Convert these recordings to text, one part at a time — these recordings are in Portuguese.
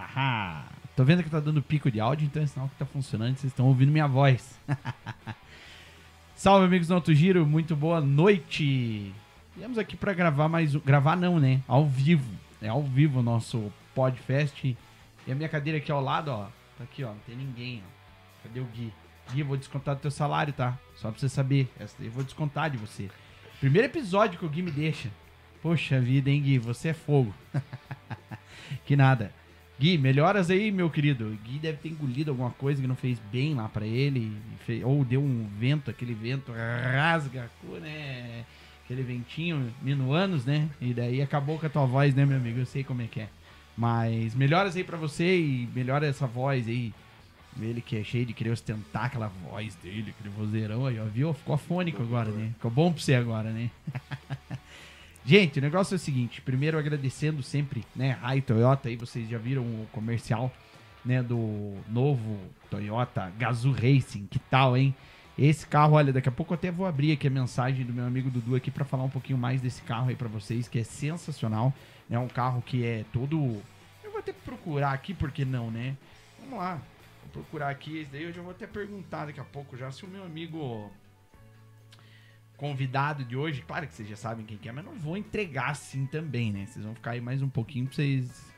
Haha. Tô vendo que tá dando pico de áudio, então é sinal que tá funcionando. Vocês estão ouvindo minha voz. Salve, amigos do Alto Giro. Muito boa noite. Viemos aqui pra gravar mais um... Gravar não, né? Ao vivo. É ao vivo o nosso podcast. E a minha cadeira aqui ao lado, ó. Tá aqui, ó. Não tem ninguém, ó. Cadê o Gui? Gui, eu vou descontar do teu salário, tá? Só pra você saber. Essa daí eu vou descontar de você. Primeiro episódio que o Gui me deixa. Poxa vida, hein, Gui? Você é fogo. que nada. Gui, melhoras aí, meu querido. Gui deve ter engolido alguma coisa que não fez bem lá pra ele. Fez, ou deu um vento, aquele vento rasga, né? Aquele ventinho, minuanos, né? E daí acabou com a tua voz, né, meu amigo? Eu sei como é que é. Mas melhoras aí pra você e melhora essa voz aí. Ele que é cheio de querer ostentar aquela voz dele, aquele vozeirão aí, ó. Viu? Ficou afônico agora, né? Ficou bom pra você agora, né? Gente, o negócio é o seguinte, primeiro agradecendo sempre, né, Rai Toyota, aí vocês já viram o comercial, né, do novo Toyota Gazoo Racing, que tal, hein? Esse carro, olha, daqui a pouco eu até vou abrir aqui a mensagem do meu amigo Dudu aqui para falar um pouquinho mais desse carro aí para vocês, que é sensacional, é um carro que é todo... Eu vou até procurar aqui, porque não, né? Vamos lá, vou procurar aqui, esse daí eu já vou até perguntar daqui a pouco já se o meu amigo convidado de hoje, claro que vocês já sabem quem que é, mas não vou entregar assim também, né? Vocês vão ficar aí mais um pouquinho pra vocês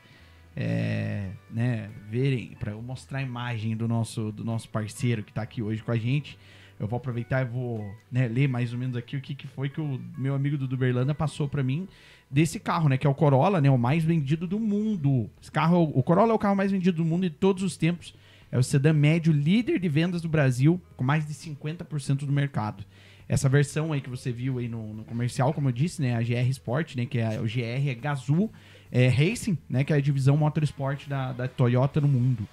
é, né, verem, para eu mostrar a imagem do nosso, do nosso parceiro que tá aqui hoje com a gente. Eu vou aproveitar e vou né, ler mais ou menos aqui o que, que foi que o meu amigo do Berlanda passou para mim desse carro, né? Que é o Corolla, né? O mais vendido do mundo. Esse carro, o Corolla é o carro mais vendido do mundo de todos os tempos. É o sedã médio líder de vendas do Brasil, com mais de 50% do mercado. Essa versão aí que você viu aí no, no, comercial, como eu disse, né? A GR Sport, né? Que é o GR é Gazoo é, Racing, né? Que é a divisão Motorsport da, da Toyota no mundo.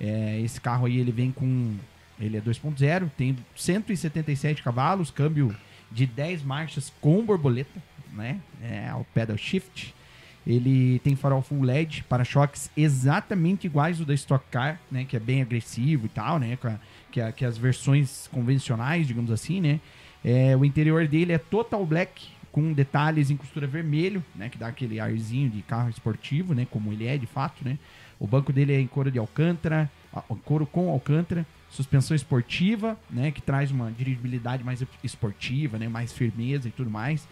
É, esse carro aí ele vem com. Ele é 2.0, tem 177 cavalos, câmbio de 10 marchas com borboleta, né? É o pedal shift. Ele tem farol full LED, para-choques exatamente iguais ao da Stock Car, né? Que é bem agressivo e tal, né? Que, a, que as versões convencionais, digamos assim, né? É, o interior dele é total black, com detalhes em costura vermelho, né? Que dá aquele arzinho de carro esportivo, né? Como ele é de fato, né? O banco dele é em couro de alcântara, couro com alcântara, suspensão esportiva, né? Que traz uma dirigibilidade mais esportiva, né? Mais firmeza e tudo mais.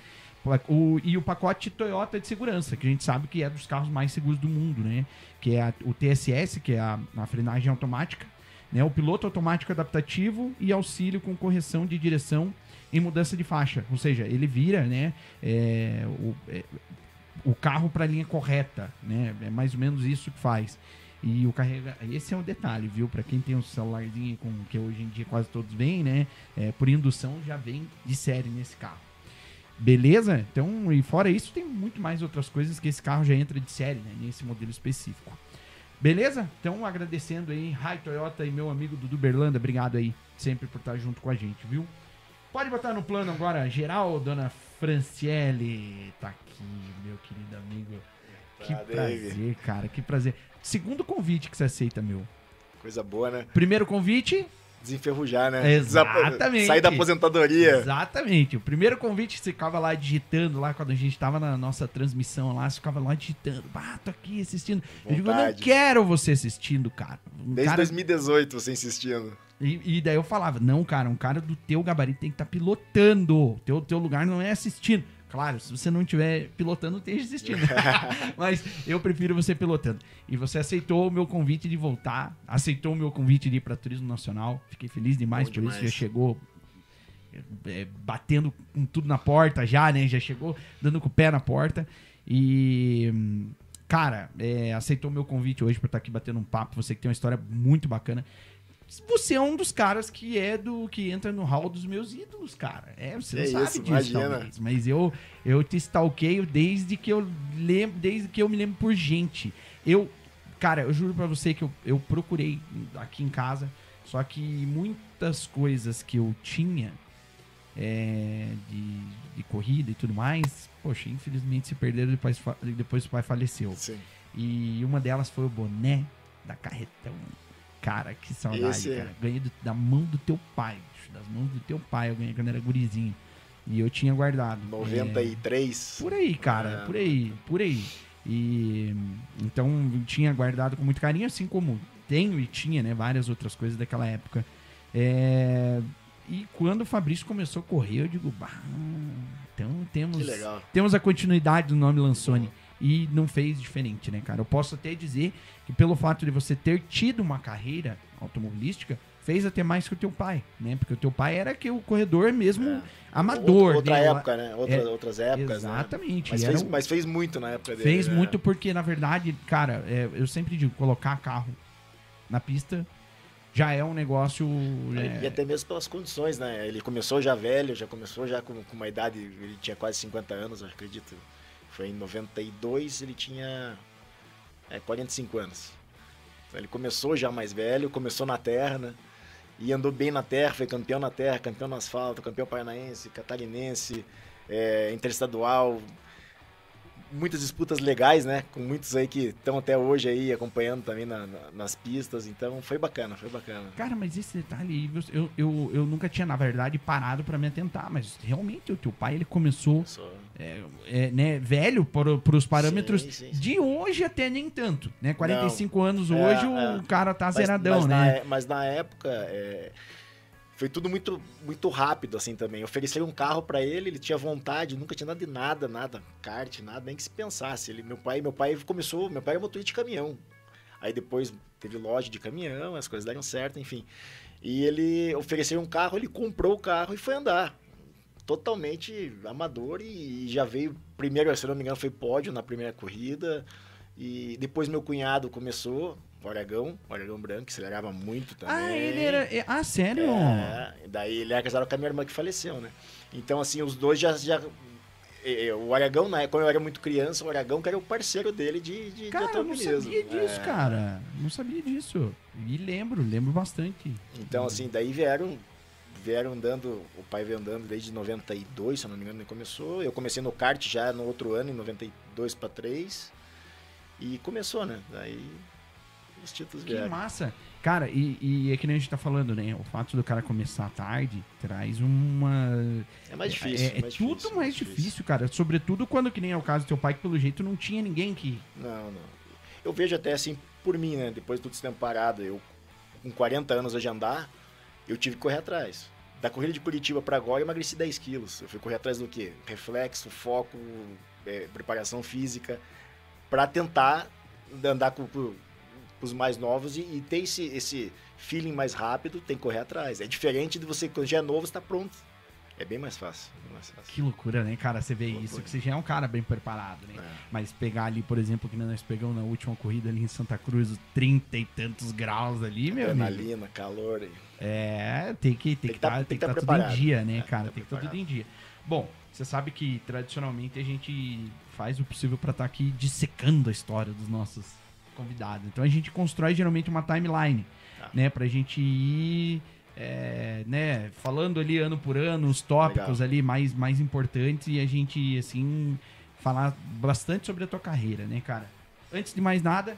O, e o pacote Toyota de segurança, que a gente sabe que é dos carros mais seguros do mundo, né? Que é a, o TSS, que é a, a frenagem automática, né? O piloto automático adaptativo e auxílio com correção de direção em mudança de faixa. Ou seja, ele vira né, é, o, é, o carro para a linha correta. Né? É mais ou menos isso que faz. E o carrega. Esse é o detalhe, viu? Para quem tem um celularzinho com que hoje em dia quase todos vêm, né? É, por indução já vem de série nesse carro. Beleza? Então, e fora isso, tem muito mais outras coisas que esse carro já entra de série, né? Nesse modelo específico. Beleza? Então, agradecendo aí, Rai Toyota e meu amigo Dudu Berlanda, obrigado aí sempre por estar junto com a gente, viu? Pode botar no plano agora, geral, dona Franciele. Tá aqui, meu querido amigo. Que ah, prazer, Dave. cara, que prazer. Segundo convite que você aceita, meu. Coisa boa, né? Primeiro convite. Desenferrujar, né? Exatamente. Sair da aposentadoria. Exatamente. O primeiro convite, você ficava lá digitando, lá quando a gente tava na nossa transmissão lá, você ficava lá digitando. Ah, tô aqui assistindo. Vontade. Eu digo, eu não quero você assistindo, cara. Um Desde cara... 2018 você insistindo. E, e, daí eu falava, não, cara, um cara do teu gabarito tem que estar tá pilotando. Teu, teu lugar não é assistindo. Claro, se você não estiver pilotando, esteja assistindo. Mas eu prefiro você pilotando. E você aceitou o meu convite de voltar, aceitou o meu convite de ir para Turismo Nacional. Fiquei feliz demais Bom por demais. isso. Já chegou é, batendo com tudo na porta já, né? Já chegou dando com o pé na porta. E, cara, é, aceitou o meu convite hoje para estar aqui batendo um papo. Você que tem uma história muito bacana você é um dos caras que é do que entra no hall dos meus ídolos, cara. É, você não é sabe isso, disso, imagina. talvez. Mas eu, eu te stalkeio desde que eu lembro, desde que eu me lembro por gente. Eu, cara, eu juro para você que eu, eu procurei aqui em casa, só que muitas coisas que eu tinha é, de, de corrida e tudo mais, poxa, infelizmente se perderam depois, depois o pai faleceu. Sim. E uma delas foi o boné da Carretão. Cara, que saudade, Esse é. cara. Ganhei do, da mão do teu pai, bicho, das mãos do teu pai. Eu ganhei quando era gurizinho. E eu tinha guardado. 93? É, por aí, cara, é. por aí, por aí. E então tinha guardado com muito carinho, assim como tenho e tinha, né, várias outras coisas daquela época. É, e quando o Fabrício começou a correr, eu digo, bah, então temos, temos a continuidade do nome Lansone. E não fez diferente, né, cara? Eu posso até dizer que pelo fato de você ter tido uma carreira automobilística, fez até mais que o teu pai, né? Porque o teu pai era que o corredor mesmo é. amador. Outra, outra época, né? Outra, é, outras épocas, né? Exatamente. Né? Mas, fez, um... mas, fez, muito na época dele. Fez né? muito porque, na verdade, cara, é, eu sempre digo, colocar carro na pista já é um negócio. Né? E até mesmo pelas condições, né? Ele começou já velho, já começou já com, com uma idade, ele tinha quase 50 anos, eu acredito. Foi em 92, ele tinha é, 45 anos. Então ele começou já mais velho, começou na terra, né? E andou bem na terra, foi campeão na terra, campeão no asfalto, campeão paranaense, catarinense, é, interestadual, muitas disputas legais, né? Com muitos aí que estão até hoje aí acompanhando também na, na, nas pistas. Então foi bacana, foi bacana. Cara, mas esse detalhe aí, eu, eu, eu nunca tinha, na verdade, parado para me atentar. Mas realmente o teu pai, ele começou é, é, né, velho para os parâmetros sim, sim, sim. de hoje até nem tanto. Né? 45 Não, anos hoje, é, o cara tá mas, zeradão, mas né? Na, mas na época é, foi tudo muito, muito rápido, assim, também. Ofereceram um carro para ele, ele tinha vontade, nunca tinha nada de nada, nada, kart, nada, nem que se pensasse. Ele, meu pai, meu pai começou, meu pai é motorista de caminhão. Aí depois teve loja de caminhão, as coisas deram certo, enfim. E ele ofereceu um carro, ele comprou o carro e foi andar. Totalmente amador e já veio, primeiro, se não me engano, foi pódio na primeira corrida. E depois meu cunhado começou, o Aragão, o Aragão Branco, que acelerava muito também. Ah, ele era. É, ah, sério? É, daí ele era casado com a minha irmã que faleceu, né? Então, assim, os dois já. já o Aragão, né, quando eu era muito criança, o Aragão que era o parceiro dele de, de, cara, de. Eu não sabia disso, é... cara. Não sabia disso. E lembro, lembro bastante. Então, assim, daí vieram vieram andando, o pai veio andando desde 92, se eu não me engano, ele começou. Eu comecei no kart já no outro ano, em 92 para 3. E começou, né? Daí os títulos que vieram. massa! Cara, e, e, é que nem a gente tá falando, né? O fato do cara começar tarde traz uma. É mais difícil. É, é, mais tudo difícil, mais difícil, difícil, cara. Sobretudo quando, que nem é o caso do teu pai, que pelo jeito não tinha ninguém que. Não, não. Eu vejo até assim, por mim, né? Depois de tudo esse tempo parado, eu com 40 anos hoje andar, eu tive que correr atrás. Da corrida de Curitiba para agora, eu emagreci 10 quilos. Eu fui correr atrás do quê? Reflexo, foco, é, preparação física, para tentar andar com, com os mais novos e, e ter esse, esse feeling mais rápido, tem que correr atrás. É diferente de você, quando já é novo, está pronto. É bem mais fácil, bem mais fácil. Que loucura, né, cara? Você vê isso, que você já é um cara bem preparado, né? É. Mas pegar ali, por exemplo, que nós pegamos na última corrida ali em Santa Cruz, 30 e tantos graus ali, meu Adrenalina, amigo. calor. É, tem que tem, tem que estar tá, tem que tá, tá tudo em dia, né, é, cara? Tem que estar tá tudo em dia. Bom, você sabe que tradicionalmente a gente faz o possível para estar tá aqui dissecando a história dos nossos convidados. Então a gente constrói geralmente uma timeline, ah. né, pra gente ir é, né, falando ali ano por ano os tópicos Legal. ali mais, mais importantes e a gente, assim, falar bastante sobre a tua carreira, né, cara? Antes de mais nada,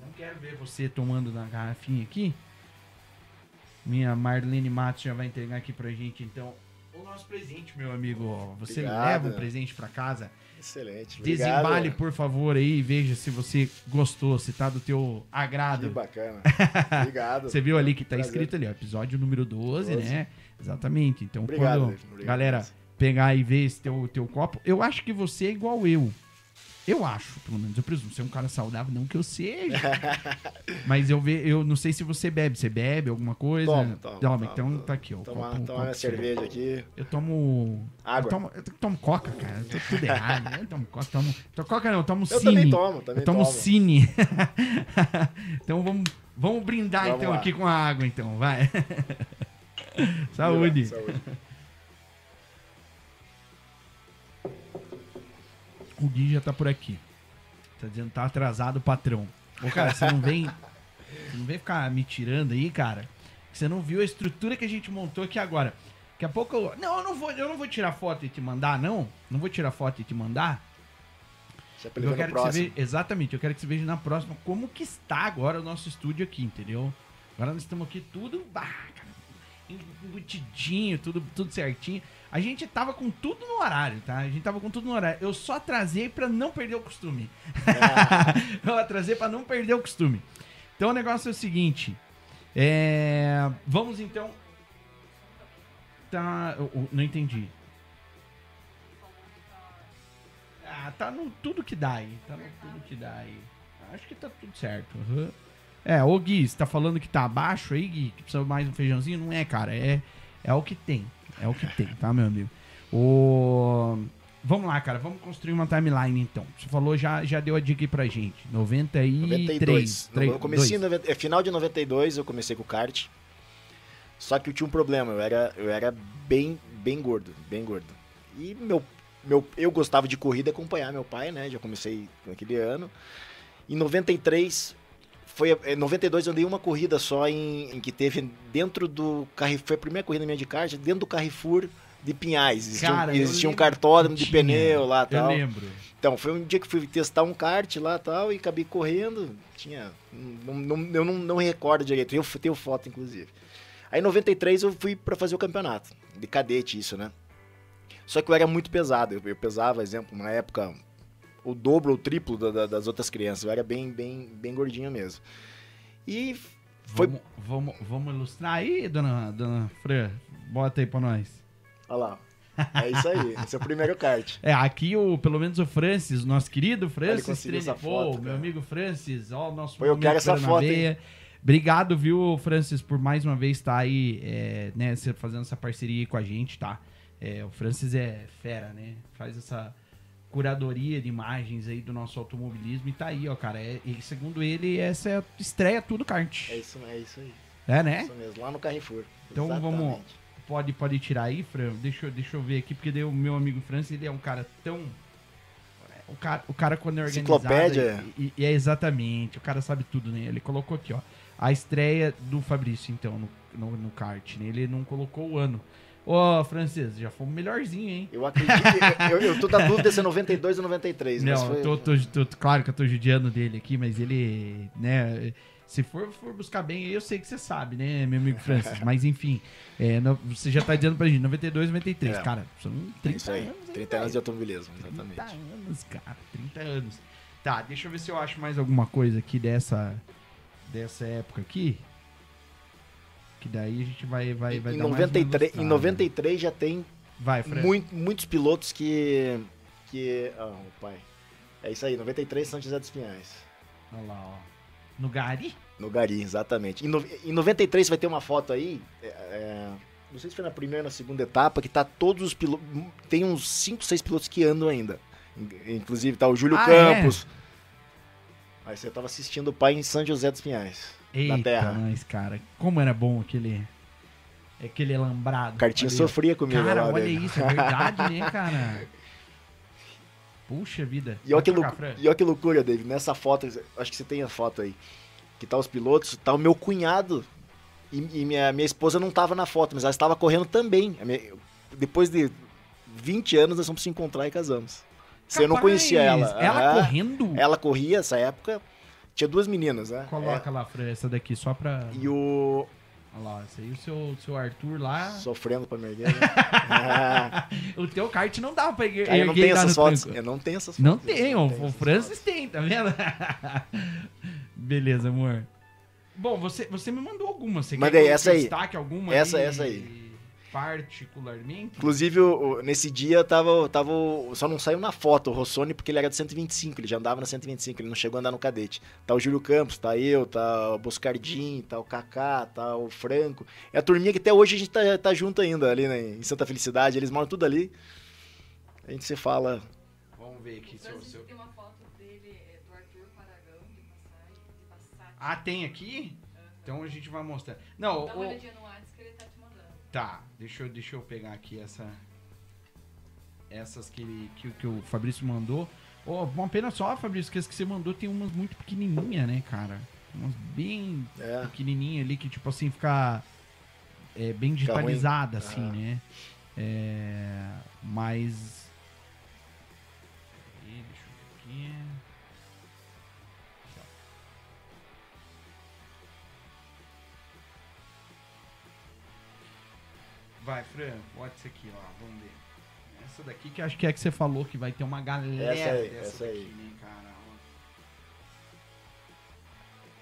não quero ver você tomando na garrafinha aqui. Minha Marlene Matos já vai entregar aqui pra gente, então, o nosso presente, meu amigo. Você Obrigado. leva um presente pra casa. Excelente. Obrigado. Desembale, por favor, aí e veja se você gostou, se tá do teu agrado. Que bacana. Obrigado. você viu ali que tá Prazer. escrito ali, ó, episódio número 12, 12. né? Exatamente. Então, Obrigado, quando Obrigado. galera pegar e ver esse teu, teu copo, eu acho que você é igual eu. Eu acho, pelo menos, eu presumo. Você é um cara saudável, não que eu seja. mas eu, ve, eu não sei se você bebe. Você bebe alguma coisa? Toma, toma, toma então tá aqui, ó. Toma, copo, toma minha cerveja aqui. Eu tomo. Água. Eu tomo, eu tomo coca, cara. Eu tô tudo errado. Né? Eu tomo coca, tomo. tomo coca não, eu tomo eu cine. Eu também tomo, também eu tomo tomo. cine. então vamos, vamos brindar vamos então lá. aqui com a água, então, vai. Saúde. Saúde. O Gui já tá por aqui. Tá dizendo que tá atrasado o patrão. Ô, cara, você não vem. Você não vem ficar me tirando aí, cara. Você não viu a estrutura que a gente montou aqui agora. Daqui a pouco eu. Não, eu não vou, eu não vou tirar foto e te mandar, não. Não vou tirar foto e te mandar. Eu quero que você veja, exatamente, eu quero que você veja na próxima como que está agora o nosso estúdio aqui, entendeu? Agora nós estamos aqui tudo. Bah, cara, embutidinho, tudo, tudo certinho. A gente tava com tudo no horário, tá? A gente tava com tudo no horário. Eu só atrasei pra não perder o costume. eu atrasei pra não perder o costume. Então o negócio é o seguinte. É... Vamos então. Tá. eu- eu não entendi. Ah, tá no tudo que dá aí. Tá no tudo que dá aí. Acho que tá tudo certo. aham. É, ô Gui, você tá falando que tá abaixo aí, Gui? Que precisa mais um feijãozinho? Não é, cara. É, é o que tem. É o que tem, tá, meu amigo? O... Vamos lá, cara. Vamos construir uma timeline, então. Você falou, já, já deu a dica aí pra gente. 93. 92. três, eu comecei em dois. 90, é, final de 92, eu comecei com o kart. Só que eu tinha um problema, eu era, eu era bem, bem gordo, bem gordo. E meu, meu, eu gostava de corrida e acompanhar meu pai, né? Já comecei naquele ano. Em 93, foi, em 92 eu dei uma corrida só em, em que teve dentro do Carrefour, foi a primeira corrida minha de kart, dentro do Carrefour de Pinhais. Existia, um- Cara, eu existia um cartódromo de pneu lá e Eu tal. lembro. Então, foi um dia que fui testar um kart lá e tal, e acabei correndo. Tinha. não- não- eu não, não recordo direito. Eu tenho foto, inclusive. Aí em 93 eu fui pra fazer o campeonato. De cadete, isso, né? Só que eu era muito pesado. Eu, eu pesava, exemplo, na época, o dobro ou o triplo da- da- das outras crianças. Eu era bem, bem, bem gordinho mesmo. E foi. Vamos, vamos, vamos ilustrar aí, dona, dona Fran? Bota aí pra nós. Olha lá. É isso aí. Esse é o primeiro kart. É, aqui o, pelo menos o Francis, nosso querido Francis foto, meu amigo Francis, ó, o nosso Pô, eu quero essa foto. Obrigado, viu, Francis, por mais uma vez estar aí, é, né, fazendo essa parceria aí com a gente, tá? É, o Francis é fera, né? Faz essa curadoria de imagens aí do nosso automobilismo e tá aí, ó, cara. É, e segundo ele, essa é a estreia tudo kart. É isso, é isso aí. É, né? Isso mesmo, lá no Carrefour. Então vamos- Exatamente. Pode, pode tirar aí, Fran? Deixa, eu- deixa eu ver aqui, porque daí o meu amigo Francis, ele é um cara tão... O cara, o cara quando é organizado... Enciclopédia. E, e é exatamente, o cara sabe tudo, né? Ele colocou aqui, ó. A estreia do Fabrício, então, no, no, no kart, né? Ele não colocou o ano. Ô, Francis, já foi melhorzinho, hein? Eu acredito. eu, eu tô na dúvida se é 92 ou 93. mas Não, foi... tô, tô- tô- claro que eu tô judiando dele aqui, mas ele, né, se for, for buscar bem, aí eu sei que você sabe, né, meu amigo Francis, mas enfim, é, no- você já tá dizendo pra gente, 92, 93, É. cara, são É 30 isso aí. anos. aí, 30 anos de automobilismo, 30 exatamente. anos, cara, 30 anos. Tá, deixa eu ver se eu acho mais alguma coisa aqui dessa, dessa época aqui. Que daí a gente vai, vai, vai em, dar mais uma 93, em ilustrada. 93 já tem Vai, muito- muitos pilotos que. que ah, o pai. É isso aí, 93 São José dos Pinhais. Olha lá, ó. No Gari? No Gari, exatamente. Em, no- em 93 vai ter uma foto aí. é, é, não sei se foi na primeira ou na segunda etapa, que tá todos os pilotos. Tem uns 5, 6 pilotos que andam ainda. In- Inclusive tá o Júlio Ah, é? Campos. Aí você tava assistindo o pai em São José dos Pinhais. Eita, terra. nós, cara. Como era bom aquele. Aquele alambrado. O Cartinho ali, sofria comigo. Cara, olha né? isso, é verdade, né, cara? Puxa vida. E olha, que e olha que loucura, David. Nessa foto, acho que você tem a foto aí. Que tá os pilotos, tá o meu cunhado. E, e minha, minha esposa não tava na foto, mas ela estava correndo também. Minha- depois de 20 anos, nós fomos se encontrar e casamos. Você não conhecia ela. Ela correndo? Ela corria essa época. Tinha duas meninas, né? Coloca lá, Fran, essa daqui só pra. É, e o. Olha lá, esse aí, o seu, seu Arthur lá. Sofrendo pra me erguer. Né? Ah, O teu kart não dá pra erguer, aí eu não tenho essas fotos. tranco. Eu não tenho essas fotos. Não tem, eu o, tenho o Francis fotos. tem, tá vendo? Beleza, amor. Bom, você, você me mandou alguma. Você Mandei, quer essa aí. destaque alguma Essa- aí, essa aí. Particularmente? Inclusive, o- o- nesse dia tava, tava. Só não saiu na foto o Rossoni porque ele era de 125, ele já andava na 125, ele não chegou a andar no cadete. Tá o Júlio Campos, tá eu, tá o Boscardin, tá o Kaká, tá o Franco. É a turminha que até hoje a gente tá, tá junto ainda ali né, em Santa Felicidade, eles moram tudo ali. A gente se fala. Vamos ver aqui se eu... Se eu- tem uma foto dele, do Arthur Paragão, de passagem, de Passat. Ah, tem aqui? Então a gente vai mostrar. Não, Dá o- Tá, deixa eu, deixa eu pegar aqui essa. Essas que, ele, que, que o Fabrício mandou. Oh, uma pena só, Fabrício, que as que você mandou tem umas muito pequenininhas, né, cara? Umas bem É, pequenininhas ali que, tipo assim, fica é, bem digitalizada, assim, Ah. né? É, mas. Peraí, deixa eu ver. Aqui, Vai, Fran, bota isso aqui, ó. Vamos ver. Essa daqui que acho que é que você falou que vai ter uma galera Essa aí, dessa essa daqui, aí. né, cara?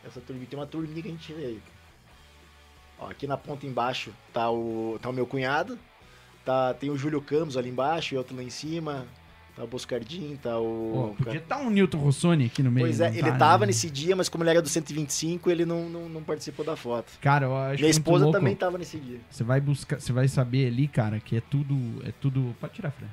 Essa turminha, tem uma turminha que a gente vê aí. Ó, aqui na ponta embaixo tá o, tá o meu cunhado, tá, tem o Júlio Campos ali embaixo e outro lá em cima, tá o Boscardinho, tá o... Ó, podia estar um Newton Rossoni aqui no meio. Pois é, ele tá, tava né? nesse dia, mas como ele era do 125, ele não, não, não participou da foto. Cara, eu acho Minha esposa louco. também tava nesse dia. Você vai buscar, você vai saber ali, cara, que é tudo, é tudo. Pode tirar, Fran.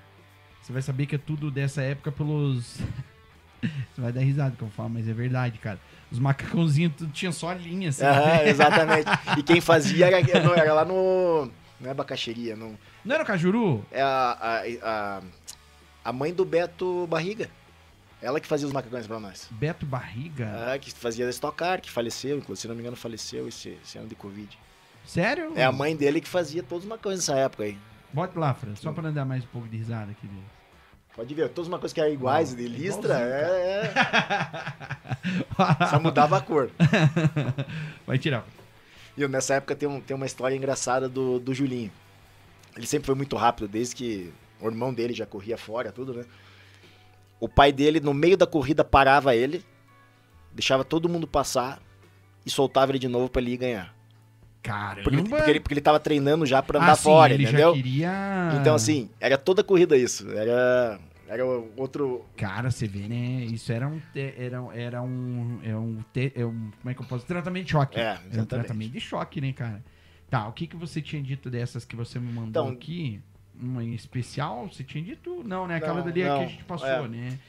Você vai saber que é tudo dessa época pelos. você vai dar risada que eu falo, mas é verdade, cara. Os macacãozinhos tudo tinha só linha, assim. Aham, exatamente. E quem fazia era, não, era lá no... Não é bacaxeria, não. Não era o Cajuru? É a, a, a, a mãe do Beto Barriga. Ela que fazia os macacões pra nós. Beto Barriga? Ah, que fazia da Stock Car, que faleceu, inclusive, se não me engano, faleceu esse, esse ano de Covid. Sério? É a mãe dele que fazia todos os macacões nessa época aí. Bota lá, Fran, só pra não dar mais um pouco de risada aqui dele. Pode ver, todos os macacões que eram iguais, de é listra, é, é. Só mudava a cor. vai tirar. E nessa época tem, um- tem uma história engraçada do, do Julinho. Ele sempre foi muito rápido, desde que o irmão dele já corria fora, tudo, né? O pai dele, no meio da corrida, parava ele, deixava todo mundo passar e soltava ele de novo pra ele ir ganhar. Caramba! Porque, porque ele, porque ele tava treinando já pra andar Ah, sim, fora, ele entendeu? queria... Então, assim, era toda corrida isso. Era, era outro. Cara, você vê, né? Isso era um. Era, era um. É um, é um. Como é que eu posso. Tratamento de choque. É, Era um exatamente. tratamento de choque, né, cara? Tá, o que, que você tinha dito dessas que você me mandou Então- aqui? Uma em especial? Você tinha dito? Não, né? Aquela Não, dali é que a não, gente passou, é. né?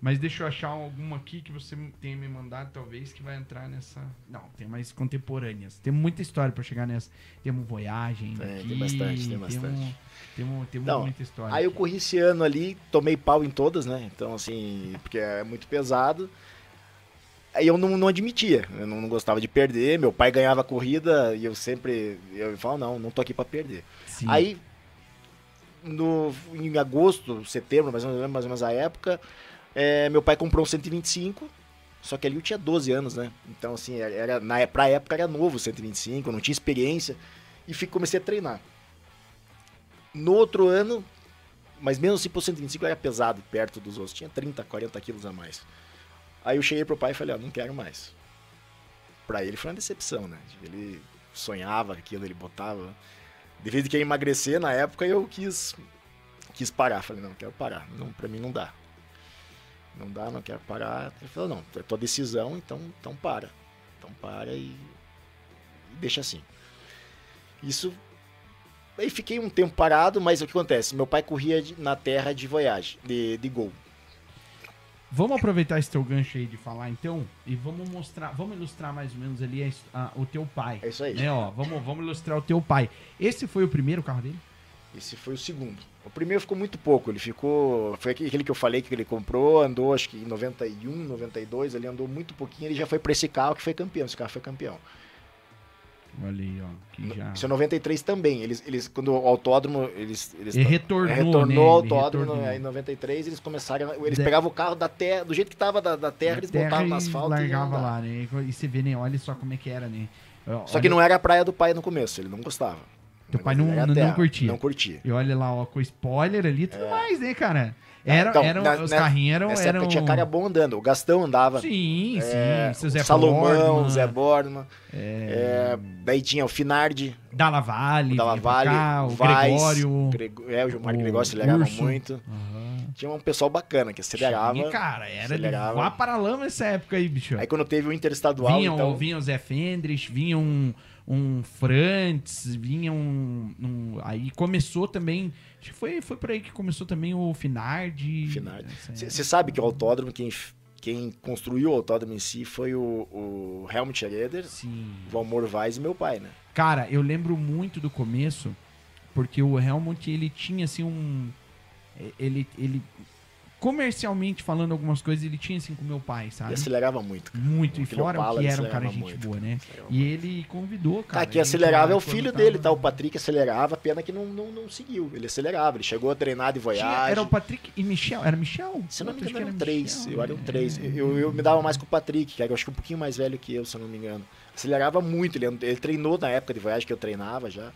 Mas deixa eu achar alguma aqui que você tenha me mandado, talvez, que vai entrar nessa. Não, tem mais contemporâneas. Tem muita história pra chegar nessa. Temos Voyagem. Tem, aqui, tem bastante, tem bastante. temos, temos Então, muita história. Aí eu aqui. corri esse ano ali, tomei pau em todas, né? Então, assim, porque é muito pesado. Aí eu não, não admitia, eu não, não gostava de perder. Meu pai ganhava a corrida e eu sempre. Eu falava, não, não tô aqui pra perder. Sim. Aí, no, em agosto, setembro, mais ou menos, mais ou menos a época, é, meu pai comprou um 125, só que ali eu tinha 12 anos, né? Então, assim, era, na, é, pra época era novo o 125, eu não tinha experiência, e fui, comecei a treinar. No outro ano, mas mesmo assim, pro 125 era pesado, perto dos outros, tinha 30, 40 quilos a mais. Aí eu cheguei pro pai e falei, ó, não quero mais. Pra ele foi uma decepção, né? Ele sonhava aquilo, ele botava devido de querer emagrecer na época eu quis quis parar. Falei não quero parar. Não para mim não dá. Não dá não quero parar. Ele falou não é tua decisão então então para. Então para e, e deixa assim. Isso aí fiquei um tempo parado mas o que acontece? Meu pai corria na terra de voyage de, de gol Vamos aproveitar esse teu gancho aí de falar então e vamos mostrar, vamos ilustrar mais ou menos ali a a- o teu pai. é isso aí Né, ó, vamos, vamos ilustrar o teu pai. Esse foi o primeiro carro dele? Esse foi o segundo. O primeiro ficou muito pouco. Ele ficou. Foi aquele que eu falei que ele comprou, andou acho que em 91, 92, ele andou muito pouquinho. Ele já foi pra esse carro que foi campeão. Esse carro foi campeão. Olha aí, ó, já. Isso é 93 também. Eles, eles quando o autódromo. Eles, eles Ele retornou, retornou né? ao autódromo retornou. em 93. Eles começaram. Eles De- pegavam o carro da terra, do jeito que tava da, da terra, Na eles terra botavam no e asfalto e largava andar. lá, né? E você vê, né? Olha só como é que era, né? Só que não era a praia do pai no começo, ele não gostava. Teu pai não- não- não curtia. Não curtia. E olha lá, ó, com spoiler ali e tudo mais, né, cara? Era, então, eram, na- os na- carrinhos eram. Nessa eram... época tinha cara bom andando. O Gastão andava. Sim, sim. É, seu Zé Salomão, Borgman, Zé Borman. é, É, daí tinha o Finardi, Dalla Valle, o Dalla Valle, cá, o Vaz, Gregório. Grego- é, o Gilmar Gregório acelerava Urso. muito. Aham. Tinha um pessoal bacana que acelerava. Tinha, cara, era acelerava. vá para lama nessa época aí, bicho. Aí quando teve o Interestadual, vinha, então... o, vinha o Zé Fendres, vinha um, um Frantz, vinha um, um- Aí começou também. Acho que foi, foi por aí que começou também o Finardi. Finardi. Essa- Você sabe que o autódromo, quem, quem construiu o autódromo em si foi o, o Helmut Schroeder, Sim. o Valmor Vaz e meu pai, né? Cara, eu lembro muito do começo, porque o Helmut, ele tinha assim um. Ele. ele comercialmente falando algumas coisas, ele tinha assim com meu pai, E sabe? acelerava muito. Muito. O E fora Opala, que ele era um cara gente muito, boa, né? E ele convidou, cara. Cara, quem a gente acelerava é o filho tava- dele, tá? O Patrick acelerava, pena que não, não, não seguiu. Ele acelerava, ele chegou a treinar de Tinha- voyage. era o Patrick e Michel. Era Michel? Se não me que engano, eram era três. Michel, Eu era um né? três. Eu, eu me dava mais com o Patrick, que era, eu acho que um pouquinho mais velho que eu, se eu não me engano. Acelerava muito, ele, ele treinou na época de voyage que eu treinava já.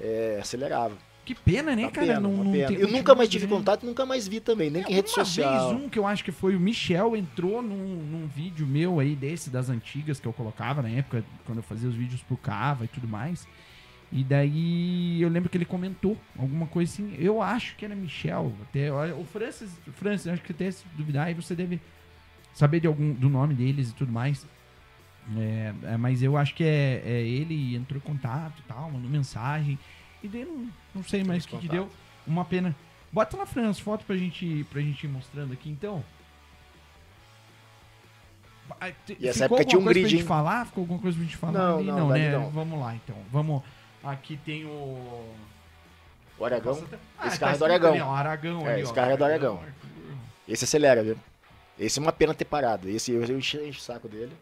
é, acelerava. Que pena, né, Uma cara? pena, não, não pena. Eu nunca mais tive contato, nunca mais vi também, nem É, que rede uma social. vez um que eu acho que foi o Michel entrou num, num vídeo meu aí desse, das antigas que eu colocava na época, quando eu fazia os vídeos pro Cava e tudo mais. E daí eu lembro que ele comentou alguma coisa assim. Eu acho que era Michel. Até, o Francis, Francis, acho que até se duvidar, aí você deve saber de algum, do nome deles e tudo mais. É, é, mas eu acho que é, é ele entrou em contato e tal, mandou mensagem. E daí não, não sei mais o que, que deu. Uma pena. Bota lá, Fran, as fotos pra gente, pra gente ir mostrando aqui, então. Ah, E essa ficou época tinha alguma um coisa pra grid, gente hein? falar? Ficou alguma coisa pra gente falar Não, ali? não, Não, né? não. Vamos lá, então. Vamos. Aqui tem o... O Aragão, Nossa, tá- esse tá carro é do escrito Aragão. ali, ó, Aragão É, ali, esse ó. carro é do Aragão. Arthur. esse acelera, viu? Esse é uma pena ter parado. Esse eu, eu enchi, enchi o saco dele.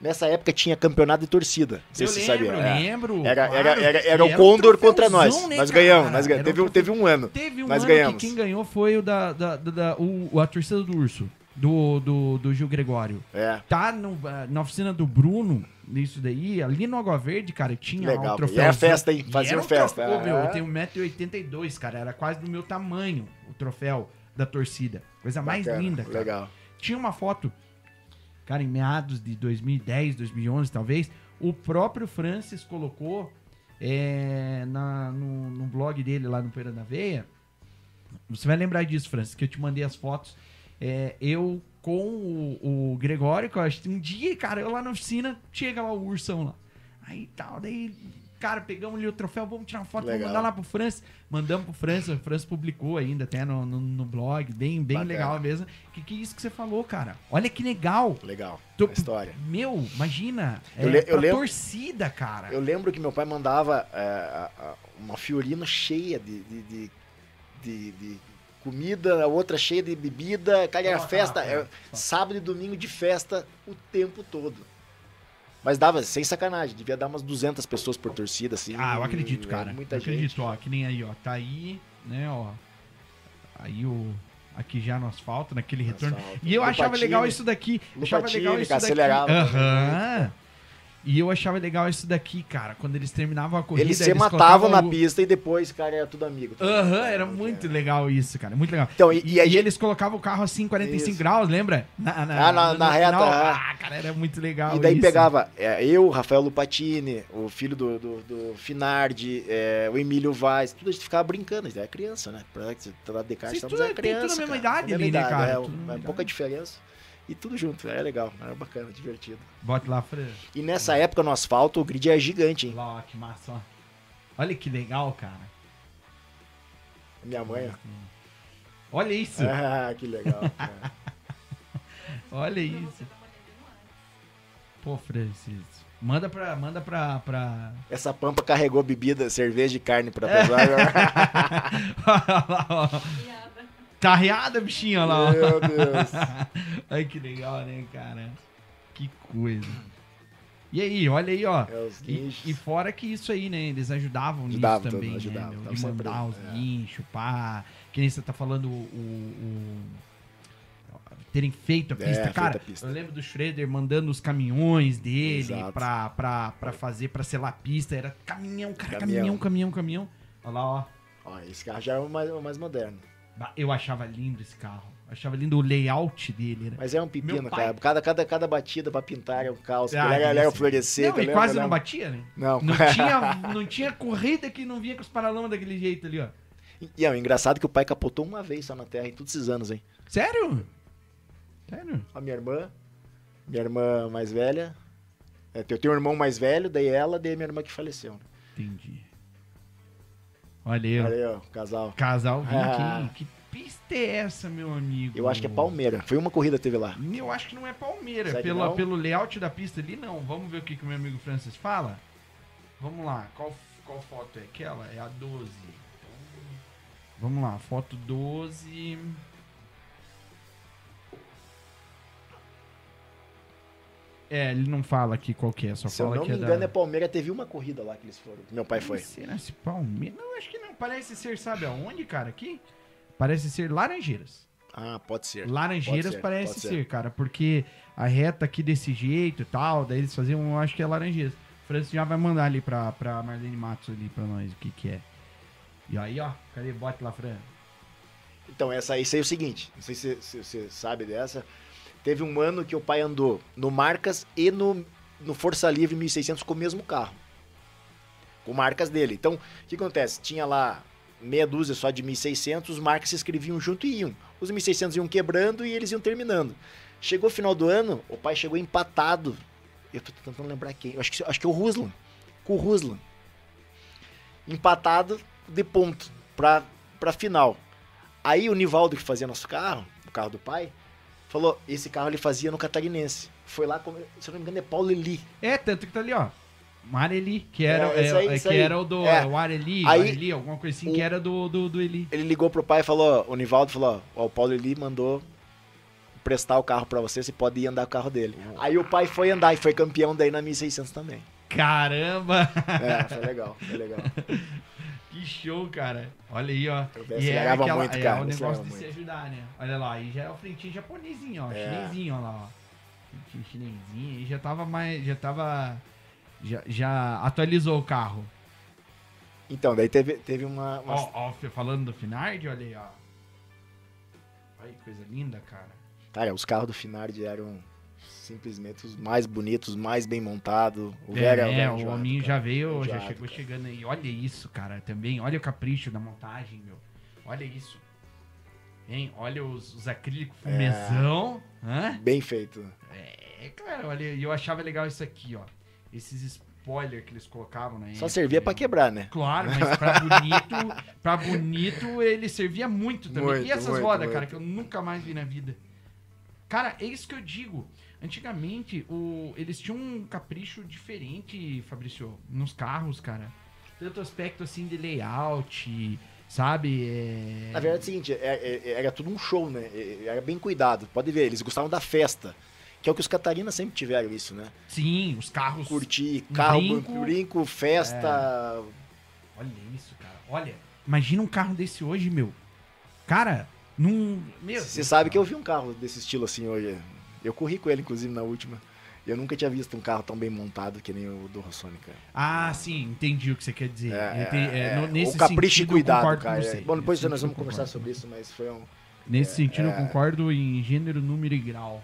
Nessa época tinha campeonato de torcida. Não sei Eu se lembro, você sabia. É. lembro. Era, era, era, era E o Condor contra nós. né, nós ganhamos, nós ganhamos. Era Teve, um- teve um ano. Teve um Nós ano ganhamos. que quem ganhou foi o da, da, da- da- o, a torcida do Urso, do, do, do Gil Gregório. É. Tá no- na oficina do Bruno, isso daí, ali no Água Verde, cara, tinha Legal, o pô. troféu. E era festa, hein? Faziam festa. Ô, meu, Ah. eu tenho 1,82m, cara, era quase do meu tamanho o troféu da torcida. Coisa mais Bacana, linda, cara. Legal. Tinha uma foto, cara, em meados de 2010, 2011, talvez, o próprio Francis colocou é, na, no, no blog dele lá no Poeira da Veia. Você vai lembrar disso, Francis, que eu te mandei as fotos. É, eu com o, o Gregório, que eu acho que um dia, cara, eu lá na oficina, chega lá o ursão lá. Aí tal, daí, cara, pegamos ali o troféu, vamos tirar uma foto, vamos Legal. mandar lá pro Francis. Mandamos pro Francis, o Francis publicou ainda até no, no, no blog, bem, bem Bacana. legal mesmo. Que que é isso que você falou, cara? Olha que legal. Legal. Tô- A história. Meu, imagina. Eu é, eu lembro- torcida, cara. Eu lembro que meu pai mandava é, uma fiorina cheia de, de, de, de- de comida, a outra cheia de bebida. Cara, era Coloca festa. lá, é, Fran. sábado e domingo de festa o tempo todo. Mas dava, sem sacanagem, devia dar umas 200 pessoas por torcida, assim. Ah, eu acredito, é cara. Muita eu acredito, gente. ó. Que nem aí, ó. Tá aí, né, ó. Aí o. Aqui já no asfalto, naquele retorno. Asfalto. E eu achava legal isso daqui. no achava legal isso daqui. acelerava Aham. E eu achava legal isso daqui, cara. Quando eles terminavam a corrida, Eles se matavam colocavam na o- pista e depois, cara, era tudo amigo. Aham, era muito legal isso, cara. Muito legal. Então, e, E, e gente. eles colocavam o carro assim, 45 Isso. graus, lembra? Na, Ah, na- na reta, é. Ah, cara, era muito legal. E daí isso. pegava é, eu, Rafael Lupatini, o filho do, do, do Finardi, é, o Emílio Vaz, tudo a gente ficava brincando, a gente era criança, né? Pra você tá lá de casa, Vocês tudo- era tem tudo criança. a mesma cara. idade ali, mesma né, cara? É, é pouca diferença. E tudo junto, era legal, era bacana, divertido. Bota lá, Fran. E nessa época no asfalto o grid é gigante, hein? Lá, ó, que massa, ó. Olha que legal, cara. Minha mãe, ó. Olha isso. Ah, que legal. é. Olha isso. Pô, Francis. Manda pra. Manda pra. pra... Essa pampa carregou bebida, cerveja e carne É. pra pesar. Olha lá, ó. Piada. Tá reada, bichinha lá, ó. Meu Deus. Ai, que legal, né, cara? Que coisa. E aí, olha aí, ó. É, E, e fora que isso aí, né? Eles ajudavam, Ajudavam nisso também, ajudavam, né? meu? De mandar os é. guinchos, pá. Que nem você tá falando o... o- terem feito a É, pista. feito Cara, a pista. eu lembro do Schroeder mandando os caminhões dele Exato. pra, pra, pra fazer, pra selar a pista. Era caminhão, cara, Caminhão. caminhão, caminhão, caminhão. Olha lá, ó. Ó, esse carro já é o mais, o mais moderno. Eu achava lindo esse carro. Achava lindo o layout dele. Era... Mas é um pepino, pai- cara. Cada, cada, cada batida pra pintar é um caos. Ah, ele era, ele era isso. florescer. Não, e quase não batia, né? Não. Não tinha, não tinha corrida que não vinha com os paralamas daquele jeito ali, ó. E é engraçado que o pai capotou uma vez só na Terra em todos esses anos, hein? Sério? Sério? A minha irmã, minha irmã mais velha. É, eu tenho um irmão mais velho, daí ela, daí minha irmã que faleceu. né? Entendi. Olha aí, ó. Casal. Casal 20, Ah. Que pista é essa, meu amigo? Eu acho que é Palmeira. Foi uma corrida que teve lá. Eu acho que não é Palmeira. Pela, não? pelo layout da pista ali, não. Vamos ver o que, que o meu amigo Francis fala? Vamos lá. Qual, qual foto é aquela? É a 12. Então, vamos lá. Foto 12. É, ele não fala aqui qual que é, só Se eu fala não que me é engano, da... é Palmeira. Teve uma corrida lá que eles foram. que Meu pai foi. Será se Palmeiras? Não, acho que não. Parece ser, sabe aonde, cara? Aqui? Parece ser Laranjeiras. Ah, pode ser. Laranjeiras Pode ser, parece ser, ser. cara, porque a reta aqui desse jeito e tal, daí eles faziam, eu acho que é Laranjeiras. Francis já vai mandar ali pra, pra Marlene Matos ali pra nós o que que é. E aí, ó, cadê? Bote lá, Fran. Então, essa aí, aí é o seguinte, não sei se se você sabe dessa. Teve um ano que o pai andou no Marcas e no, no Força Livre 1600 com o mesmo carro. Com marcas dele. Então, o que acontece? Tinha lá meia dúzia só de 1600, os marcas se inscreviam junto e iam. Os 1600 iam quebrando e eles iam terminando. Chegou o final do ano, o pai chegou empatado. Eu tô tentando lembrar quem. Eu acho que, acho que é o Ruslan. Com o Ruslan. Empatado de ponto pra, pra final. Aí o Nivaldo, que fazia nosso carro, o carro do pai, falou: esse carro ele fazia no Catarinense. Foi lá, se eu não me engano, é Paulo Eli. É, tanto que tá ali, ó. Mareli, que era, É, aí, é, que aí. era o do É. o Areli, Aí, o Areli, alguma coisa assim, o- que era do, do, do Eli. Ele ligou pro pai e falou: o Nivaldo falou: ó, o Paulo Eli mandou prestar o carro pra você, você pode ir andar com o carro dele. Aí o pai foi andar e foi campeão daí na 1600 também. Caramba! É, foi legal, foi legal. que show, cara. Olha aí, ó. Eu acelerava muito, é, cara, o negócio de se muito. ajudar, né? Olha lá, aí já é o frentinho japonesinho, ó. É. Chinesinho, ó lá, ó. Frentinho chinesinho, aí já tava mais. Já tava. Já, já atualizou o carro. Então, daí teve, teve uma. uma- Ó, ó, falando do Finard, olha aí, ó. Olha que coisa linda, cara. Cara, os carros do Finardi eram simplesmente os mais bonitos, mais bem montados. O É, Vera é, o cara. já veio, já chegou cara. chegando aí. Olha isso, cara, também. Olha o capricho da montagem, meu. Olha isso. Hein? Olha os, os acrílicos É. fumezão. Hã? Bem feito. É, cara, olha, e eu achava legal isso aqui, ó. Esses spoiler que eles colocavam, né? Só servia pra quebrar, né? Claro, mas pra bonito, pra bonito ele servia muito também. Muito, e essas muito, rodas, muito. cara, que eu nunca mais vi na vida. Cara, é isso que eu digo. Antigamente, o, eles tinham um capricho diferente, Fabrício, nos carros, cara. Tanto aspecto assim de layout, sabe? É... Na verdade é o seguinte, é- é- era tudo um show, né? É- Era bem cuidado. Pode ver, eles gostavam da festa. Que é o que os Catarinas sempre tiveram isso, né? Sim, os carros. Curtir, carro, brinco. brinco, festa. Olha isso, cara. Olha, imagina um carro desse hoje, meu. Cara, num. Meu. Você sabe do que eu vi um carro desse estilo assim hoje. Eu corri com ele, inclusive, na última. Eu nunca tinha visto um carro tão bem montado que nem o do Rossoni, cara. Ah, sim, entendi o que você quer dizer. É, te- é, no- é, nesse o capricho e sentido, eu cuidado, cara. com você. Bom, depois nós vamos conversar sobre isso, mas foi um. Nesse sentido, eu é. concordo em gênero, número e grau.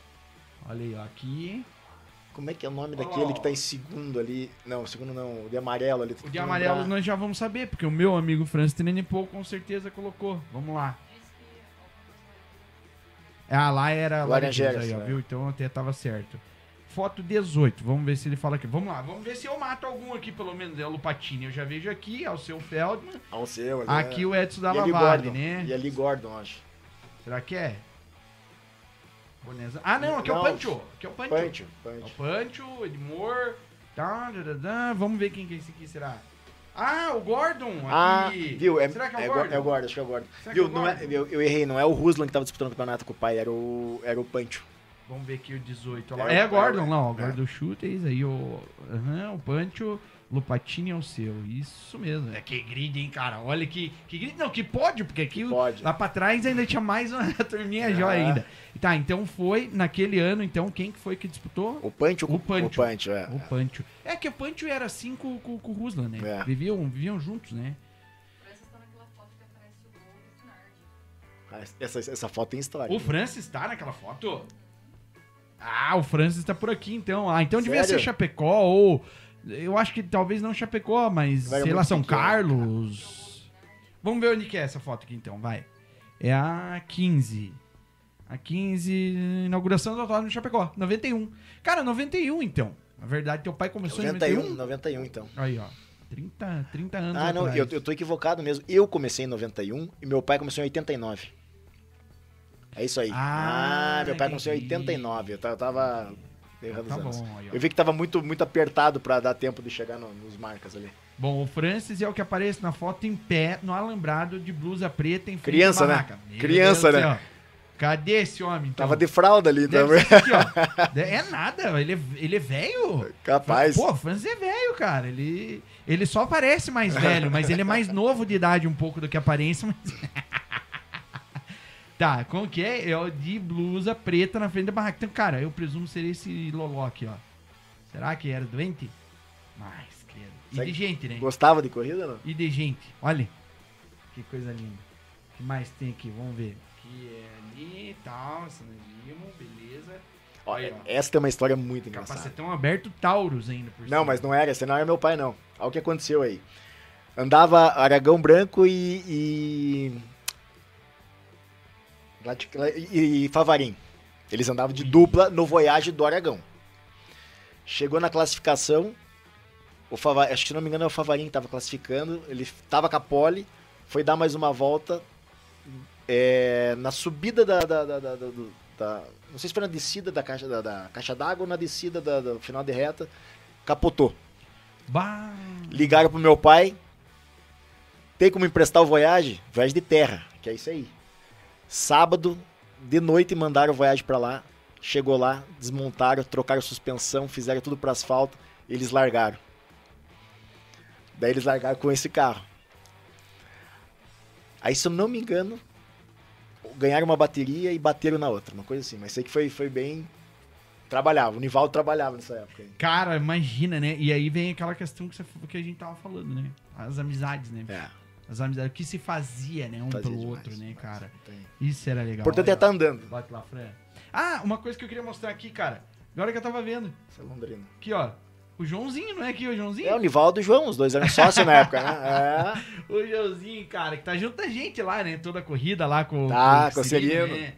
Olha aí, ó, aqui. Como é que é o nome daquele lá, que tá em segundo ali? Não, segundo não, o de amarelo ali. O de amarelo nós já vamos saber, porque o meu amigo Francis Trenipol com certeza colocou. Vamos lá. Ah, lá era Laranjeiras, Laranjeiras aí, ó, é. viu? Então até tava certo. Foto 18, vamos ver se ele fala aqui. Vamos lá, vamos ver se eu mato algum aqui, pelo menos. É o Lupatini, eu já vejo aqui, é o seu Feldman. Ah, o seu, mas Aqui é. o Edson da E ali Lavale, Gordon. né? E ali Gordon, acho. Será que é? Boneza. Ah, não, aqui é o Não. Pancho. Aqui é o Pancho. Pancho, É o Pancho. Pancho, Edmore. Tá, tá, tá, tá. Vamos ver quem que é esse aqui, será? Ah, o Gordon. Ah, aqui. viu? É, será que é o é, Gordon? É o Gordon, acho que é o Gordon. Será Viu? é o Não é, Gordon? eu, eu errei, não é o Ruslan que tava disputando o campeonato com o pai, era o, era o Pancho. Vamos ver aqui o 18. Lá. É, É, Gordon é, lá, ó. é. Gordon Shooters, aí o. Aham, o Pancho. Lupatini é o seu. Isso mesmo. É que grid, hein, cara? Olha que. Que grid. Não, que pódio, porque aqui Pode. lá pra trás ainda tinha mais uma turminha Ah. jóia ainda. Tá, então foi naquele ano, então, quem que foi que disputou? O Pancho, O Pancho. O Pancho, é. O Pancho. É que o Pancho era assim com, com, com o Ruslan, né? É. Viviam, viviam juntos, né? Francis tá naquela foto que aparece o gol do Finardi. Ah, Essa, essa foto tem história. O Francis tá naquela foto? Ah, o Francis tá por aqui, então. Ah, então devia Sério? ser Chapecó ou... Eu acho que talvez não Chapecó, mas Vai, sei lá, São Carlos. Vamos ver onde que é essa foto aqui, então, vai. É a 15. A 15, inauguração do autódromo de Chapecó, 91. Cara, 91, então. Na verdade, teu pai começou em 91, 91. 91 então. Aí, ó. 30, 30 anos Ah, não, eu, eu tô equivocado mesmo. Eu comecei em 91 e meu pai começou em 89. É isso aí. Ah, Ah, meu pai começou em entendi. 89. Eu ta- eu tava errando Tá os anos. bom, aí. Eu vi que tava muito, muito apertado pra dar tempo de chegar no- nos marcas ali. Bom, o Francis é o que aparece na foto em pé, no alambrado de blusa preta em frente Criança, né? Meu Criança, Deus né? Cadê esse homem, então? Tava de fralda ali ser aqui. É nada, ele é, ele é velho. Capaz. Pô, o Francis é velho, cara. Ele, ele só parece mais velho, mas ele é mais novo de idade um pouco do que aparência. Mas... tá, como que é? É o de blusa preta na frente da barraca. Então, cara, eu presumo ser esse loló aqui, ó. Será que era doente? Mais, credo. E Sabe- de gente, né? Gostava de corrida, não? E de gente. Olha. Que coisa linda. O que mais tem aqui? Vamos ver. Aqui é ali e tal. Sinalismo, beleza. Ó. essa tem uma história muito engraçada. Capacetão aberto Taurus ainda por Não, cima. mas não era, esse não era meu pai, não. Olha o que aconteceu aí. Andava Aragão Branco e. e... E, e Favarim. Eles andavam de dupla no Voyage do Aragão. Chegou na classificação. O Fava, acho que se não me engano é o Favarim que estava classificando. Ele estava com a pole, foi dar mais uma volta. é, na subida da, da, da- da- Não sei se foi na descida da caixa da caixa d'água ou na descida da- do final de reta. Capotou. Bah. Ligaram pro meu pai. Tem como emprestar o Voyage? Voyage de terra, que é isso aí. Sábado, de noite, mandaram o Voyage pra lá. Chegou lá, desmontaram, trocaram suspensão, fizeram tudo pro asfalto. Eles largaram. Daí eles largaram com esse carro. Aí, se eu não me engano, ganharam uma bateria e bateram na outra. Uma coisa assim. Mas sei que foi, foi bem. Trabalhava. O Nivaldo trabalhava nessa época. Cara, imagina, né? E aí vem aquela questão que, você, que a gente tava falando, né? As amizades, né? É. As amizades, o que se fazia, né? Um fazia pelo demais, outro, né, cara? Isso era legal. O importante é estar ó. andando. Bate lá, Fran. Ah, uma coisa que eu queria mostrar aqui, cara. Agora que eu tava vendo. Isso é Londrina. Aqui, ó. O Joãozinho, não é aqui o Joãozinho? É o Nivaldo e o João, os dois eram sócios na época, né? O Joãozinho, cara, que tá junto da gente lá, né? Toda a corrida lá com, Tá, o com o Serino. né?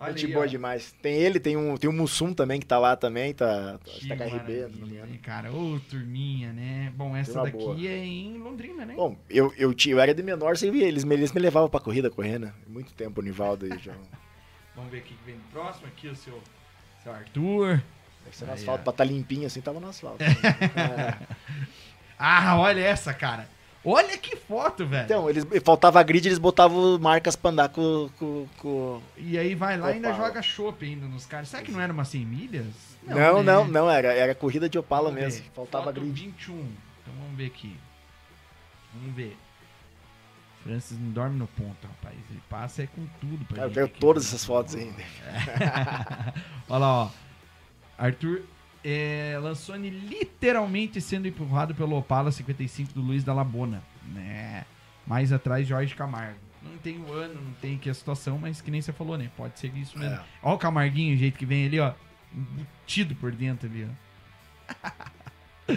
Olha Gente aí, boa ó. demais. Tem ele, tem um, tem um Mussum também que tá lá também, tá, Que tá com a RB, maravilha, se não me engano. cara? Ô, turminha, né? Bom, essa daqui boa. é em Londrina, né? Bom, eu, eu, tinha, eu era de menor, você via, eles eles me levavam pra corrida correndo. Muito tempo o Nivaldo e João. Vamos ver o que que vem no próximo. Aqui o seu, seu Arthur. Deve ser no Aí, asfalto, ó. pra estar limpinho assim, tava no asfalto. É. Ah, olha essa, cara. Olha que foto, velho. Então, eles, faltava grid, eles botavam marcas pra andar com... com, com... E aí vai lá e ainda joga chopp ainda nos caras. Será que não era uma 100 milhas? Não, né? não, não, era, era corrida de Opala Vamos mesmo. ver. Faltava Foto grid. 21. Então vamos ver aqui. Vamos ver. Francis não dorme no ponto, rapaz. Ele passa é com tudo pra Cara, eu gente quero aqui. todas essas fotos ainda. Olha lá, ó. Arthur é, Lansone literalmente sendo empurrado pelo Opala 55 do Luiz da Labona. Né? Mais atrás, Jorge Camargo. Não tem o ano, não tem aqui a situação, mas que nem você falou, né? Pode ser isso mesmo. É. Olha o Camarguinho, o jeito que vem ali, ó. Embutido por dentro ali, ó.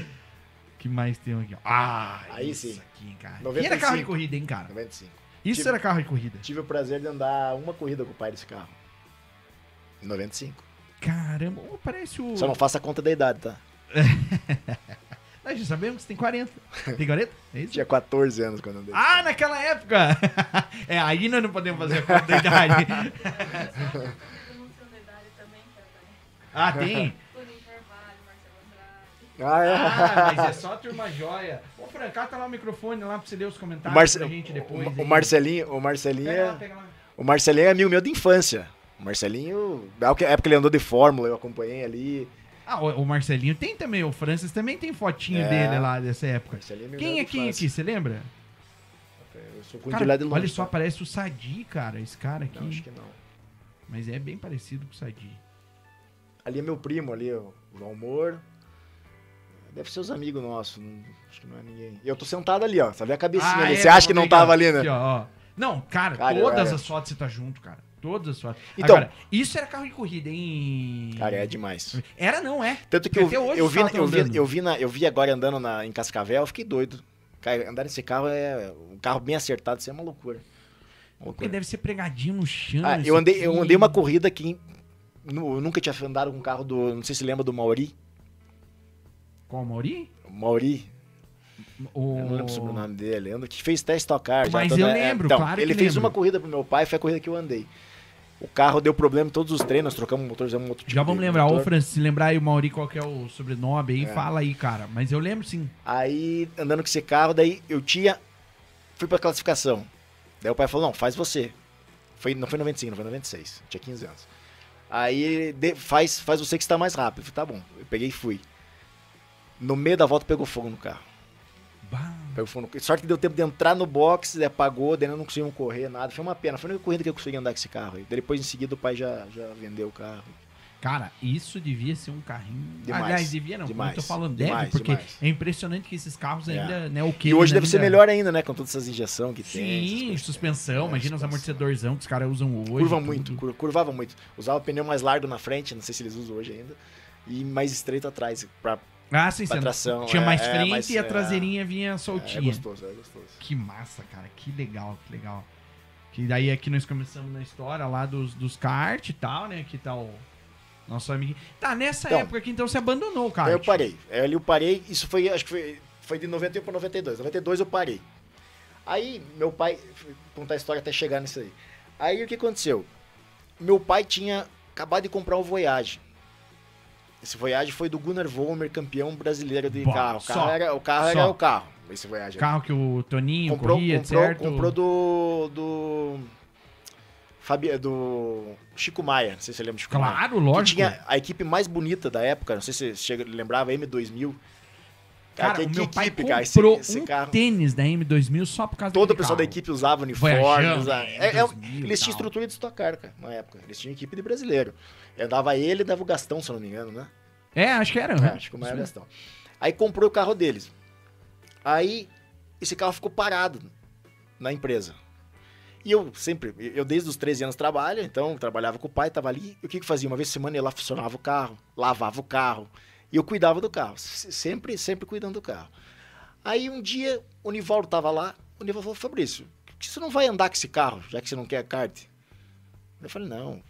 que mais tem aqui, ó? Ah, Aí isso sim. aqui, cara. 95. E era carro de corrida, hein, cara? 95. Isso Tive- era carro de corrida. Tive o prazer de andar uma corrida com o pai desse carro. Em 95. Caramba, parece o. Só não faça a conta da idade, tá? Nós já sabemos que você tem 40. Tem 40? É isso? Tinha 14 anos quando andei. Ah, naquela época! é, aí nós não podemos fazer a conta da idade. Ah, tem? Toninho Carvalho, Marcelo Andrade. Ah, é. Ah, mas é só a turma joia. Ô, Franca, tá lá o microfone lá pra você ler os O, comentários Marce- pra gente depois. o- o. Marcelinho, o Marcelinho, Pega lá, é, pega lá. o Marcelinho é amigo meu de infância. O Marcelinho, na época que ele andou de Fórmula, eu acompanhei ali. Ah, o, Marcelinho tem também, o Francis também tem fotinho É. dele lá dessa época. Marcelinho Quem é quem infância. aqui, você lembra? Eu sou Cara, de lá de longe. olha só, tá? parece o Sadi, cara, esse cara aqui. Não, acho que não. Mas é bem parecido com o Sadi. Ali é meu primo, ali, o João Moro. Deve ser os amigos nossos, não- acho que não é ninguém. E eu tô sentado ali, ó, sabe a cabecinha ali. é, Você acha que não tava ali, né? aqui, ó, ó. Não, cara, Cara, todas era- as fotos você tá junto, cara. Todas as fotos. Então- Agora, isso era carro de corrida, hein? Cara, é demais. Era, não, é. Tanto que Porque eu, eu, vi, eu, vi, eu, vi na, eu vi agora andando na, em Cascavel, eu fiquei doido. Cara, andar nesse carro é. Um carro bem acertado, isso é uma loucura. Uma Porque loucura. deve ser pregadinho no chão. Ah, eu, andei, eu aqui. andei uma corrida que eu nunca tinha andado com um carro do. Não sei se lembra do Mauri. Qual, Mauri? Mauri, O... eu não lembro sobre o sobrenome dele, que fez test Stock Car. já, Mas toda- eu é, lembro, então, claro Ele fez lembro. uma corrida pro meu pai, foi a corrida que eu andei. O carro deu problema em todos os treinos, trocamos o motor, fizemos um outro tipo Já vamos lembrar, ô motor. Francis, se lembrar aí o Mauri qual que é o sobrenome aí, É. fala aí, cara. Mas eu lembro sim. Aí, andando com esse carro, daí eu tinha. Fui pra classificação. Daí o pai falou: não, faz você. Foi, não foi 95, não foi 96. Tinha 15 anos. Aí, de- faz, faz você que está mais rápido. Eu falei, tá bom. Eu peguei e fui. No meio da volta pegou fogo no carro. Bah. Pegou fogo no... Sorte que deu tempo de entrar no box, daí apagou, daí não conseguimos correr, nada. Foi uma pena. Foi a única corrida que eu consegui andar com esse carro aí. Depois, em seguida, o pai já, já vendeu o carro. Cara, isso devia ser um carrinho. Demais, Aliás, devia não, demais, como eu tô falando, deve, demais, porque demais. é impressionante que esses carros É. ainda, né, o que E hoje eles deve ser ainda- melhor ainda, né? Com todas essas injeções que tem. essas Sim, suspensão, É, imagina os suspensão. amortecedorzão que os caras usam hoje. Curva muito, cur- curvava muito. Usava pneu mais largo na frente, não sei se eles usam hoje ainda. E mais estreito atrás, pra, Ah, sim, sim. tração. Tinha é, mais é, frente e a é, traseirinha vinha É, é soltinha. gostoso, é gostoso. Que massa, cara. Que legal, que legal. Que daí aqui nós começamos na história lá dos, dos kart e tal, né? Que tá o nosso amigo. Tá, nessa Então, época aqui então você abandonou o kart. Eu parei. Aí ali eu parei, isso foi, acho que foi, foi de 91 para 92. 92 eu parei. Aí meu pai, contar a história até chegar nisso aí. Aí o que aconteceu? Meu pai tinha acabado de comprar um Voyage. Esse Voyage foi do Gunnar Volmer, campeão brasileiro de Bom, carro. O só, carro, era, o carro era só. o carro, esse Voyage. Carro que o Toninho comprou, corria, comprou, certo? comprou do, do, Fabi, do Chico Maia, não sei se você lembra do Chico Maia. Claro, Que lógico. tinha a equipe mais bonita da época, não sei se você lembrava, a M2000. Cara, que o meu pai equipe, cara, comprou esse, esse um carro. tênis da M2000 só por causa Todo o pessoal da carro. equipe usava uniforme. Usava- né, é- é- 2000 eles tinham estrutura de Stock Car, cara, na época. Eles tinham equipe de brasileiro. Andava ele e dava o Gastão, se eu não me engano, né? É, acho que era. É, acho que o maior Gastão. Aí comprou o carro deles. Aí esse carro ficou parado na empresa. E eu sempre, eu desde os 13 anos trabalho, então trabalhava com o pai, tava ali. E o que que fazia? Uma vez por semana eu lá, funcionava o carro, lavava o carro. E eu cuidava do carro, sempre, sempre cuidando do carro. Aí um dia o Nivaldo tava lá, o Nivaldo falou, Fabrício, que você não vai andar com esse carro, já que você não quer kart? Eu falei, não,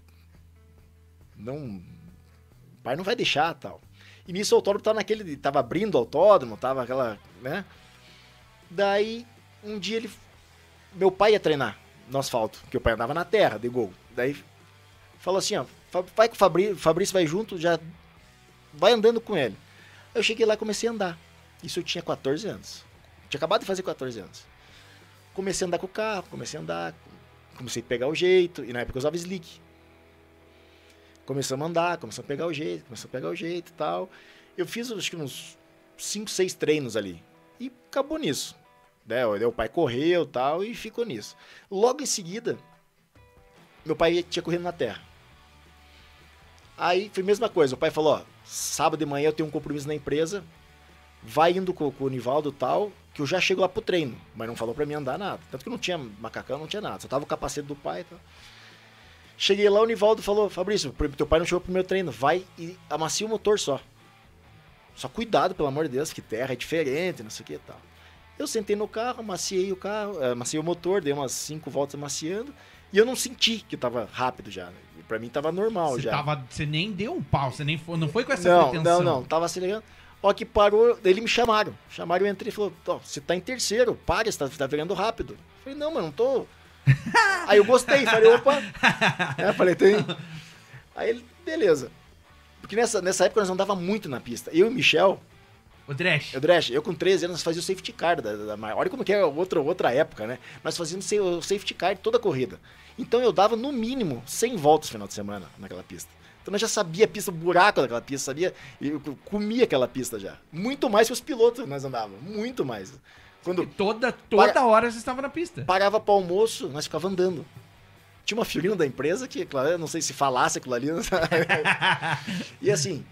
não, o pai não vai deixar, tal. E nisso o autódromo tava naquele, tava abrindo o autódromo, tava aquela, né? Daí, um dia ele, meu pai ia treinar no asfalto, porque o pai andava na terra, de gol. Daí, falou assim, ó, "Fa- vai com o Fabrício, Fabrício vai junto, já vai andando com ele. Eu cheguei lá e comecei a andar. Isso eu tinha 14 anos. Tinha acabado de fazer 14 anos. Comecei a andar com o carro, comecei a andar, comecei a pegar o jeito, e na época eu usava slick. Começamos a andar, começamos a pegar o jeito, começamos a pegar o jeito e tal. Eu fiz acho que uns 5, 6 treinos ali. E acabou nisso. Né? O pai correu tal, e ficou nisso. Logo em seguida, meu pai tinha corrido na terra. Aí foi a mesma coisa. O pai falou: ó, sábado de manhã eu tenho um compromisso na empresa. Vai indo com, com o Nivaldo tal, que eu já chego lá pro treino. Mas não falou pra mim andar nada. Tanto que não tinha macacão, não tinha nada. Só tava o capacete do pai e tal. Cheguei lá, o Nivaldo falou: Fabrício, teu pai não chegou pro meu treino. Vai e amacia o motor só. Só cuidado, pelo amor de Deus, que terra é diferente, não sei o que e tal. Eu sentei no carro, amaciei o carro, eh, amaciei o motor, dei umas cinco voltas amaciando. E eu não senti que tava rápido já. né? Pra mim tava normal já. tava, você nem deu um pau, você nem foi, não foi com essa Não, pretensão. não, não, tava acelerando. Ó, que parou, eles me chamaram. Chamaram, eu entrei e falou: Ó, você tá em terceiro, para, você tá, tá virando rápido. Eu falei, não, mas não tô. Aí eu gostei, falei, opa. É, falei, tem. Aí ele, beleza. Porque nessa, nessa época nós andava muito na pista. Eu e o Michel, O Dresch. eu, Dresch, eu com 13 anos fazia o safety car da, da, da Olha como que é outra, outra época, né? Nós fazíamos o safety car toda a corrida. Então eu dava no mínimo 100 voltas no final de semana naquela pista. Então nós já sabia a pista, o buraco daquela pista, sabia? Eu comia aquela pista já. Muito mais que os pilotos nós andávamos. Muito mais. Quando Toda, toda Para- hora você estava na pista. parava para almoço, nós ficava andando. Tinha uma figurina da empresa que, claro, eu não sei se falasse aquilo ali. e assim,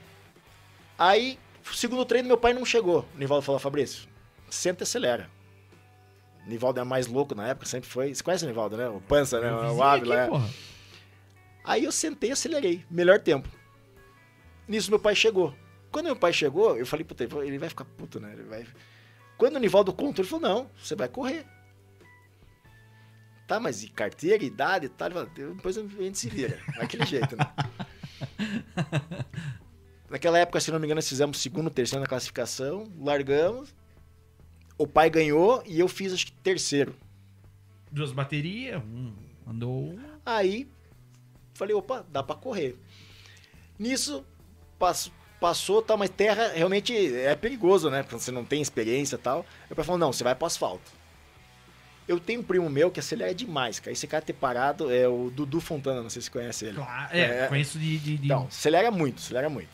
aí, segundo treino, meu pai não chegou. O Nivaldo falou, Fabrício, senta e acelera. O Nivaldo é mais louco na época, sempre foi. Você conhece o Nivaldo, né? O Pança, né? O Ávila. é. porra. Aí eu sentei e acelerei. Melhor tempo. Nisso meu pai chegou. Quando meu pai chegou, eu falei, puta, ele vai ficar puto, né? Ele vai... Quando o Nivaldo contou, ele falou, não, você vai correr. Tá, mas e carteira, idade e tal? Ele falou, depois a gente se vira. Daquele jeito, né? Naquela época, se não me engano, nós fizemos segundo, terceiro na classificação, largamos. O pai ganhou e eu fiz, acho que, terceiro. Duas baterias, um andou. Aí, falei, opa, dá pra correr. Nisso, passo- passou, tal, mas terra realmente é perigoso, né? Porque você não tem experiência e tal. Meu pai falou, não, você vai pro asfalto. Eu tenho um primo meu que acelera demais, cara. Esse cara ter parado é o Dudu Fontana, não sei se conhece ele. Claro, é, É. conheço de. de, de- Então, acelera muito, acelera muito.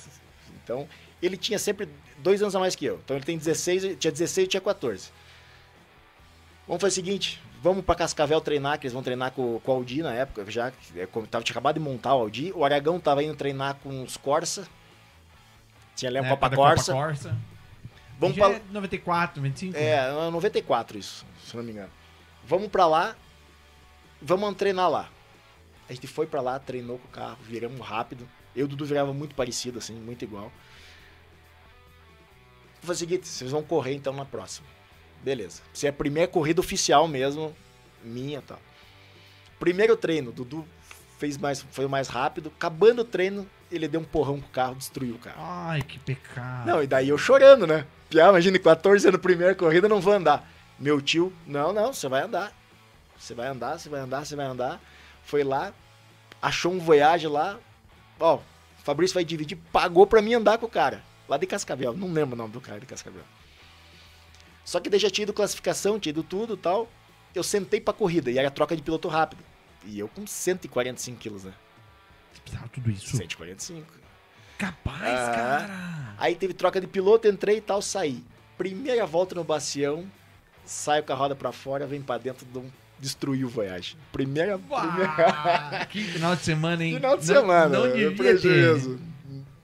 Então, ele tinha sempre dois anos a mais que eu. Então, ele tem 16, eu tinha 16 e tinha 14. Vamos fazer o seguinte, vamos pra Cascavel treinar, que eles vão treinar com, com o Aldi na época, já é, como tava, tinha acabado de montar o Aldi. O Aragão tava indo treinar com os Corsa. Tinha ali É, Copa Corsa. Copa Corsa. Vamos pra, é 94, 25? É, 94 isso, se não me engano. Vamos pra lá, vamos treinar lá. A gente foi pra lá, treinou com o carro, viramos rápido. Eu e o Dudu virava muito parecido, assim, muito igual. Vou fazer o seguinte, vocês vão correr então na próxima. Beleza. Se é a primeira corrida oficial mesmo, minha tal. Primeiro treino, Dudu fez mais, foi o mais rápido. Acabando o treino, ele deu um porrão com o carro, destruiu o carro. Ai, que pecado. Não, e daí eu chorando, né? Piá, imagina, 14 anos, primeira corrida, não vou andar. Meu tio, não, não, você vai andar. Você vai andar, você vai andar, você vai andar. Foi lá, achou um Voyage lá. Ó, o Fabrício vai dividir, pagou pra mim andar com o cara. Lá de Cascavel, não lembro o nome do cara de Cascavel. Só que já tinha ido classificação, tinha ido tudo e tal. Eu sentei pra corrida e era troca de piloto rápido. E eu com 145 quilos, né? Você precisava tudo isso? 145. Capaz, Ah. cara. Aí teve troca de piloto, entrei e tal, saí. Primeira volta no bacião, saio com a roda pra fora, vem pra dentro, dou um- destruiu o Voyage. Primeira, primeira que final de semana, hein? final de Não- semana, Não devia ter. prejuízo.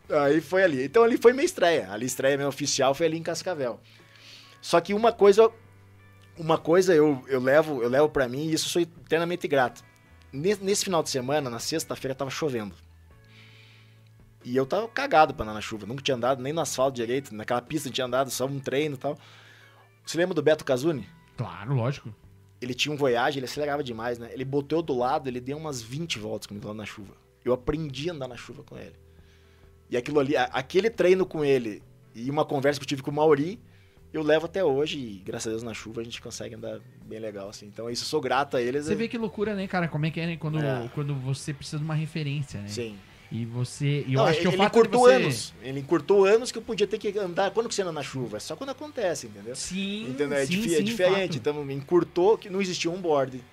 Aí foi ali. Então ali foi minha estreia. Ali estreia minha oficial foi ali em Cascavel. Só que uma coisa, uma coisa eu, eu levo, eu levo para mim e isso eu sou eternamente grato. Nesse, nesse final de semana, na sexta-feira tava chovendo. E eu tava cagado pra andar na chuva, nunca tinha andado nem no asfalto direito, naquela pista tinha andado só um treino e tal. Você lembra do Beto Casuni? Claro, lógico. Ele tinha um Voyage, ele acelerava demais, né? Ele botou eu do lado, ele deu umas 20 voltas comigo lá na chuva. Eu aprendi a andar na chuva com ele. E aquilo ali, a- aquele treino com ele e uma conversa que eu tive com o Mauri, eu levo até hoje e graças a Deus na chuva a gente consegue andar bem legal assim. Então isso eu sou grato a eles. Você vê que loucura, né, cara? Como é que é, né? Quando, É. quando você precisa de uma referência, né? Sim. E você. E eu Não, acho que ele de encurtou você... anos. Ele encurtou anos que eu podia ter que andar. Quando que você anda na chuva? É só quando acontece, entendeu? Sim, Entendeu? É, sim, difi- é sim, diferente. fato. Então, encurtou que não existia um board.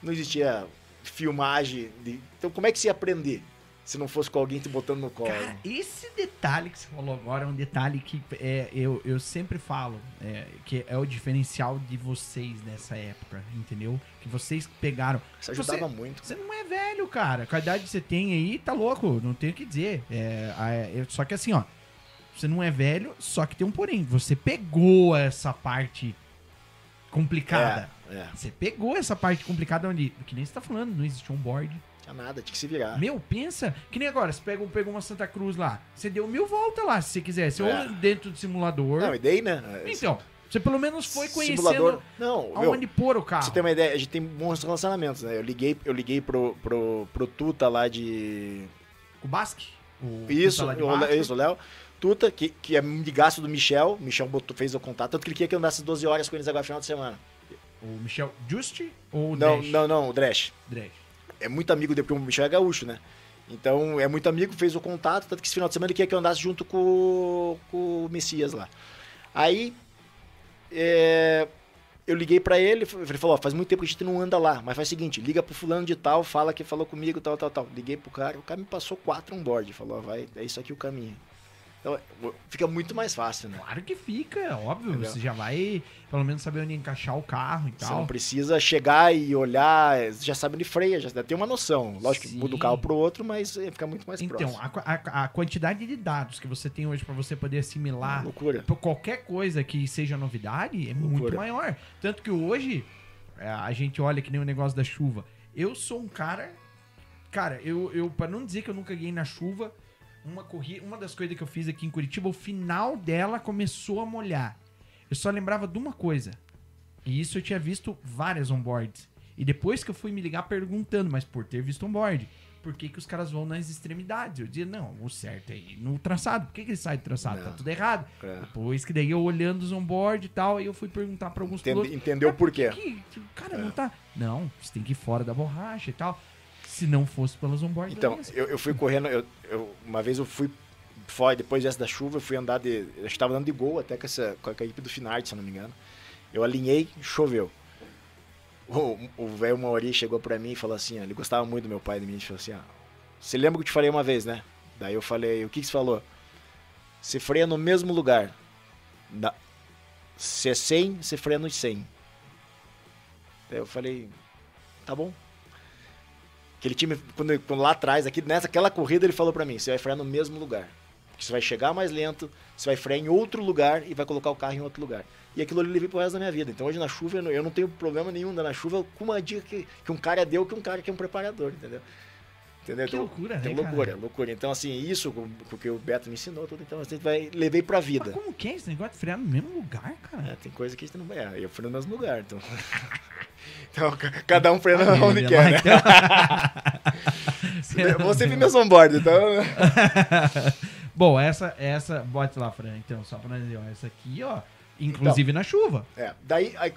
Não existia filmagem. De... Então, como é que você ia aprender? Se não fosse com alguém te botando no colo. Cara, esse detalhe que você falou agora é um detalhe que é, eu, eu sempre falo, é, que é o diferencial de vocês nessa época, entendeu? Que vocês pegaram. Isso ajudava muito. Você não é velho, cara. Com a idade que você tem aí, tá louco. Não tem o que dizer. É, é- só que assim, ó. Você não é velho, só que tem um porém. Você pegou essa parte complicada. É, é. Você pegou essa parte complicada onde, que nem você tá falando, não existia um board. Tinha nada, tinha que se virar. Meu, pensa, que nem agora, você pega, pegou uma Santa Cruz lá, você deu mil voltas lá, se você quisesse, É. ou dentro do simulador. Não, e daí, né? então, você pelo menos foi conhecendo Simulador. Não, meu, aonde pôr o carro. você ter uma ideia, a gente tem bons relacionamentos, né? Eu liguei, eu liguei pro, pro, pro Tuta lá de. O Basque? O Isso, Tuta lá de o, Basque. isso, o Léo. Tuta, que, que é de gasto do Michel. Michel botou, fez o contato. Tanto que ele queria que eu andasse 12 horas com eles agora no final de semana. O Michel Just ou o Não, Dash? não, não, o Dresch. Dash. É muito amigo dele, porque o Michel é gaúcho, né? Então é muito amigo, fez o contato, tanto que esse final de semana ele queria que eu andasse junto com, com o Messias lá. Aí é, eu liguei pra ele, ele falou, faz muito tempo que a gente não anda lá, mas faz o seguinte, liga pro fulano de tal, fala que falou comigo, tal, tal, tal. Liguei pro cara, o cara me passou quatro on board, falou, vai, é isso aqui o caminho. Então fica muito mais fácil, né? Claro que fica, é óbvio. Entendeu? Você já vai, pelo menos, saber onde encaixar o carro e Você tal. não precisa chegar e olhar, você já sabe onde freia, já tem uma noção. Lógico que Sim. muda o carro pro outro, mas é, fica muito mais Então, próximo. a, qu- a- a quantidade de dados que você tem hoje pra você poder assimilar Loucura. por qualquer coisa que seja novidade é muito Loucura. maior. Tanto que hoje é, a gente olha que nem o negócio da chuva. Eu sou um cara. Cara, eu, eu para não dizer que eu nunca ganhei na chuva, uma corrida, uma das coisas que eu fiz aqui em Curitiba, o final dela começou a molhar. Eu só lembrava de uma coisa. E isso eu tinha visto várias onboards. E depois que eu fui me ligar perguntando, mas por ter visto onboard, por que, que os caras vão nas extremidades? Eu dizia, não, o certo é ir no traçado. Por que, que ele sai do traçado? Tá Não. tudo errado. É. Depois que daí eu olhando os onboard e tal, aí eu fui perguntar pra alguns Entende- pilotos. entendeu "Mas por quê?" que- cara, não tá. Não, você tem que ir fora da borracha e tal. Se não fosse pelas onboard. Então, eu, eu fui correndo, eu, eu- uma vez eu fui fora, depois dessa da chuva, eu fui andar de. Eu estava andando de gol até com, essa, com a equipe do Finarte, se não me engano. Eu alinhei, choveu. O velho Mauri chegou pra mim e falou assim: ó, ele gostava muito do meu pai mim. Ele falou assim: ó, Você lembra que eu te falei uma vez, né? Daí eu falei: O que, que você falou? Você freia no mesmo lugar. Se é 100, você freia nos 100. Daí eu falei, tá bom. Aquele time, quando, quando lá atrás, aqui nessa aquela corrida, ele falou pra mim: você vai frear no mesmo lugar. Porque você vai chegar mais lento, você vai frear em outro lugar e vai colocar o carro em outro lugar. E aquilo ali eu levei pro resto da minha vida. Então hoje na chuva eu não, eu não tenho problema nenhum na chuva com uma dica que, que um cara deu que um cara que é um preparador, entendeu? Entendeu? Que Então, loucura, que né, loucura, cara? loucura. Então, assim, isso, porque o Beto me ensinou tudo, então a gente vai, levei pra vida. Mas como que é esse negócio de frear no mesmo lugar, cara? É, tem coisa que a gente não vai. É, eu fui no mesmo lugar, então. então, ca- cada um Olha onde quer, né? então. Você viu meu onboard, então. Bom, essa, essa, bote lá, Fran, então, só pra nós dizer, ó, essa aqui, ó, inclusive na chuva. É, daí, aí,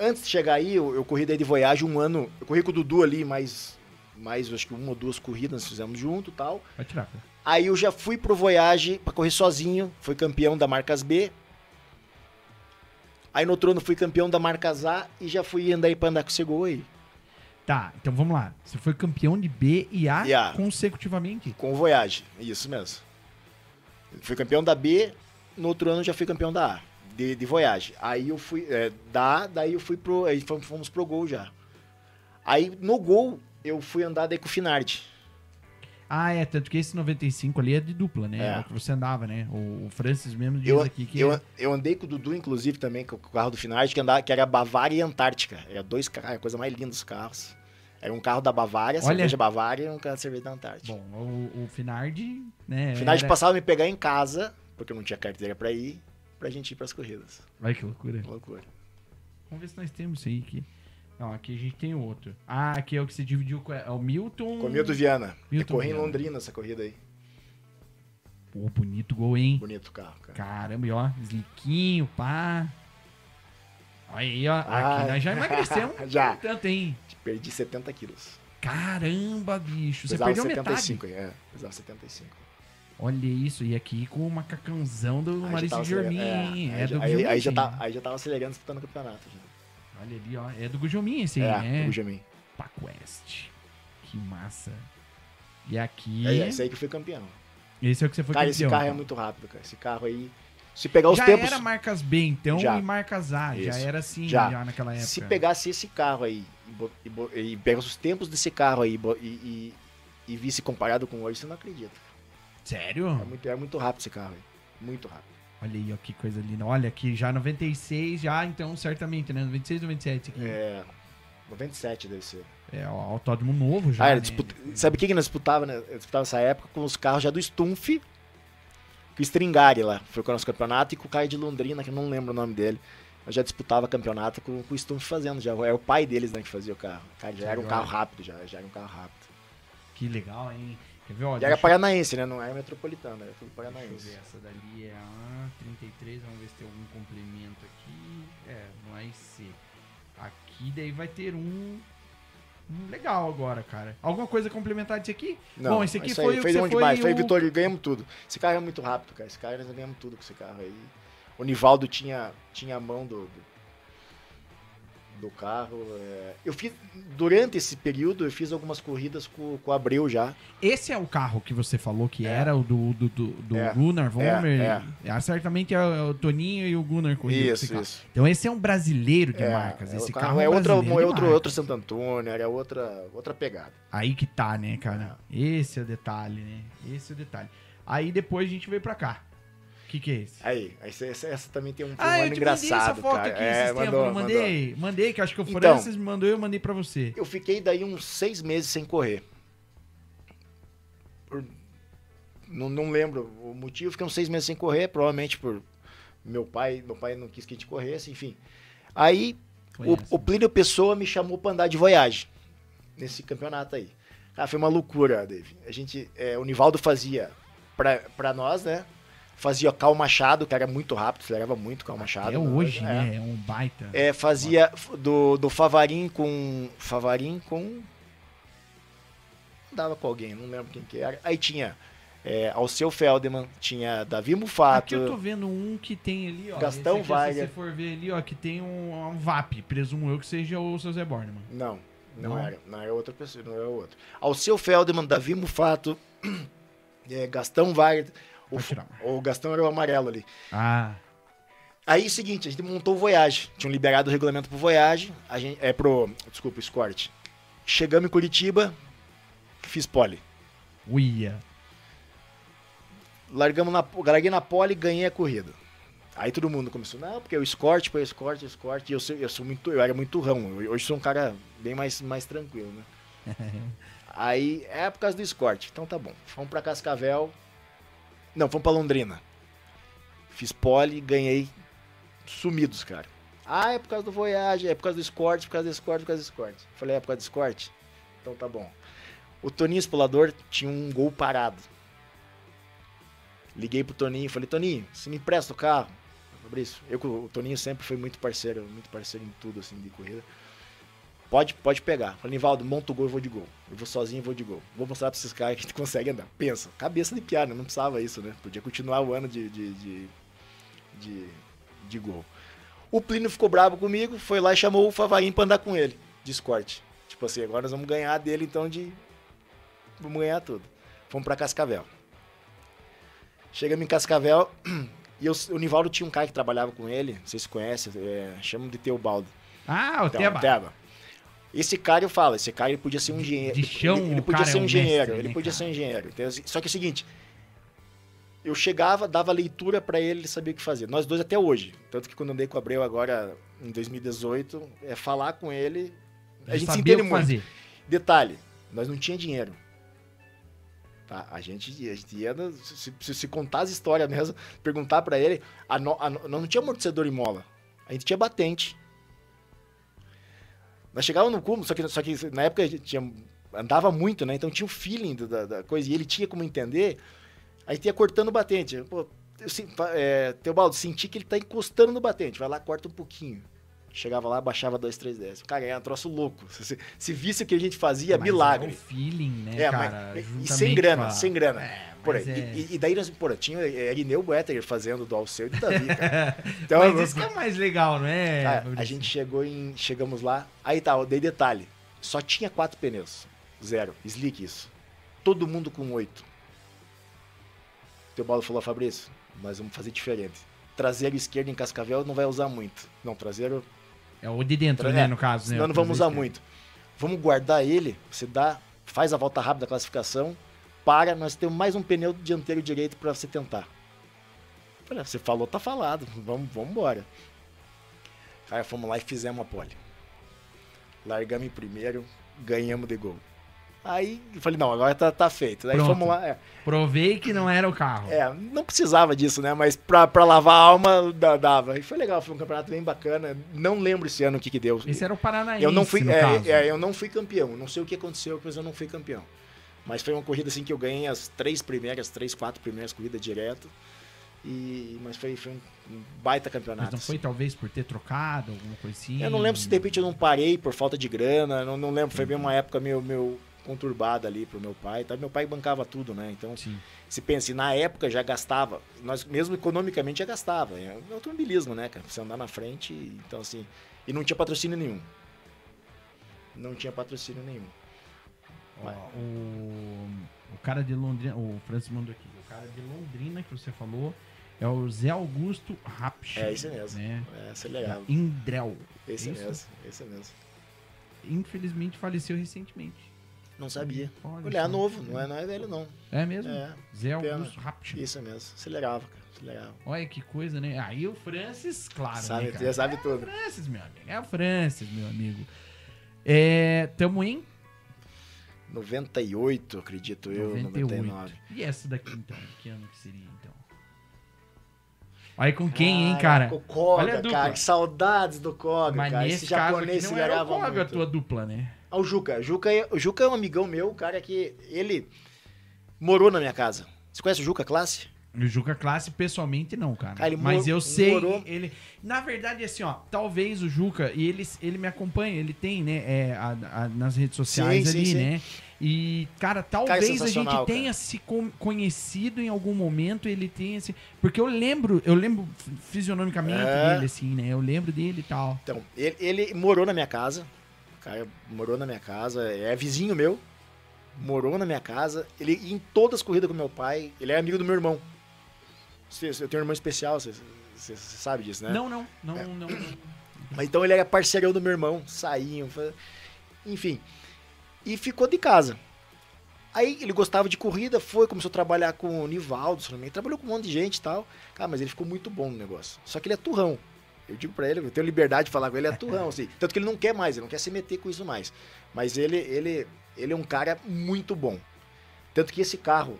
antes de chegar aí, eu, eu corri daí de Voyage um ano. Eu corri com o Dudu ali, mais, mais acho que uma ou duas corridas nós fizemos junto e tal. Pode tirar, Fran. Aí eu já fui pro Voyage pra correr sozinho, fui campeão da Marcas B. Aí no outro ano fui campeão da Marcas A e já fui andar aí pra andar com o Segol aí. Tá, então vamos lá. Você foi campeão de B e A E A. consecutivamente. Com o Voyage, isso mesmo. Fui campeão da B, no outro ano já fui campeão da A, de, de Voyage. Aí eu fui, é, da A, daí eu fui pro, aí fomos, fomos pro Gol já. Aí no Gol eu fui andar daí com o Finardi. Ah, é, tanto que esse 95 ali é de dupla, né? É. É o que você andava, né? O, o Francis mesmo diz Eu, aqui que... eu, eu andei com o Dudu, inclusive, também, com o carro do Finardi, que, andava, que era Bavária e Antártica. Era dois carros, a coisa mais linda dos carros. Era um carro da Bavária, Olha. cerveja Bavária e um carro de cerveja da Antártica. Bom, o, o Finardi, né? o Finardi era- passava a me pegar em casa, porque eu não tinha carteira pra ir, pra gente ir pras corridas. Olha que loucura. Loucura. Vamos ver se nós temos isso aí aqui. Não, aqui a gente tem outro. Ah, aqui é o que você dividiu com é o Milton. Com o Milton Viana. Milton eu corri Viana. em Londrina essa corrida aí. Pô, bonito gol, hein? Bonito carro, cara. Caramba, e ó, sliquinho, pá. Aí, ó. Aqui Ah. nós já emagrecemos Já. tanto, hein? Perdi 70 quilos. Caramba, bicho. Você Pesava perdeu 75, é. Pesava 75. metade. Olha isso, e aqui com o macacãozão do Maurício acelerando- hein? é, É, aí, do aí, aí, já tá, aí já tava acelerando disputando o campeonato. Já. Olha ali, ó. É do Gujomin esse aí, é, né? o Benjamin. Paquest. Que massa. E aqui. É, esse aí que foi campeão. Esse é o que você foi cara, campeão. esse carro é muito rápido, cara. Esse carro aí. Se pegar os já tempos. era marcas B, então, Já. e marcas A. Já Isso. era assim, Já. já, naquela época. Se pegasse esse carro aí e, e, e pega os tempos desse carro aí e e, e, e visse comparado com hoje, você não acredita. Sério? É muito, é muito rápido esse carro aí. Muito rápido. Olha aí, ó, que coisa linda. Olha aqui, já 96, já, então, certamente, né? 96, 97 aqui. É. 97 deve ser. É, ó, autódromo novo já, Ah, né? disputa- Sabe o que, que nós disputava, né? Eu disputava nessa época com os carros já do Stumpf, com o Stringari lá. Foi com o nosso campeonato e com o cara de Londrina, que eu não lembro o nome dele. Eu já disputava campeonato com, com o Stumpf fazendo. Já era o pai deles né, que fazia o carro. Cara, já Que era um legal. carro rápido, já, já era um carro rápido. Que legal, hein? Ver, ó? E era paranaense, né? Não era metropolitano, era tudo Deixa eu paranaense. ver, essa dali é a 33, vamos ver se tem algum complemento aqui. É, não é IC. Aqui daí vai ter um... legal agora, cara. Alguma coisa complementar disso aqui? Bom, esse aqui foi aí, o que você foi demais. Foi vitória, ganhamos tudo. Esse carro é muito rápido, cara. Esse carro nós ganhamos tudo com esse carro aí. O Nivaldo tinha, tinha a mão do, do, do carro. é. Eu fiz, durante esse período, eu fiz algumas corridas com, com o Abreu já. Esse é o carro que você falou que É. era o do, do, do, do É. Gunnar Vomer? É, É, certamente é o, Toninho e o Gunnar corriam Isso, carro. isso. Então esse é um brasileiro de É, marcas. é, Esse o carro, é, é outra, é outro, outro Santo Antônio, era outra, outra pegada. Aí que tá, né, cara? Esse é o detalhe, né? Esse é o detalhe. Aí depois a gente veio pra cá. O que que é esse? Aí, essa, essa- essa também tem um, Ah, eu te mandei engraçado, essa foto cara. aqui É, esses tempos. mandou, mandei, mandei, que acho que o Então. Francis me mandou eu mandei pra você. Eu fiquei daí uns seis meses sem correr. Por- Não, não lembro o motivo, fiquei uns seis meses sem correr, provavelmente por meu pai, meu pai não quis que a gente corresse, enfim. Aí o, o Plínio Pessoa me chamou pra andar de voyage nesse campeonato aí. Cara, foi uma loucura, Dave. A gente, é, o Nivaldo fazia pra nós, né? Fazia Cal Machado, que era muito rápido, acelerava muito Cal Machado. É hoje, É. né? É um baita. É, fazia do, do Favarim com. Favarim com. Andava com alguém, não lembro quem que era. Aí tinha é, Alceu Feldman, tinha Davi Mufato. Aqui eu tô vendo um que tem ali, ó. Gastão aqui, Se Wagner. você for ver ali, ó, que tem um, um VAP. Presumo eu que seja o seu Zé Borneman. Não, não, Não? era. Não era outra pessoa, não era outro. Alceu Feldman, Davi Mufato, é, Gastão Wagner. O, o Gastão era o amarelo ali. Ah, Aí, seguinte, a gente montou o Voyage. Tinham liberado o regulamento pro Voyage. A gente, é pro. Desculpa, Escort. Chegamos em Curitiba, fiz pole. Uia. Largamos na, larguei na pole e ganhei a corrida. Aí todo mundo começou, não, porque o escort, foi o escort, o escort. E eu, sou- eu sou muito, eu era muito rão. Eu- Hoje sou um cara bem mais, mais tranquilo, né? Aí é por causa do escort. Então tá bom. Fomos pra Cascavel. Não, fomos pra Londrina. Fiz pole, ganhei sumidos, cara. Ah, é por causa do Voyage, é por causa do escort, por causa do escort, por causa do escort. Falei, é por causa do escort? Então tá bom. O Toninho Espolador tinha um gol parado. Liguei pro Toninho e falei, Toninho, você me empresta o carro? Fabrício, eu, o Toninho sempre foi muito parceiro, muito parceiro em tudo, assim, de corrida. Pode, pode pegar. Falei, Nivaldo, monta o gol, eu vou de gol. Eu vou sozinho, eu vou de gol. Vou mostrar pra esses caras que a gente consegue andar. Pensa, cabeça de piada, não precisava isso, né? Podia continuar o ano de, de, de, de, de gol. O Plínio ficou bravo comigo, foi lá e chamou o Favarim pra andar com ele, de escorte. Tipo assim, agora nós vamos ganhar dele, então, de... Vamos ganhar tudo. Fomos pra Cascavel. Chegamos em Cascavel e eu- o Nivaldo tinha um cara que trabalhava com ele, não sei se conhece, é, chamam de Teobaldo. Ah, o Então, Teba. Teba. Esse cara eu falo, esse cara ele podia ser um engenheiro. De chão, ele, ele podia cara ser é um um engenheiro, mestre, ele né, podia cara? ser um engenheiro. Então, assim, só que é o seguinte, eu chegava, dava leitura pra ele, ele sabia o que fazer. Nós dois até hoje. Tanto que quando eu andei com o Abreu agora em 2018, é falar com ele, a gente se entende o que muito. fazer. Detalhe, nós não tinha dinheiro. Tá? A, gente, a gente ia, se, se, se contar as histórias mesmo, perguntar pra ele, a no- a nós não tinha amortecedor em mola, a gente tinha batente. Nós chegávamos no cubo, só que, só que na época a gente tinha, andava muito, né? Então tinha o feeling da, da coisa, e ele tinha como entender, a gente ia cortando o batente. Pô, eu, é, Teobaldo, senti que ele tá encostando no batente, vai lá, corta um pouquinho. Chegava lá, baixava dois, três décimos. Cara, é um troço louco. Se, se, se visse o que a gente fazia, Mas milagre. É o feeling, né, É, cara? mas- e sem grana, a- sem grana. É, Por mas aí. é- E, e daí, nós, pô, tinha é, Irineu Boetter fazendo do Alceu e do Davi, cara. Então, Mas isso que é mais legal, não é? cara, a gente chegou em. Chegamos lá. Aí tá, eu dei detalhe. Só tinha quatro pneus. Zero. Slick isso. Todo mundo com oito. Teu Paulo falou, Fabrício, nós vamos fazer diferente. Traseiro esquerdo em Cascavel não vai usar muito. Não, traseiro É o de dentro, É, né, no caso. né? Senão o não vamos usar traseiro muito. Vamos guardar ele, você dá, faz a volta rápida da classificação, para, nós temos mais um pneu dianteiro direito para você tentar. Falei, você falou, tá falado, vamos, vamos embora. Cara, fomos lá e fizemos a pole. Largamos em primeiro, ganhamos de gol. Aí, eu falei, não, agora tá, tá feito. Aí Pronto. fomos lá, é, Provei que não era o carro. é, não precisava disso, né? Mas pra, pra lavar a alma, dava. E foi legal, foi um campeonato bem bacana. Não lembro esse ano o que que deu. Esse era o Paranaense, Eu não fui, é, é, eu não fui campeão. Não sei o que aconteceu, mas eu não fui campeão. Mas foi uma corrida assim que eu ganhei as três primeiras, três, quatro primeiras corridas direto. E, mas foi, foi um, baita campeonato. Mas não foi talvez por ter trocado, alguma coisa assim? Eu não lembro se de repente eu não parei por falta de grana. Não, não lembro. Foi bem uma época meio, meio conturbada ali pro meu pai. Tá? Meu pai bancava tudo, né? Então, Sim. se pensa, na época já gastava, nós mesmo economicamente já gastava. É automobilismo, né, cara? Você andar na frente, então assim. E não tinha patrocínio nenhum. Não tinha patrocínio nenhum. O, o cara de Londrina, o Francis mandou aqui, o cara de Londrina que você falou é o Zé Augusto Rapsch. É esse mesmo. Né? É, esse é legal. Indrel. Esse Isso? mesmo, esse mesmo. Infelizmente faleceu recentemente. Não sabia. Olha Olha, é novo, não é, não é velho, não. É mesmo? É, Zé. Augusto Rapsch. isso mesmo. Acelerava, cara. Acelerava. Olha que coisa, né? Aí o Francis, claro, sabe, né, cara? já sabe É o tudo. Francis, meu amigo. É o Francis, meu amigo. É, tamo em 98, acredito eu, 98. 99. E essa daqui, então? Que ano que seria, então? Olha com quem, hein, cara? O Koga, Olha a dupla. cara. que Saudades do Koga, Mas cara. nesse Esse caso japonês aqui se não era o Koga a muito. tua dupla, né? Ah, o Juca. O Juca, é, o Juca é um amigão meu, cara que ele morou na minha casa. Você conhece o Juca Classe? O Juca Classe, pessoalmente, não, cara. Cara, Mas eu sei, morou- ele... Na verdade, assim, ó, talvez o Juca, e ele, ele me acompanha, ele tem, né, é, a- a- nas redes sociais Sim, ali, sim. né? E, cara, talvez a gente tenha cara. se conhecido em algum momento, ele tenha se... Porque eu lembro, eu lembro fisionomicamente É. dele, assim, né? Eu lembro dele e tal. Então, ele, ele morou na minha casa. O cara morou na minha casa. É vizinho meu. Morou na minha casa. Ele ia em todas as corridas com meu pai. Ele é amigo do meu irmão. Eu tenho um irmão especial. cê- Você sabe disso, né? Não, não, não, É. não. Mas então ele era parceirão do meu irmão, saíam, enfim. E ficou de casa. Aí ele gostava de corrida, foi, começou a trabalhar com o Nivaldo, se não me engano, trabalhou com um monte de gente e tal. Cara, mas ele ficou muito bom no negócio. Só que ele é turrão. Eu digo pra ele, eu tenho liberdade de falar com ele, ele é turrão, assim. Tanto que ele não quer mais, ele não quer se meter com isso mais. Mas ele, ele, ele é um cara muito bom. Tanto que esse carro,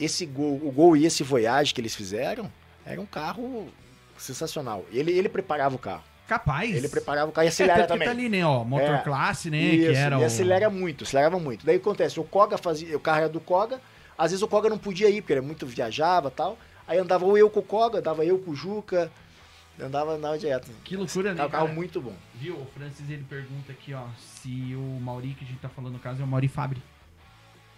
esse gol, o gol e esse Voyage que eles fizeram, era um carro sensacional. Ele, ele preparava o carro. Capaz. Ele preparava o carro e É, acelera que também. tá ali, né, ó, motor É. classe, né, Isso, que era e o... acelera muito, acelerava muito. Daí acontece, o Koga fazia, o carro era do Koga, às vezes o Koga não podia ir, porque ele muito viajava e tal. Aí andava ou eu com o Koga, andava eu com o Juca, andava, andava direto. Que loucura, né, Carro, carro cara? muito bom. Viu, o Francis, ele pergunta aqui, ó, se o Mauri que a gente tá falando no caso é o Mauri Fabri.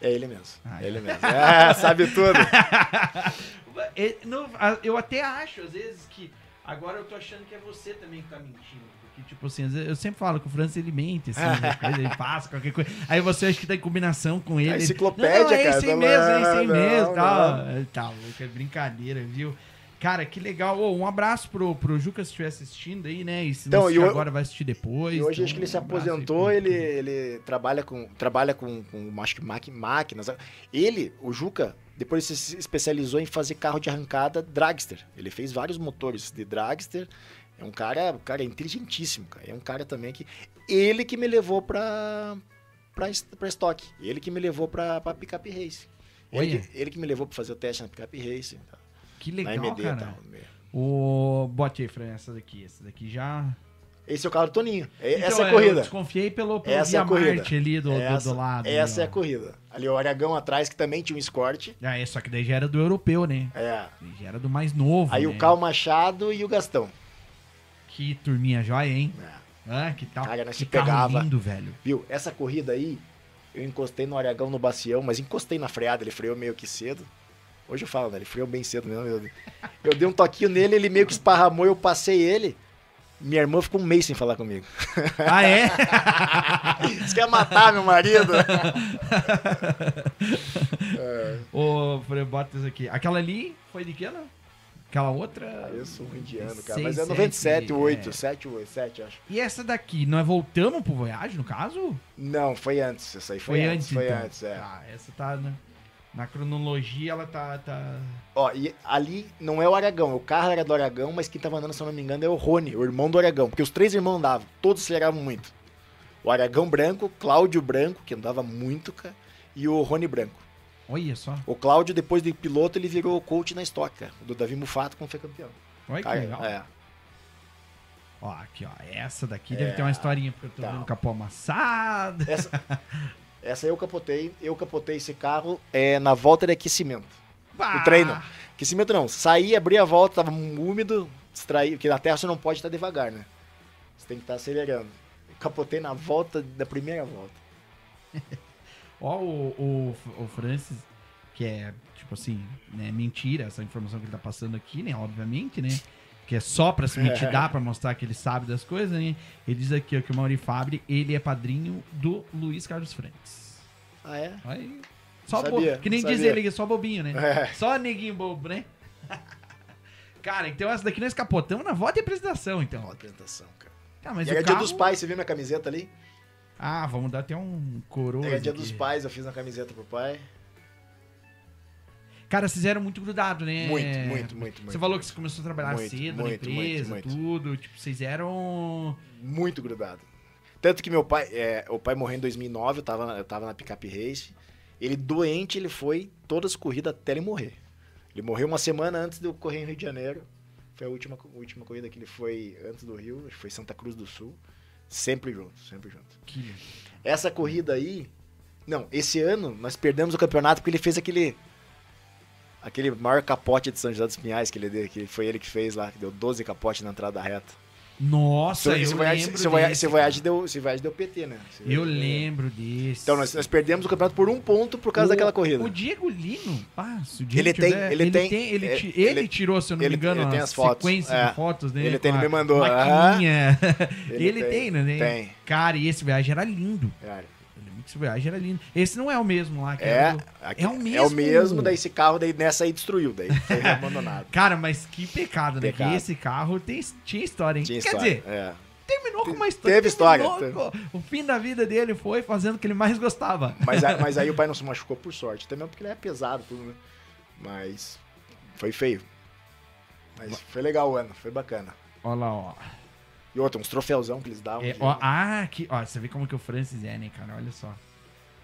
É ele mesmo. Ah, é é. ele mesmo. Ah, sabe tudo. É, a- eu até acho, às vezes, que agora eu tô achando que é você também que tá mentindo. Porque, tipo assim, eu sempre falo que o Francis ele mente, assim, né, coisa, ele passa qualquer coisa. Aí você acha que tá em combinação com ele. A ele- enciclopédia, não, não, é cara, isso aí mesmo, é isso aí mesmo. Tal. não. Tá louco, é brincadeira, viu? Cara, que legal. Ô, um abraço pro, pro Juca se estiver assistindo aí, né? E se não Então, assistir e o- agora vai assistir depois. E hoje então, acho que ele se aposentou, ele, ele trabalha com trabalha com, com acho que máquinas. Ele, o Juca, depois ele se especializou em fazer carro de arrancada dragster. Ele fez vários motores de dragster. É um cara, cara inteligentíssimo, cara. É um cara também que ele que me levou es- pra estoque. Ele que me levou pra, pra picape race. Ele ele que me levou pra fazer o teste na picape race, tá? Que na legal, MD cara. tal. O... Bote aí, Fran, essa daqui. Essa daqui já... Esse é o carro do Toninho. É- Então, essa é a Eu corrida. desconfiei pelo, pelo Essa é a corrida. Marte ali do, do- essa, do, lado. Essa é ali, a corrida. Ali o Aragão atrás, que também tinha um Escort. Ah, é, só que daí já era do europeu, né? É. Daí Já era do mais novo, Aí né? o Cal Machado e o Gastão. Que turminha jóia, hein? É. Ah, que tal? Cara, nós que se carro pegava. lindo, velho. Viu? Essa corrida aí, eu encostei no Aragão no bacião, mas encostei na freada, ele freou meio que cedo. Hoje eu falo, né? Ele freou bem cedo mesmo. Eu, eu dei um toquinho nele, ele meio que esparramou, eu passei ele. Minha irmã ficou um mês sem falar comigo. Ah, é? Você quer matar meu marido? Ô, Fran, bota isso aqui. Aquela ali foi de que ano? Aquela outra? Eu sou um indiano, cara. Seis, Mas é sete, 97, 8, é. 7, 8, 7, acho. E essa daqui, nós voltamos pro Voyage, no caso? Não, foi antes. Essa aí foi, Foi, antes. antes, Foi então. antes, é. Ah, essa tá na, na cronologia, ela tá... tá... Ó, e ali não é o Aragão, o carro era do Aragão, mas quem tava andando, se eu não me engano, é o Rony, o irmão do Aragão. Porque os três irmãos andavam, todos aceleravam muito. O Aragão branco, Cláudio branco, que andava muito, cara, e o Rony branco. Olha só. O Cláudio, depois de piloto, ele virou coach na cara, do Davi Mufato, quando foi campeão. Olha que Cara, legal. é. Ó, aqui, ó. Essa daqui deve É, ter uma historinha, porque eu tô tá. vendo capô amassado. Essa, essa eu capotei, eu capotei esse carro é, na volta de aquecimento. Bah! treino. Aquecimento não, saí, abri a volta, tava úmido, distraí, porque na terra você não pode estar devagar, né? Você tem que estar acelerando. Eu capotei na volta da primeira volta. Ó, o, o, o Francis, que é, tipo assim, né, mentira essa informação que ele tá passando aqui, né, obviamente, né, que é só pra se mitidar, pra mostrar que ele sabe das coisas, né, ele diz aqui ó, que o Mauri Fabre, ele é padrinho do Luiz Carlos Francis. Ah, é? Aí. Só Sabia, bo... Que nem sabia. diz ele, só bobinho, né? É. Só neguinho bobo, né? Cara, então essa daqui nós capotamos na volta e apresentação, então. Ó, apresentação, cara. Tá, mas e o era carro... dia dos pais, você viu minha camiseta ali? Ah, vamos dar até um coroa. Era dia aqui. dos pais, eu fiz uma camiseta pro pai. Cara, vocês eram muito grudados, né? Muito, muito, muito, Você muito. falou que você começou a trabalhar Muito, cedo na muito, empresa, muito, tudo. Tipo, vocês eram. Muito grudado. Tanto que meu pai, é, o pai morreu em 2009, eu tava, eu tava na picape race. Ele doente, ele foi todas as corridas até ele morrer. Ele morreu uma semana antes de eu correr em Rio de Janeiro. Foi a última, última corrida que ele foi antes do Rio, acho que foi Santa Cruz do Sul. Sempre junto, sempre junto. Que... Essa corrida aí. Não, esse ano nós perdemos o campeonato porque ele fez aquele. Aquele maior capote de São José dos Pinhais que ele deu, que foi ele que fez lá, que deu 12 capotes na entrada da reta. Nossa, eu esse Voyage, lembro esse Voyage- desse, esse Voyage deu, esse Voyage deu PT, né? Esse Eu Voyage- lembro desse. Então nós, nós perdemos o campeonato por um ponto por causa O- daquela corrida. O Diego Lino, se o Diego Ele tem- tiver- ele tem- ele, é, ele ele- tirou, se eu não ele- me engano, ele tem as fotos, sequência é. de fotos, né? Ele tem, ele me mandou, Maquininha. Ele Ele, tem. tem, né? Tem. Cara, e esse viagem era lindo. Cara, É Onix Voyager era lindo. Esse não é o mesmo lá. É, do- aqui- é o É o mesmo. mesmo, daí esse carro daí nessa aí destruiu, daí foi abandonado. Cara, mas que pecado, né? Pecado. Que esse carro tem, tinha história, hein? Tinha Quer história. dizer, é. terminou com uma história. teve história, com- O fim da vida dele foi fazendo o que ele mais gostava. Mas, a- mas aí o pai não se machucou por sorte. Também porque ele é pesado, tudo, né? Mas foi feio. Mas foi legal o ano, foi bacana. Olha lá, ó. E outra, uns troféuzão que eles davam. É, de- ó, ah, aqui, ó, você vê como que o Francis é, né, cara? Olha só.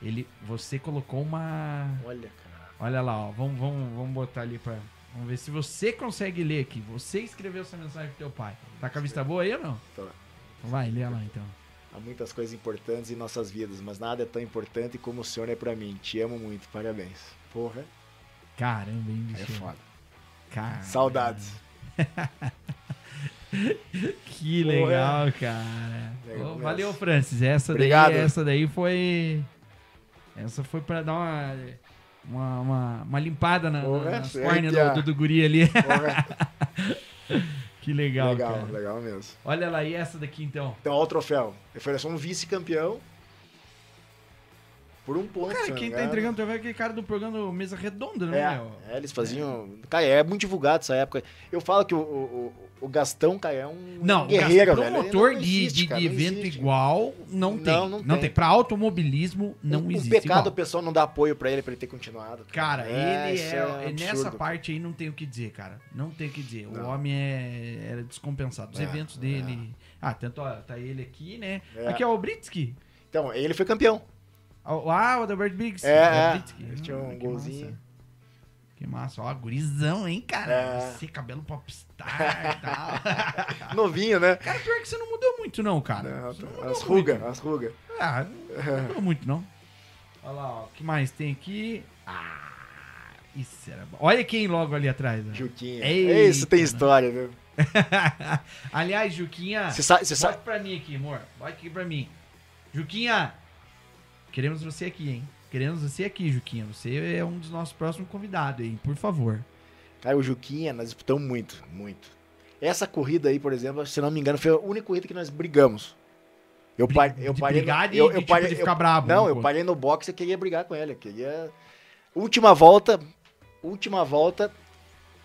Ele, você colocou uma. Olha, cara. Olha lá, ó. Vamos, vamos, vamos botar ali pra. Vamos ver se você consegue ler aqui. Você escreveu essa mensagem pro teu pai. Tá com a vista boa aí ou não? Tô. Vai, lê lá então. Há muitas coisas importantes em nossas vidas, mas nada é tão importante como o senhor é pra mim. Te amo muito, parabéns. Porra, Caramba, hein, é bicho? foda. Cara, Saudades. Que Porra. legal, cara. Legal mesmo. valeu, Francis. Essa Obrigado. daí, essa daí foi. Essa foi pra dar uma. Uma, uma, uma limpada na, Porra, nas é do, do, do guri ali. Porra, que legal, legal, cara. legal mesmo. Olha lá, e essa daqui então? Então, olha o troféu. Falei, eu sou um vice-campeão. Por um ponto. Cara, quem tá entregando o troféu é aquele cara do programa Mesa Redonda, não é? É, é, eles faziam. Cara, é muito divulgado essa época. Eu falo que o, o, o Gastão, cara, é um Não, guerreiro, o velho. Promotor não de, existe, de, de evento igual não, Não, tem. não Não, tem. tem. Pra automobilismo não um, existe Um pecado igual. o pessoal não dá apoio pra ele, pra ele ter continuado. Cara, ele isso é, um Nessa parte aí não tem o que dizer, cara. Não tem o que dizer. O homem é, era descompensado. Os É, eventos dele. Ah, tanto ó, tá ele aqui, né? É. Aqui é o Britsky. Então, ele foi campeão. Ah, o Adalbert Biggs. É, é. Britsky. Ele tinha um que golzinho. massa. Que massa. Ó, gurizão, hein, cara? É. Você, cabelo popstar e tal. Novinho, né? cara, pior que você não mudou muito, não, cara. Não, as muito. rugas, as rugas. Ah, não mudou muito, não. Olha lá, ó. O que mais tem aqui? Ah, isso era bom. Olha quem logo ali atrás. ó. Juquinha. Eita, Isso tem né? história, viu? Aliás, Juquinha, Você sabe, você bote sabe, pra mim aqui, amor. Bote aqui pra mim. Juquinha, queremos você aqui, hein? Queremos você aqui, Juquinha. Você é um dos nossos próximos convidados, hein? Por favor. Cara, o Juquinha, nós disputamos muito, muito. Essa corrida aí, por exemplo, se não me engano, foi a única corrida que nós brigamos. Eu, par, eu parei. brigar no, eu, de eu tipo parei ficar eu- brabo Não, um eu parei no boxe e queria brigar com ele. Eu queria. Última volta. Última volta.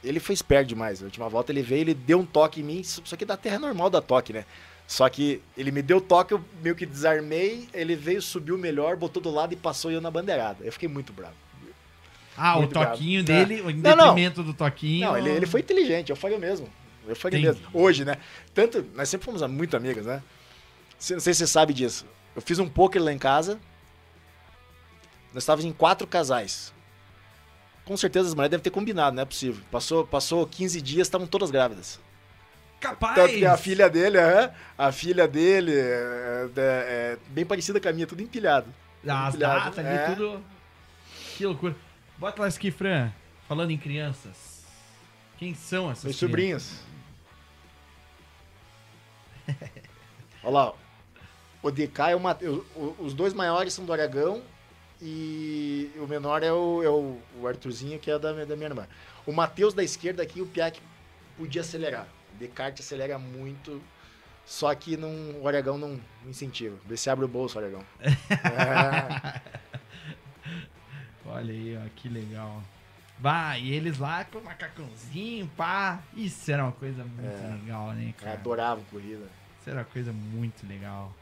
Ele foi esperto demais. A última volta ele veio, ele deu um toque em mim. Só que da terra normal dar toque, né? Só que ele me deu toque, eu meio que desarmei. Ele veio, subiu melhor, botou do lado e passou eu na bandeirada. Eu fiquei muito bravo. Ah, Muito o toquinho bravo. dele, o Não, não. detrimento do toquinho. Não, ele, ele foi inteligente, eu falei mesmo. Eu falei Entendi. mesmo. Hoje, né? Tanto, nós sempre fomos muito amigos, né? Não sei se você sabe disso. Eu fiz um poker lá em casa. Nós estávamos em quatro casais. Com certeza as mulheres devem ter combinado, não é possível. Passou, passou 15 dias, estavam todas grávidas. Capaz! Tanto que a filha dele, aham, a filha dele é, é- é bem parecida com a minha, tudo empilhado. As datas ali, é. tudo. Que loucura. Bota lá aqui, Fran. Falando em crianças. Quem são essas Meus crianças? sobrinhos. Olha lá, o DK é o- Os dois maiores são do Aragão e o menor é o, é o, o Arthurzinho, que é da, minha- da minha irmã. O Matheus da esquerda aqui, o Piak podia acelerar. Descartes acelera muito, só que não, o Aragão não, incentiva. Vê se abre o bolso, Aragão. É, Olha aí, ó, que legal. Vai, e eles lá com o macacãozinho, pá. Isso era uma coisa muito É. legal, né, cara, cara? adorava corrida. Isso era uma coisa muito legal.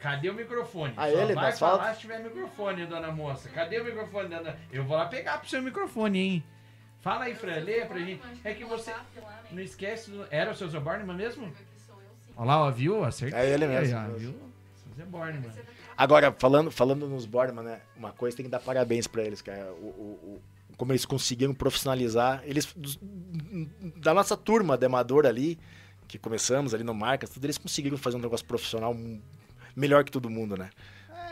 Cadê o microfone? Ah, Só ele? vai falar fala- se tiver microfone, dona moça. Cadê o microfone, dona... Eu vou lá pegar pro seu microfone, hein? Fala aí, Fran, lê pra gente. É que você não esquece... Do... Era o seu Zé Borneman mesmo? Olha lá, ó, viu? Acertei. É ele mesmo. Aí, ó, viu? Seu. Agora, falando, falando nos Borman, né? Uma coisa tem que dar parabéns pra eles, cara. O, o- o- como eles conseguiram profissionalizar. Eles, da nossa turma de amador ali, que começamos ali no Marcas, tudo, eles conseguiram fazer um negócio profissional melhor que todo mundo, né?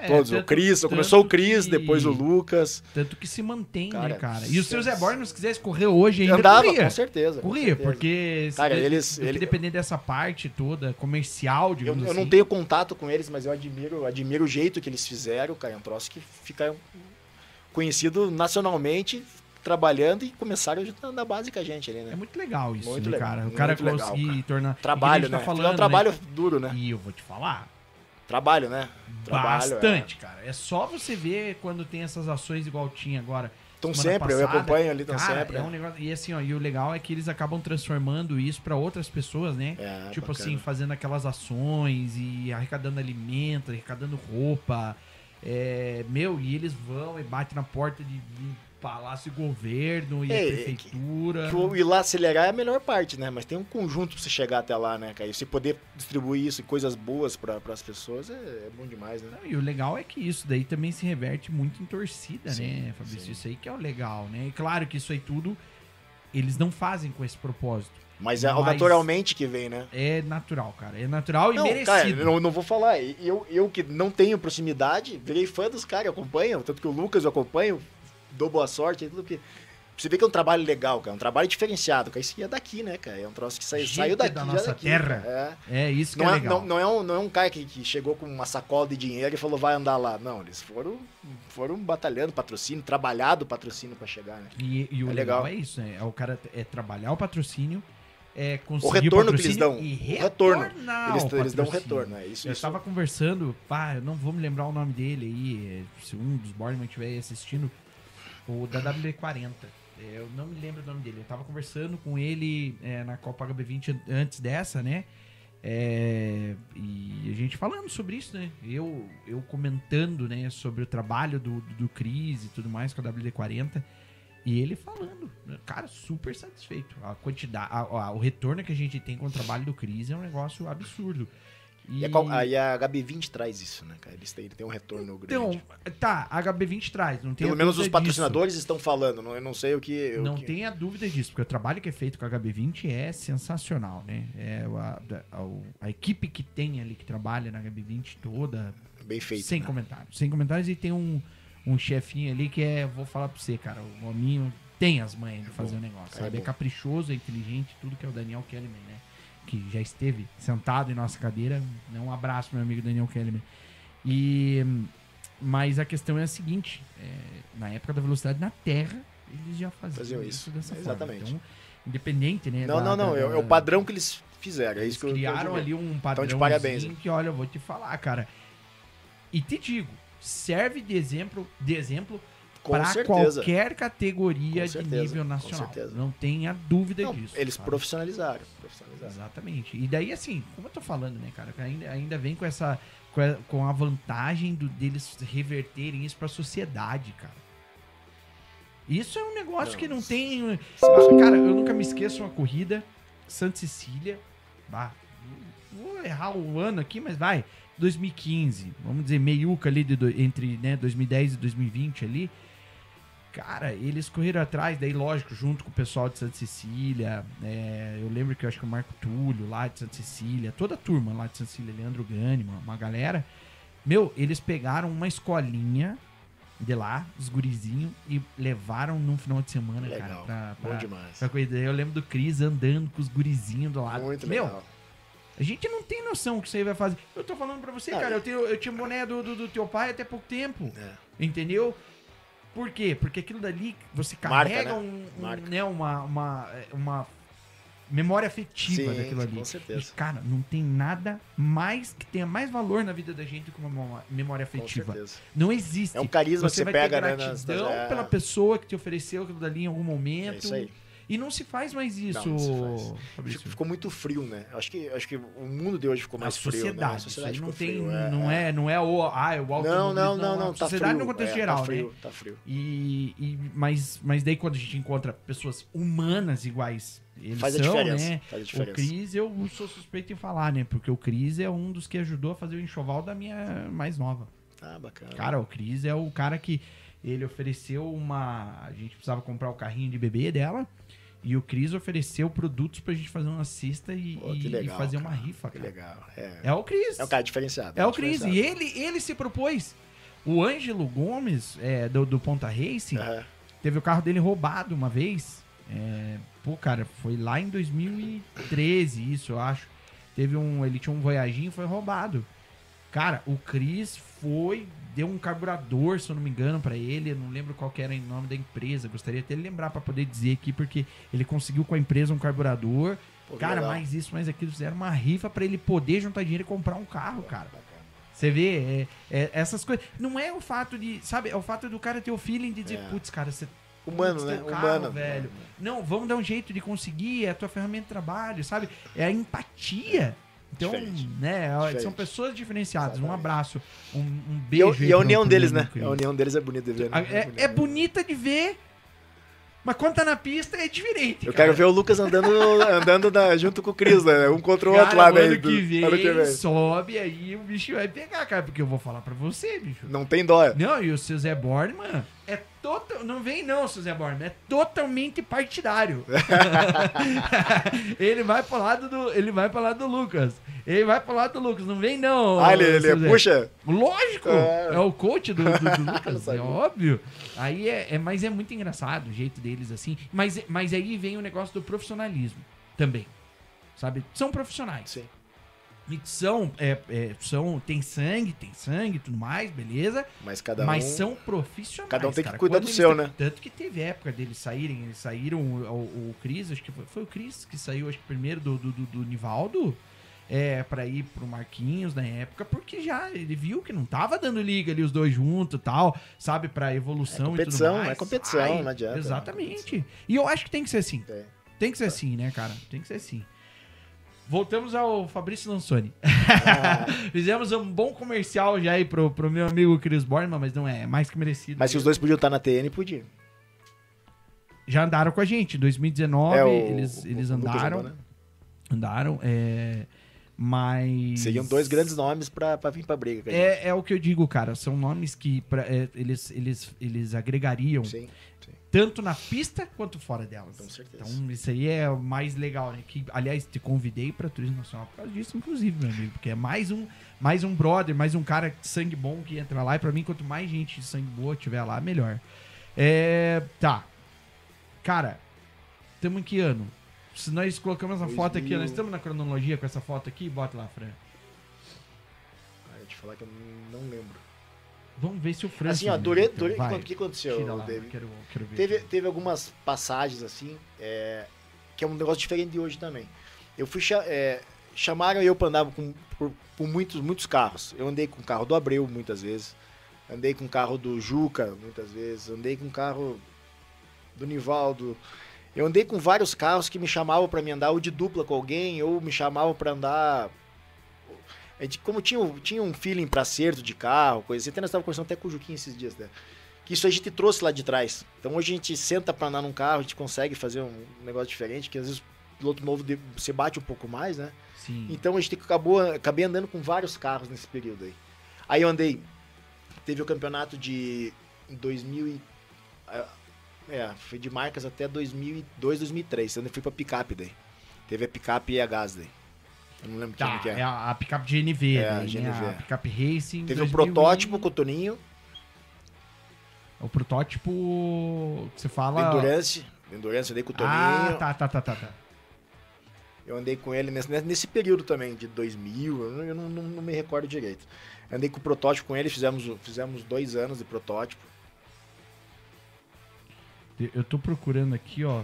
É, Todos. O Cris, começou o Cris, depois o Lucas. Tanto que se mantém, né, Cara, cara? E o seu Zé Borneman, se quisesse correr hoje ainda, Andava, corria. com certeza. com Corria, certeza. porque Cara, eles- ele- dependendo dessa parte toda, comercial, Eu, digamos eu assim. não tenho contato com eles, mas eu admiro, admiro o jeito que eles fizeram, cara. É um troço que fica conhecido nacionalmente, trabalhando e começaram na, base com a gente ali, né? É muito legal isso, Muito né, legal, cara? O cara legal, conseguir tornar... Trabalho, a né? tá é um falando, trabalho né? duro, né? E eu vou te falar, Trabalho, né? Trabalho, Bastante, cara. É só você ver quando tem essas ações igual tinha agora. Estão sempre, eu passada. acompanho ali, estão sempre. é um negócio. E assim, ó, e o legal é que eles acabam transformando isso pra outras pessoas, né? É, tipo bacana. assim, fazendo aquelas ações e arrecadando alimento, arrecadando roupa. É, meu, e eles vão e batem na porta de, de palácio e governo e É, é prefeitura. Que o ir lá acelerar é a melhor parte, né? Mas tem um conjunto pra você chegar até lá, né, cara? E você poder distribuir isso em coisas boas para as pessoas é, é bom demais, né? Não, E o legal é que isso daí também se reverte muito em torcida, Sim, né, Fabrício? sim. Isso aí que é o legal, né? E claro que isso aí tudo eles não fazem com esse propósito. Mas é Mas- naturalmente que vem, né? É natural, cara. É natural e Não, merecido. cara, eu não, não vou falar. Eu, eu que não tenho proximidade, virei fã dos caras, acompanho. Tanto que o Lucas eu acompanho, dou boa sorte e tudo que. Você vê que é um trabalho legal, cara. É um trabalho diferenciado, cara. Isso é daqui, né, cara? É um troço que sai, Gente saiu daqui, da nossa daqui, terra. É. É isso que Não é é, legal. não, não é um, não é um cara que, que chegou com uma sacola de dinheiro e falou, vai andar lá. Não, eles foram, foram batalhando patrocínio, trabalhado o patrocínio pra chegar, né? E, e o É legal. legal. é isso, né? É o cara é trabalhar o patrocínio, é conseguir O retorno que eles dão. e O retorno. Eles, eles dão um retorno, é isso. Eu isso. tava conversando, pá, eu não vou me lembrar o nome dele aí, se um dos Boardman estiver assistindo, o da W40. é, Eu não me lembro o nome dele. Eu tava conversando com ele é, na Copa HB20 an- antes dessa, né? É, e a gente falando sobre isso, né? Eu, eu comentando, né, sobre o trabalho do, do, do Cris e tudo mais com a WD-40. E ele falando, cara, super satisfeito. A quantidade, a- a- o retorno que a gente tem com o trabalho do Cris é um negócio absurdo. E a, qual- aí a HB20 traz isso, né, cara? Eles têm, ele tem um retorno grande. Então, tá, a HB20 traz, não tem Pelo menos os patrocinadores estão falando, não, eu não sei o que... disso. o Não que- tenha dúvida disso, porque o trabalho que é feito com a HB20 é sensacional, né? É a, a- a- equipe que tem ali, que trabalha na HB20 toda, Bem feito, sem né? comentários. Sem comentários e tem um, um chefinho ali que é, vou falar pra você, cara, o hominho tem as manhas de fazer o negócio, cara, é sabe? É, caprichoso, é inteligente, tudo que é o Daniel Kellerman, né? Que já esteve sentado em nossa cadeira. Um abraço, meu amigo Daniel Kellerman. E, mas a questão é a seguinte: é, na época da velocidade na Terra, eles já faziam, Faziam isso isso, dessa exatamente. forma. Então, independente, né? Não, da- não, não, da- é, é o padrão que eles fizeram, é isso que eu- eu criaram digo. ali um padrão de parabéns, né? que, olha, eu vou te falar, cara. E te digo, serve de exemplo, de exemplo para qualquer categoria de nível com nacional. certeza. Não tenha dúvida Não, disso. eles sabe? profissionalizaram, profissionalizaram. Exatamente. E daí, assim, como eu tô falando, né, cara, ainda, ainda vem com essa. Com a, com a vantagem do, deles reverterem isso pra sociedade, cara. Isso é um negócio Não, que não tem. Ah, Cara, eu nunca me esqueço uma corrida, Santa Cecília. Bah, vou errar o ano aqui, mas vai. 2015, vamos dizer, meiuca ali de entre né, 2010 e 2020 ali. Cara, eles correram atrás, daí lógico, junto com o pessoal de Santa Cecília. é, eu lembro que eu acho que o Marco Túlio lá de Santa Cecília, toda a turma lá de Santa Cecília, Leandro Gani, uma, uma galera. Meu, eles pegaram uma escolinha de lá, os gurizinhos, e levaram num final de semana, Legal, cara, pra, bom pra, demais. pra corrida. Eu lembro do Cris andando com os gurizinhos do lado. Muito Meu, legal. a gente não tem noção que isso aí vai fazer. Eu tô falando pra você, Ah, cara, eu, tenho, eu tinha boné do, do, do teu pai até pouco tempo. É. Entendeu? Por quê? Porque aquilo dali, você Marca, carrega né? um, um, Marca. né, uma, uma, uma memória afetiva Sim, daquilo ali. com E, certeza. cara, não tem nada mais que tenha mais valor na vida da gente que uma memó- memória Com afetiva. certeza. Não existe. É um carisma que você você vai pega, ter né? gratidão nas- é, pela pessoa que te ofereceu aquilo dali em algum É momento. isso aí. E não se faz mais isso, não se faz. Ficou muito frio, né? Acho que, acho que o mundo de hoje ficou mais a frio, né? sociedade, A sociedade não tem, frio, é, não é, não é o, ah, é o Não, automobilismo, não, não, a não, tá sociedade frio. no contexto é, geral, tá frio, né? Tá frio. E, e mas, mas daí quando a gente encontra pessoas humanas iguais, eles Faz a diferença. né? Faz a O diferença. Cris, eu sou suspeito em falar, né? Porque o Cris é um dos que ajudou a fazer o enxoval da minha mais nova. Ah, bacana. Cara, o Cris é o cara que ele ofereceu uma. A gente precisava comprar o carrinho de bebê dela. E o Cris ofereceu produtos pra gente fazer uma cesta e, Pô, que e- legal, e fazer uma cara. rifa, Que cara. legal. É, É o Cris. é um cara diferenciado. É o Cris. E ele, ele se propôs. O Ângelo Gomes, é, do, do Ponta Racing, teve o carro dele roubado uma vez. É, pô, cara, foi lá em 2013, isso, eu acho. Teve um. Ele tinha um Voyaginho e foi roubado. Cara, o Cris foi, deu um carburador, se eu não me engano, pra ele. Eu não lembro qual que era o nome da empresa. Gostaria até de lembrar pra poder dizer aqui, porque ele conseguiu com a empresa um carburador. Pô, cara, legal. mais isso, mais aquilo. Fizeram uma rifa pra ele poder juntar dinheiro e comprar um carro, cara. Você vê, é- é essas coisas. Não é o fato de, sabe, é o fato do cara ter o feeling de dizer, É. putz, cara, você Humano, né? carro, Humano. velho. Não, vamos dar um jeito de conseguir, é a tua ferramenta de trabalho, sabe? É a empatia. Então, Diferente. né, Diferente. são pessoas diferenciadas. Um Exatamente. abraço, um, um E, beijo. e aí a união deles, né? querido. A união deles é bonita de ver. né? É, é bonita de ver, mas quando tá na pista é diferente. Eu cara. quero ver o Lucas andando, andando na- junto com o Cris, né? Um contra o Cara, outro lá, né? ano que vem, Ano que vem. sobe aí o bicho vai pegar, cara. Porque eu vou falar pra você, bicho. Não tem dó. Não, e o seu Zé Borneman é total. Não vem, não, Zé Borneman. É totalmente partidário. ele vai pro lado do. Ele vai pro lado do Lucas. Ele vai pro lado do Lucas. Não vem, não. Ah, ele, ele puxa? Lógico! É. É, o coach do, do- do Lucas, é óbvio. Aí é, é- mas é muito engraçado o jeito deles assim. Mas, mas aí vem o negócio do profissionalismo também. Sabe? São profissionais. Sim. E são, é, é, são, tem sangue, tem sangue e tudo mais, beleza. Mas cada um. mas são profissionais. cada um tem que cara. cuidar Quando do seu, né? Tanto que teve época deles saírem, eles saíram, o, o, Cris, acho que foi, foi o Cris que saiu, acho que primeiro do, do, do, do Nivaldo, é, pra ir pro Marquinhos na época, porque já ele viu que não tava dando liga ali os dois juntos e tal, sabe, pra evolução É e competição, tudo mais. é competição, Sai. não adianta, Exatamente. E eu acho que tem que ser assim. É. Tem que ser assim, né, cara? Tem que ser assim. Voltamos ao Fabrício Lansoni. Ah, Fizemos um bom comercial já aí pro, pro meu amigo Chris Borman, mas não é, é mais que merecido. mas se os dois podiam estar na TN, podia. Já andaram com a gente. Em 2019, É, o, eles, o- eles o andaram. né? Andaram, é. Mas. Seriam dois grandes nomes pra, pra vir pra briga. É, é o que eu digo, cara. São nomes que pra- é, eles, eles, eles agregariam Sim, sim. Tanto na pista quanto fora delas. Com certeza. Então, isso aí é o mais legal, né? Que, aliás, te convidei pra Turismo Nacional por causa disso, inclusive, meu amigo. Porque é mais um, mais um brother, mais um cara de sangue bom que entra lá. E pra mim, quanto mais gente de sangue boa tiver lá, melhor. É. Tá. Cara, estamos em que ano? Se nós colocamos essa foto aqui, 2000. nós estamos na cronologia com essa foto aqui, bota lá, Fran. Ah, eu te falar que eu não lembro. Vamos ver se o Fran. Assim, ó, durante, lembra, durante então. o Vai, que aconteceu, lá, David? quero, quero. Teve, teve algumas passagens assim, é, que é um negócio diferente de hoje também. Eu fui é, chamaram eu para andar com, por, por muitos, muitos carros. Eu andei com o carro do Abreu muitas vezes, andei com o carro do Juca muitas vezes, andei com o carro do Nivaldo. Eu andei com vários carros que me chamavam para me andar ou de dupla com alguém, ou me chamavam para andar. A gente, como tinha, um- tinha um feeling para acerto de carro, coisa assim, até nós estávamos conversando até com o Juquinha esses dias, né? que isso a gente trouxe lá de trás. Então hoje a gente senta pra andar num carro, a gente consegue fazer um negócio diferente, que às vezes o piloto novo de- você bate um pouco mais, né? Sim. Então a gente acabou, acabei andando com vários carros nesse período aí. Aí eu andei, teve o campeonato de em 2000 e, é, foi de marcas até 2002, 2003. Eu fui pra picape daí. Teve a picape e a gás daí. Eu não lembro Tá, que é é. a, a picape GNV, É, né? a? GNV. A picape Racing. Teve o 2000 protótipo com o Toninho, O protótipo que você fala. Endurance. Endurance, andei com o Toninho. Ah, tá, tá, tá, tá. tá. Eu andei com ele nesse, nesse período também, de 2000, eu não, eu não, não- me recordo direito. Andei com o protótipo com ele, fizemos, fizemos dois anos de protótipo. Eu tô procurando aqui, ó.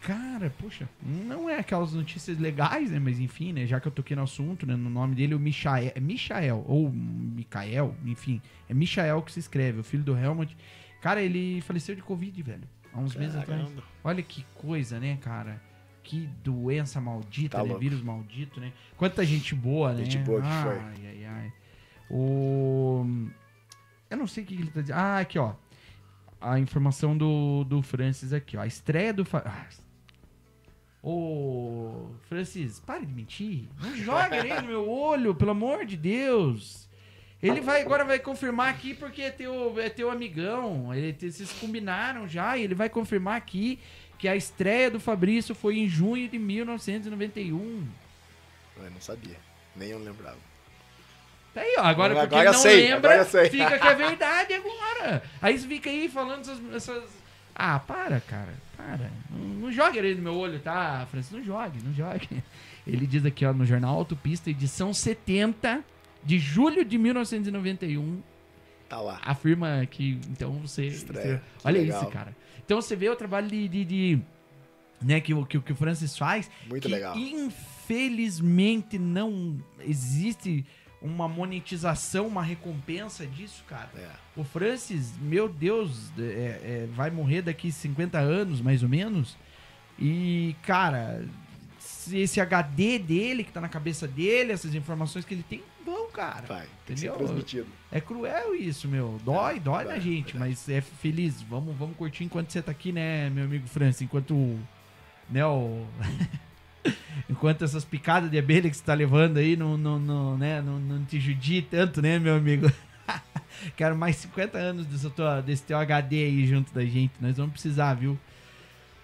Cara, poxa, não é aquelas notícias legais, né? Mas enfim, né? Já que eu toquei no assunto, né? No nome dele, o Michael. É Michael, ou Micael, enfim. É Michael que se escreve, o filho do Helmut. Cara, ele faleceu de Covid, velho. Há uns meses atrás. Caramba. Olha que coisa, né, cara? Que doença maldita, Tá né? Vírus maldito, né? Quanta gente boa, né? Gente boa que ai, foi. Ai, ai, O... Eu não sei o que ele tá dizendo. Ah, aqui, ó. A informação do, do Francis aqui, ó. A estreia do... Fa... Ah. Ô, Francis, pare de mentir. Não joga aí no meu olho, pelo amor de Deus. Ele vai agora vai confirmar aqui porque é teu, é teu amigão. Ele, vocês combinaram já e ele vai confirmar aqui que a estreia do Fabrício foi em junho de 1991. Eu não sabia, nem eu lembrava. Tá aí, ó. Agora, Agora porque não sei, lembra, fica que é verdade agora. Aí você fica aí falando essas... essas- Ah, para, cara. Para. Não, não jogue ele no meu olho, tá, Francis? Não jogue, não jogue. Ele diz aqui, ó, no Jornal Autopista, edição 70 de julho de 1991. Tá lá. afirma que então você, Estreia. você- olha Que isso legal. cara então você vê o trabalho de, de- de- né que, o- que, o- que o Francis faz Muito que legal. infelizmente não existe uma monetização, uma recompensa disso, cara. É. O Francis, meu Deus, é, é, vai morrer daqui 50 anos, mais ou menos. E, cara, se esse HD dele, que tá na cabeça dele, essas informações que ele tem, vão, cara. Vai, Entendeu? É cruel isso, meu. Dói, É, dói é, na gente, verdade. mas é feliz. Vamos, vamos curtir enquanto você tá aqui, né, meu amigo Francis? Enquanto, né, o... enquanto essas picadas de abelha que você tá levando aí não, não, não, né, não, não te judie tanto, né, meu amigo? Quero mais 50 anos desse teu, desse teu HD aí junto da gente. Nós vamos precisar, viu?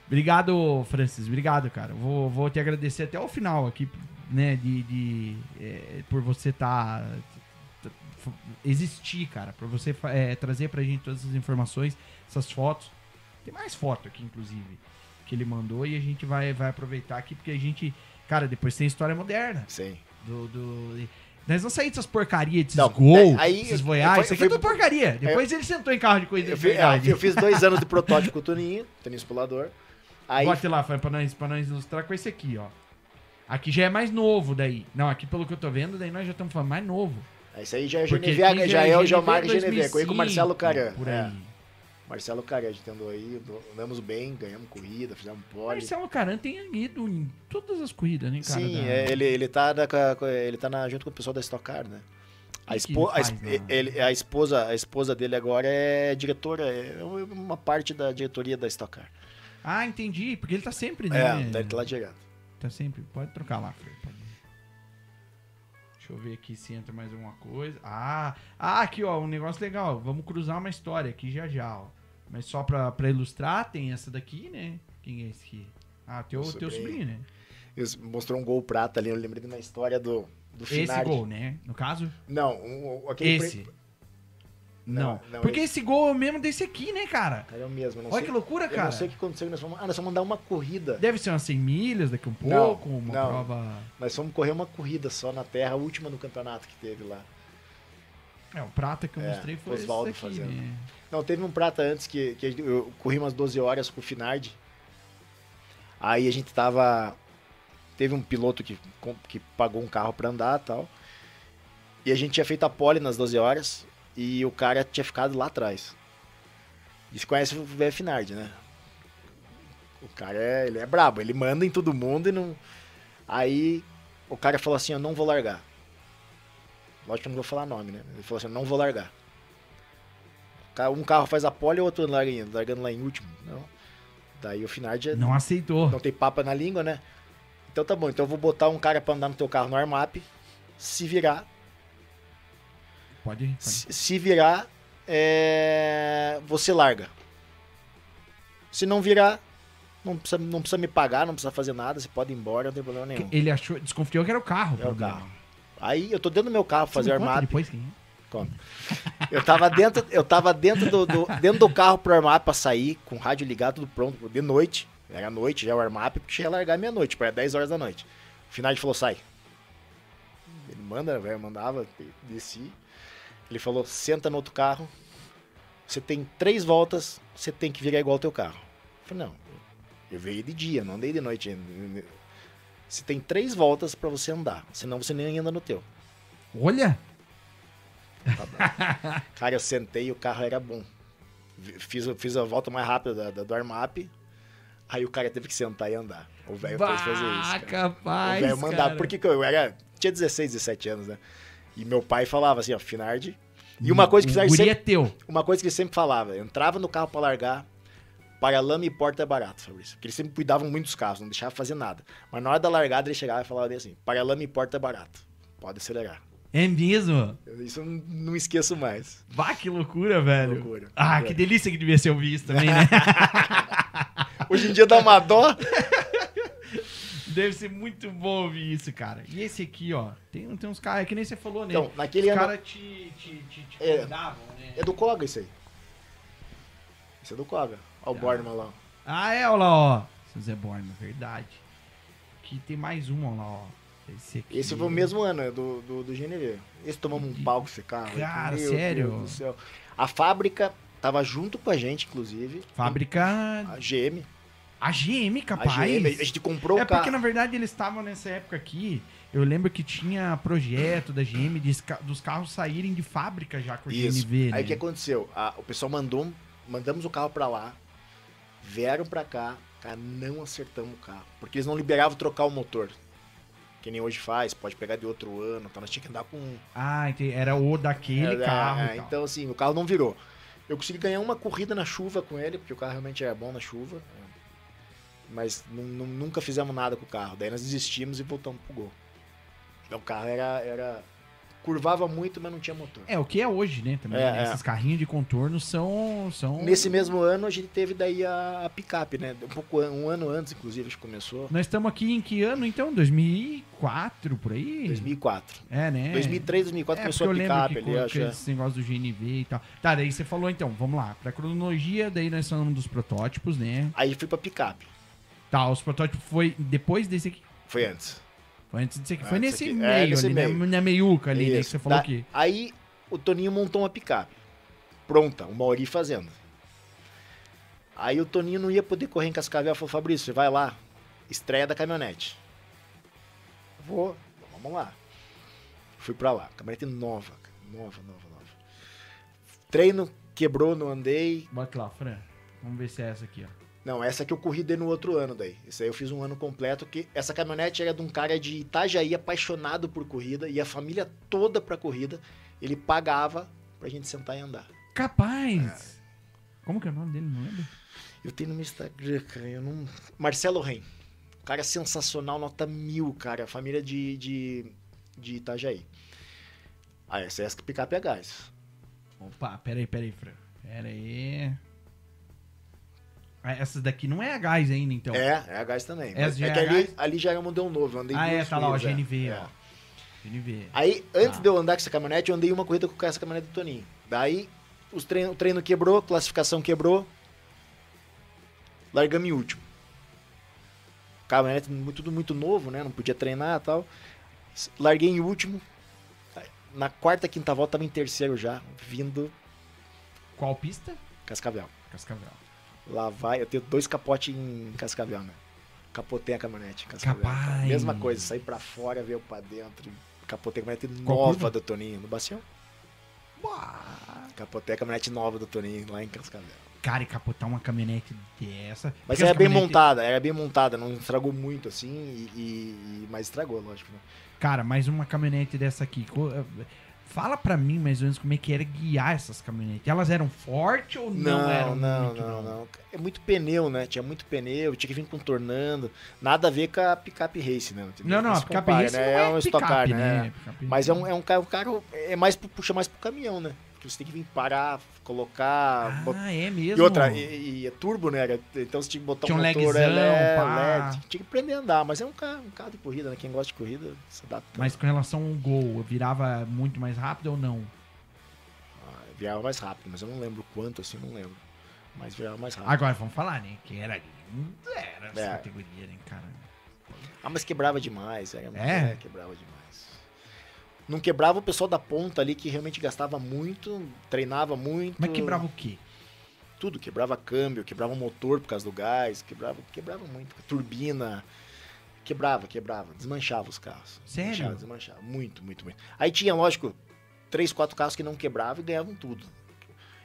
Obrigado, Francis. Obrigado, cara. Vou, vou te agradecer até o final aqui, né? De, de, é, por você tá, tá- f- existir, cara. Por você é, trazer pra gente todas essas informações, essas fotos. Tem mais foto aqui, inclusive, que ele mandou e a gente vai, vai aproveitar aqui, porque a gente. Cara, depois tem história moderna. Sim. Do, do- Nós vamos sair dessas porcarias, desses Não, gol, é, aí- esses eu- eu Isso aqui é tudo porcaria. Depois ele sentou em carro de coisa Eu, de é, verdade. eu fiz dois anos de protótipo com o Toninho, Toninho Espulador. Aí Bote lá, Fran, pra nós, pra nós ilustrar com esse aqui, ó. Aqui já é mais novo daí. Não, aqui pelo que eu tô vendo, daí nós já estamos falando mais novo. Esse aí já é GNV, aqui já, é o GNV, corri com 2005, o Marcelo Caran. Por É, aí. Marcelo Caran, a gente andou aí, andamos bem, ganhamos corrida, fizemos pole. Marcelo Caran tem ido em todas as corridas, né, cara? Sim, da- é, ele, ele tá, da- a- ele tá na- junto com o pessoal da Stock Car, né? A, a, faz es- lá? ele- a esposa, a esposa dele agora é diretora, é uma parte da diretoria da Stock Car. Ah, entendi. Porque ele tá sempre, né? É, ele tá lá direto. Tá sempre. Pode trocar lá, Fran. Pode. Deixa eu ver aqui se entra mais alguma coisa. Ah, ah, aqui, ó, um negócio legal. Vamos cruzar uma história aqui já já, ó. Mas só pra, pra ilustrar, tem essa daqui, né? Quem é esse aqui? Ah, teu, Meu teu sobrinho. sobrinho, né? Mostrou um gol prata ali, eu lembrei de uma história do, do Esse gol, né? No caso? Não, um- aquele... Esse. pre- Não. Não, não, Porque esse gol é o mesmo desse aqui, né, cara? É o mesmo, não Olha sei, que loucura, cara. não sei o que aconteceu, nós fomos, ah, nós vamos dar uma corrida. Deve ser umas 100 milhas daqui um Não, pouco, uma não. prova... Nós fomos correr uma corrida só na terra, a última no campeonato que teve lá. É, o prata que eu É, mostrei foi Oswaldo esse daqui, fazendo. né? Não, teve um prata antes que, que eu corri umas 12 horas com o Finardi. Aí a gente tava. Teve um piloto que, que pagou um carro pra andar e tal. E a gente tinha feito a pole nas 12 horas. E o cara tinha ficado lá atrás. E você conhece o velho Finardi, né? O cara é, ele é brabo, ele manda em todo mundo e não. Aí o cara falou assim: Eu não vou largar. Lógico que eu não vou falar nome, né? Ele falou assim: Eu não vou largar. Um carro faz a pole e o outro larga em- largando lá em último. Não. Daí o Finardi é- Não aceitou. não tem papa na língua, né? Então tá bom, então eu vou botar um cara pra andar no teu carro no armap. Se virar, Pode, pode. se, se virar, é, você larga. Se não virar, não precisa, não precisa me pagar, não precisa fazer nada, você pode ir embora, não tem problema nenhum. Ele achou, desconfiou que era o carro. É o carro. Aí eu tô dentro do meu carro Você fazer armap. depois quem é? Eu tava dentro, eu tava dentro do, do- dentro do carro pro armap pra sair, com o rádio ligado, tudo pronto, de noite. Era noite, já o armap, porque ia largar meia-noite, para 10 horas da noite. O final ele falou, sai. Ele manda, velho, mandava, desci. Ele falou, senta no outro carro. Você tem três voltas, você tem que virar igual ao teu carro. Eu falei, não, eu veio de dia, não andei de noite ainda. Você tem três voltas pra você andar, senão você nem anda no teu. Olha! Cara, eu sentei e o carro era bom. Fiz, fiz a volta mais rápida da, da- do armap. Aí o cara teve que sentar e andar. O velho fez fazer isso. Cara. capaz, o velho mandava. Porque que eu era. Tinha 16, 17 anos, né? E meu pai falava assim, ó, Finardi. E uma coisa que o Finardi guri é sempre, teu. uma coisa que ele sempre falava, entrava no carro pra largar, paralama e porta é barato, Fabrício. Porque eles sempre cuidavam muito dos carros, não deixava fazer nada. Mas na hora da largada ele chegava e falava assim, paralama e porta é barato. Pode acelerar. É mesmo? Isso eu não, esqueço mais. Bah, que loucura, velho. Loucura. Ah, Loucura. que delícia que devia ser ouvir isso também, né? Hoje em dia dá uma dó. Deve ser muito bom ouvir isso, cara. E esse aqui, ó, tem, tem uns caras, é que nem você falou, né? Então, naquele Os ano. caras te, te, te, te É. convidavam, né? É do Koga isso aí. Isso é do Koga. Olha o Ah. Lá. Ah, é, olha lá, ó. Seu Zé Borne, verdade. Aqui tem mais um, olha lá, ó. Esse aqui. Esse foi o mesmo ano, é do, do, do GNV. Esse tomamos um pau com esse carro. Cara, Meu sério? Deus do céu. A fábrica tava junto com a gente, inclusive. Fábrica. A GM. A GM, A capaz. GM, a gente comprou é porque, na verdade, eles estavam nessa época aqui. Eu lembro que tinha projeto da GM de dos carros saírem de fábrica já com o Isso. GNV, né? Aí o que aconteceu? A- o pessoal mandou, mandamos o carro pra lá, vieram pra cá, cara, não acertamos o carro. Porque eles não liberavam trocar o motor. Que nem hoje faz, pode pegar de outro ano. Então nós tínhamos que andar com. Ah, entendi. Era o daquele É, carro. é, então, assim, o carro não virou. Eu consegui ganhar uma corrida na chuva com ele, porque o carro realmente era bom na chuva. É. Mas nu- nu- nunca fizemos nada com o carro. Daí nós desistimos e voltamos pro gol. Então o carro era. era curvava muito, mas não tinha motor. É, o que é hoje, né? Também, É, né? é. Esses carrinhos de contorno são. são... Nesse mesmo ano a gente teve daí a, a picape, né? Um, pouco, um ano antes, inclusive, que começou. Nós estamos aqui em que ano, então? 2004, por aí? 2004. É, né? 2003, 2004 é, começou a picape ali, acho. com é. esse negócio do GNV e tal. Tá, daí você falou então, vamos lá. Pra cronologia, daí nós falamos dos protótipos, né? Aí fui pra picape. Tá, os protótipos foi depois desse aqui. Foi antes. Foi antes desse aqui. Foi esse nesse aqui. meio É, nesse ali, né? meio. na meiuca ali, né? Que você falou Da- que. Aí o Toninho montou uma picape. Pronta, o Mauri fazendo. Aí o Toninho não ia poder correr em Cascavel. Falou, Fabrício, você vai lá. Estreia da caminhonete. Vou, vamos lá. Fui pra lá. Caminhonete nova, nova, nova, nova. Treino, quebrou, não andei. Bota lá, Fran. Vamos ver se é essa aqui, ó. Não, essa que eu corri dei no outro ano daí. Esse aí eu fiz um ano completo, que essa caminhonete era de um cara de Itajaí apaixonado por corrida, e a família toda pra corrida, ele pagava pra gente sentar e andar. Capaz! Como que é o nome dele? Não lembro. Eu tenho no meu Instagram, cara, eu não... Marcelo Ren. Cara sensacional, nota mil, cara. Família de, de, de Itajaí. Ah, essa é essa picape a gás. Opa, peraí, peraí, Fran. Pera Ah, Essa daqui não é a gás ainda, então. É, é a gás também. Essa Mas é é que ali, ali já era um modelo novo, eu andei Ah, é, tá lá, ó, é. GNV, É. ó. GNV. Aí, antes Tá. de eu andar com essa caminhonete, eu andei uma corrida com essa caminhonete do Toninho. Daí, os treino, o treino quebrou, classificação quebrou. Largamos em último. Caminhonete tudo muito novo, né? Não podia treinar e tal. Larguei em último. Na quarta, quinta volta, tava em terceiro já, vindo Qual pista? Cascavel. Cascavel. Lá vai, eu tenho dois capotes em Cascavel, né? Capotei a caminhonete em Cascavel. Capaz. Mesma coisa, saí pra fora, veio pra dentro. Capotei a caminhonete Qual nova curva? do Toninho, no Bacião. Capotei a caminhonete nova do Toninho lá em Cascavel. Cara, e capotar uma caminhonete dessa. Mas era bem caminhonete- montada, era bem montada, não estragou muito assim, e, e- e- mas estragou, lógico. Né? Cara, mais uma caminhonete dessa aqui. Fala pra mim mais ou menos como é que era guiar essas caminhonetes. Elas eram fortes ou não, Não, eram não, muito, não, não. É muito pneu, né? Tinha muito pneu, tinha que vir contornando. Nada a ver com a picape race, né? Não, não, a se picape compara, race né? não é um Stock Car, picape, né? né? Mas é um, é um carro, carro é mais pro- puxa mais pro caminhão, né? Porque você tem que vir parar, colocar. bot- Ah, é mesmo? E outra, e, e é turbo, né? Então você tinha que botar Tinha um um motor é. LED, tinha que aprender a andar, mas é um carro, um carro de corrida, né? Quem gosta de corrida se adapta. Mas com relação ao gol, virava muito mais rápido ou não? Ah, virava mais rápido, mas eu não lembro quanto, assim, não lembro. Mas virava mais rápido. Agora, vamos falar, né? Que era era essa É. categoria, né, cara? Ah, mas quebrava demais, era, É? é, quebrava demais. Não quebrava o pessoal da ponta ali que realmente gastava muito, treinava muito. Mas quebrava o quê? tudo, quebrava câmbio, quebrava motor por causa do gás, quebrava, quebrava muito, turbina, quebrava, quebrava, desmanchava os carros. Sério? Desmanchava, desmanchava, muito, muito, muito. Aí tinha, lógico, três, quatro carros que não quebravam e ganhavam tudo.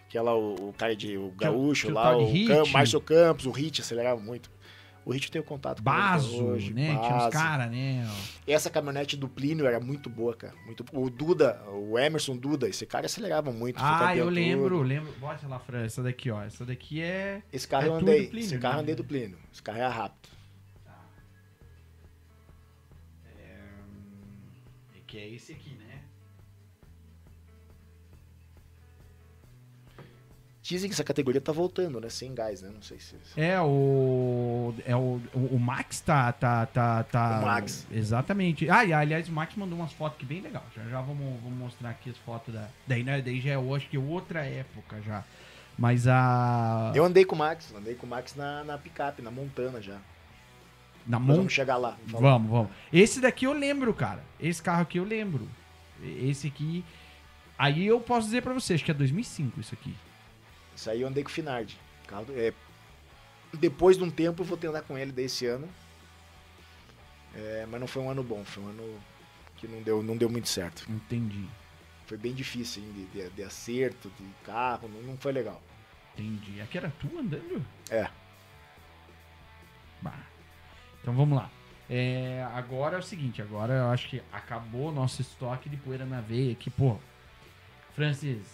Que ela, o, o cara de, o o- gaúcho tinha o lá, o Hit. Cam, Márcio Campos, o Hit acelerava muito. O Hit eu tenho contato com até Baso, hoje, né? Tinha os caras, né? Essa caminhonete do Plínio era muito boa, cara. Muito, o Duda, o Emerson Duda, esse cara acelerava muito. Ah, eu lembro, lembro. Bota lá, Fran, essa daqui, ó. Essa daqui é. Esse carro É eu andei. Plínio, esse carro né? andei do Plínio. Esse carro é rápido. Que é esse aqui, Dizem que essa categoria tá voltando, né? Sem gás, né? Não sei se. É o. É o, o, o Max tá, tá, tá, tá. O Max. Exatamente. Ah, e aliás, o Max mandou umas fotos aqui bem legal. Já, já vamos, vamos mostrar aqui as fotos da. Daí, né, daí já é, eu acho que outra época já. Mas a. Eu andei com o Max, andei com o Max na, na picape, na Montana já. na Nós vamos chegar lá. Vamos. Vamos, vamos. Esse daqui eu lembro, cara. Esse carro aqui eu lembro. Esse aqui. Aí eu posso dizer pra você, acho que é 2005 isso aqui. Isso aí eu andei com o Finardi. Carro do- é, Depois de um tempo eu vou tentar com ele desse ano. É, mas não foi um ano bom, foi um ano que não deu, não deu muito certo. Entendi. Foi bem difícil hein, de, de- de acerto, de carro, não, não foi legal. Entendi. Aqui era tu andando? É. Bah. Então vamos lá. É, agora é o seguinte, agora eu acho que acabou o nosso estoque de poeira na veia aqui, pô. Francis,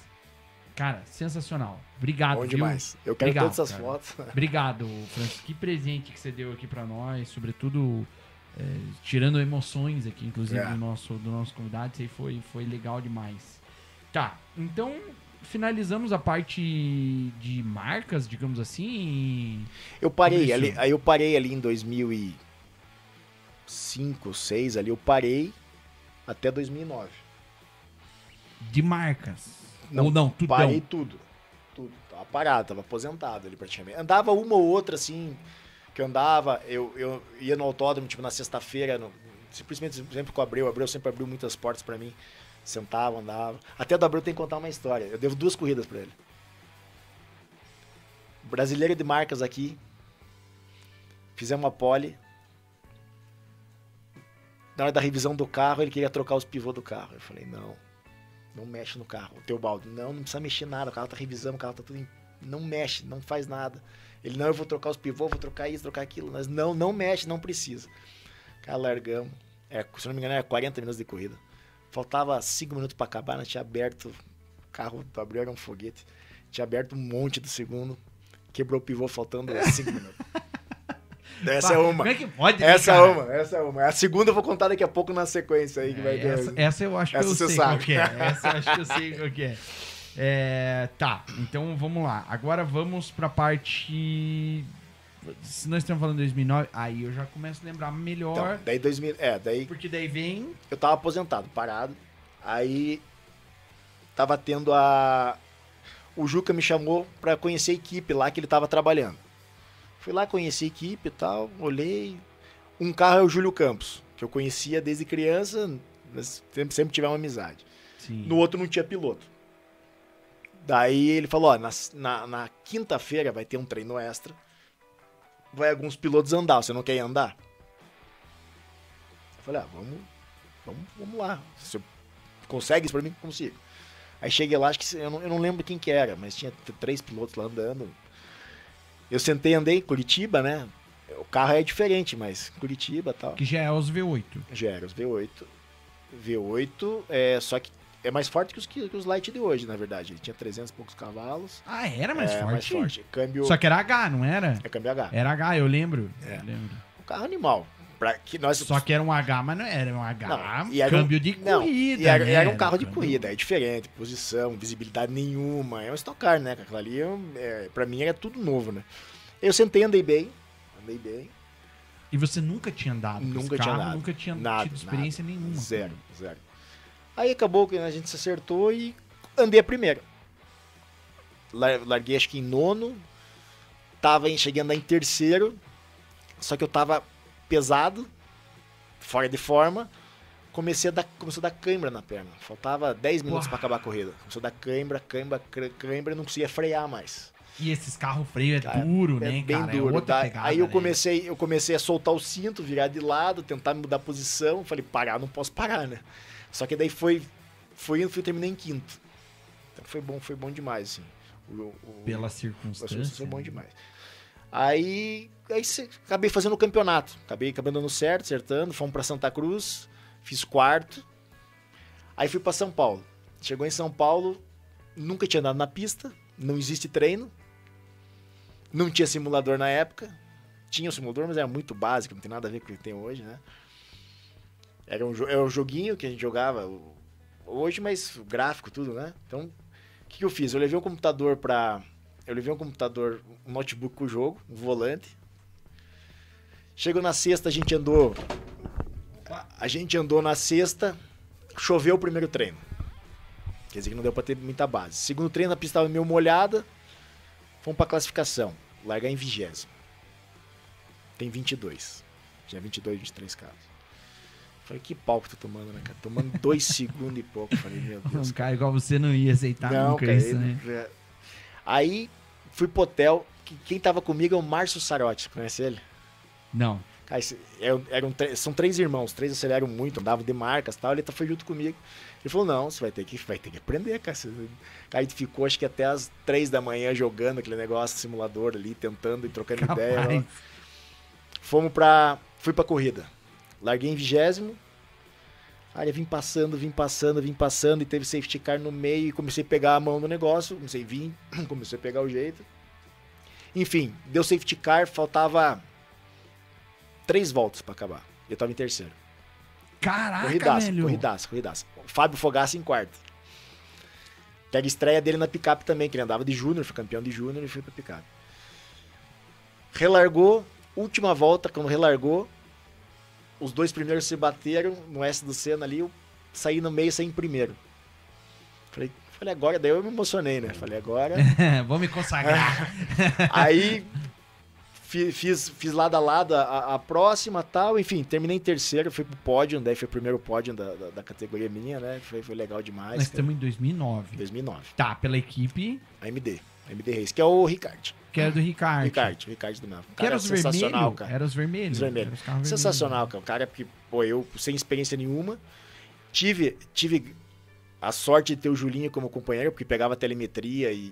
cara, sensacional. Obrigado, bom viu? demais. Eu quero Obrigado, todas essas cara. fotos. Obrigado, Francis. Que presente que você deu aqui pra nós, sobretudo é, tirando emoções aqui, inclusive, É. do, nosso, do nosso convidado. Isso aí foi, foi legal demais. Tá, então finalizamos a parte de marcas, digamos assim. Eu parei ali, aí eu parei ali em 2005, 2006 ali, eu parei até 2009. De marcas. Não, Ou não, tudo Parei tudo. Tudo. Tava parado, tava aposentado ali praticamente. Andava uma ou outra, assim, que eu andava, eu, eu ia no autódromo, tipo, na sexta-feira, simplesmente sempre com o Abreu. O Abreu sempre abriu muitas portas pra mim. Sentava, andava. Até do Abreu tem que contar uma história. Eu devo duas corridas pra ele. Brasileira de marcas aqui. Fizemos uma pole. Na hora da revisão do carro, ele queria trocar os pivôs do carro. Eu falei, não. Não mexe no carro. O teu balde, não, não precisa mexer nada. O carro tá revisando, o carro tá tudo em... Não mexe, não faz nada. Ele, não, eu vou trocar os pivôs, vou trocar isso, trocar aquilo. Mas não, não mexe, não precisa. Cara, largamos. É, se não me engano, era 40 minutos de corrida. Faltava 5 minutos pra acabar, nós tinha aberto. O carro do Abreu era um foguete. Tinha aberto um monte do segundo. Quebrou o pivô faltando 5 minutos. Essa é uma. Como é que pode, né, Essa é uma, essa é uma. A segunda eu vou contar daqui a pouco na sequência aí que vai É, ter. essa, essa eu acho que Essa eu sei sabe. qual que é. Essa eu acho que eu sei qual que é. É, Tá, então vamos lá. Agora vamos pra parte. Se nós estamos falando de 2009, aí eu já começo a lembrar melhor. Então, daí 2000, é, daí Porque daí vem. eu tava aposentado, parado. Aí tava tendo a o Juca me chamou pra conhecer a equipe lá que ele tava trabalhando. Fui lá conhecer a equipe e tal, olhei. Um carro é o Júlio Campos, que eu conhecia desde criança, mas sempre, sempre tivemos amizade. Sim. No outro não tinha piloto. Daí ele falou, ó, na, na, na quinta-feira vai ter um treino extra. Vai alguns pilotos andar, você não quer ir andar? Eu falei, ah, vamos, vamos, vamos lá. Você consegue isso pra mim? Consigo. Aí cheguei lá, acho que eu não, eu não lembro quem que era, mas tinha três pilotos lá andando. Eu sentei, andei em Curitiba, né? O carro é diferente, mas Curitiba e tal. Que já é os V8. Já era os V8. V8, é, só que é mais forte que os, que, que os Light de hoje, na verdade. Ele tinha 300 e poucos cavalos. Ah, era mais é, forte? mais forte. Câmbio, Só que era H, não era? é câmbio H. Era H, eu lembro. É. Eu lembro. Um carro animal. Pra que nós... Só que era um H, mas não era um H. Não, e era um- câmbio de não, corrida. e era, né? era um carro de corrida, é diferente, posição, visibilidade nenhuma. É um Stock Car, né? Aquilo ali, é, um- é, pra mim, era tudo novo, né? Eu sentei, andei bem. Andei bem. E você nunca tinha andado Nunca tinha carro, andado. Nunca tinha Nada, tido experiência nenhuma. Zero, zero. Aí acabou que a gente se acertou e andei a primeira. Lar- Larguei acho que em nono. Tava em, cheguei a andar em terceiro. Só que eu tava pesado, fora de forma. Comecei a dar, começou a dar cãibra na perna. Faltava 10 minutos Uau. pra acabar a corrida. Começou a dar cãibra, cãibra, cã- cãibra, não conseguia frear mais. E esses carros freio é Cara, duro, É né, bem cara? duro. É Daí- pegada, aí eu né? comecei, eu comecei a soltar o cinto, virar de lado, tentar mudar a posição. Falei, parar, não posso parar, né? Só que daí foi, foi indo, fui terminei em quinto. Então foi bom, foi bom demais, assim. O, o, Pela circunstância. foi bom né? demais. Aí, aí acabei fazendo o campeonato. Acabei, acabei dando certo, acertando. Fomos pra Santa Cruz, fiz quarto. Aí fui pra São Paulo. Chegou em São Paulo, nunca tinha andado na pista, não existe treino. Não tinha simulador na época. Tinha um simulador, mas era muito básico, não tem nada a ver com o que tem hoje, né? Era um, era um joguinho que a gente jogava o- hoje, mas o gráfico, tudo, né? Então, o que, que eu fiz? Eu levei um computador pra. Eu levei um computador, um notebook com o jogo, um volante. Chegou na sexta, a gente andou. A gente andou na sexta, choveu o primeiro treino. Quer dizer que não deu pra ter muita base. Segundo treino, a pista estava meio molhada. Fomos pra classificação. Largar em vigésimo. Tem 22. Tinha 22, 23 carros. Falei, que pau que tô tomando, né, cara? Tomando dois segundos e pouco. Falei, meu Deus. Um cara igual você não ia aceitar Não, nunca cara, isso, né? É. Aí fui pro hotel. que- Quem tava comigo é o Márcio Sarotti, conhece ele? Não. Cara, esse- eram, eram são três irmãos, três aceleram muito, andavam de marcas e tal. Ele tá- foi junto comigo. Ele falou: Não, você vai ter que, vai ter que aprender, cara. Você- Cara, a gente ficou acho que até as três da manhã jogando aquele negócio, simulador ali, tentando e trocando ideia. Capaz. ó. Fomos pra. Fui pra corrida. Larguei em vigésimo. Aí eu vim passando, vim passando, vim passando e teve safety car no meio e comecei a pegar a mão no negócio, comecei a vir, comecei a pegar o jeito. Enfim, deu safety car, faltava três voltas pra acabar. Eu tava em terceiro. Caraca, corridaça, velho. corridaça, corridaça. Fábio Fogassi em quarto. Pega a estreia dele na picape também, que ele andava de júnior, foi campeão de júnior e foi pra picape. Relargou, última volta, quando relargou, os dois primeiros se bateram no S do Senna ali, eu saí no meio, saí em primeiro. Falei, falei agora, daí eu me emocionei, né? Falei, agora. Vou me consagrar. Aí fi- fiz, fiz lado a lado a, a próxima tal, enfim, terminei em terceiro, fui pro pódio, daí foi o primeiro pódio da, da, da categoria minha, né? Foi, foi legal demais. Nós estamos em 2009. 2009, Tá, pela equipe AMD, AMD Race, que é o Ricard. Que era do Ricardo. Ricard, Ricard do. Que Cara era os sensacional, vermelhos. cara. Era os vermelhos. Os vermelhos. Os carros Sensacional, cara. O cara que, pô, eu sem experiência nenhuma, tive, tive a sorte de ter o Julinho como companheiro, porque pegava telemetria e.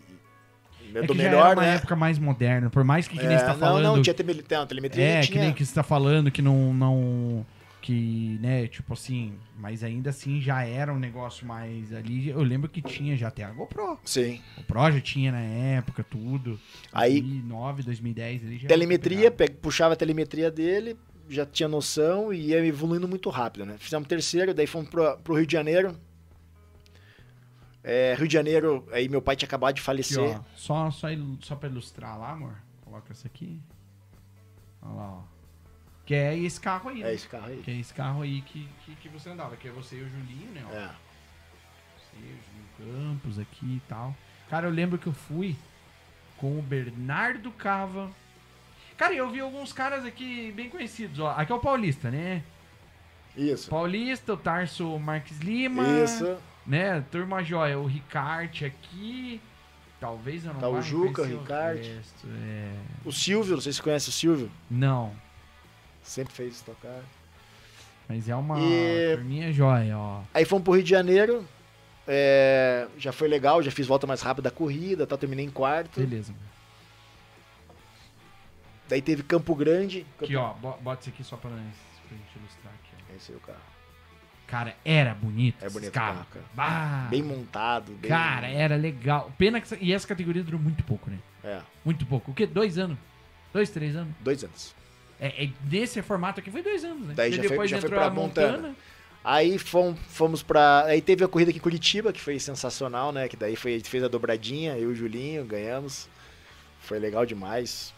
É do melhor, era uma né? época mais moderna. Por mais que, que nem É, você tá não, falando... não, tinha tele- não, telemetria. É, tinha, que nem que você tá falando que não, não. Que, né, tipo assim. Mas ainda assim já era um negócio mais ali. Eu lembro que tinha já até a GoPro. Sim. O Pro já tinha na época, tudo. Aí- 2009, 2010 ali já. Telemetria, pegava. puxava a telemetria dele, já tinha noção e ia evoluindo muito rápido, né? Fizemos terceiro, daí fomos pro, pro Rio de Janeiro. É, Rio de Janeiro, aí meu pai tinha acabado de Aqui, falecer. ó. Só, só, só pra ilustrar lá, amor. Coloca essa aqui. Olha lá, ó. Que é esse carro aí. É né? esse carro aí. Que é esse carro aí que, que, que você andava. Que é você e o Julinho, né? ó. É. Você, o Julinho Campos aqui e tal. Cara, eu lembro que eu fui com o Bernardo Cava. Cara, eu vi alguns caras aqui bem conhecidos, ó. Aqui é o Paulista, né? Isso. Paulista, o Tarso Marques Lima. Isso. Né? Turma Joia, o Ricarte aqui. Talvez eu não Tá o Juca, o Ricarte. resto, É... O Silvio, não sei se conhece o Silvio. Não, Sempre fez tocar. mas é uma E- turminha joia, ó. Aí fomos pro Rio de Janeiro. é, já foi legal, já fiz volta mais rápida da corrida, tal, terminei em quarto. Beleza. Daí teve Campo Grande. Aqui, ó, bo- bota isso aqui só pra, pra gente ilustrar aqui, ó. Esse é o carro. Cara, era bonito. É bonito o carros. carro, cara. Bem montado. Bem... Cara, era legal. Pena que. E essa categoria durou muito pouco, né? É, Muito pouco. O quê? Dois anos? Dois, três anos? dois anos. É, é, nesse formato aqui foi dois anos, né? Daí já foi- depois já foi entrou pra a Montana. Montana. Aí fomos, fomos pra. Aí teve a corrida aqui em Curitiba, que foi sensacional, né? Que daí foi, fez a dobradinha, eu e o Julinho, ganhamos. Foi legal demais.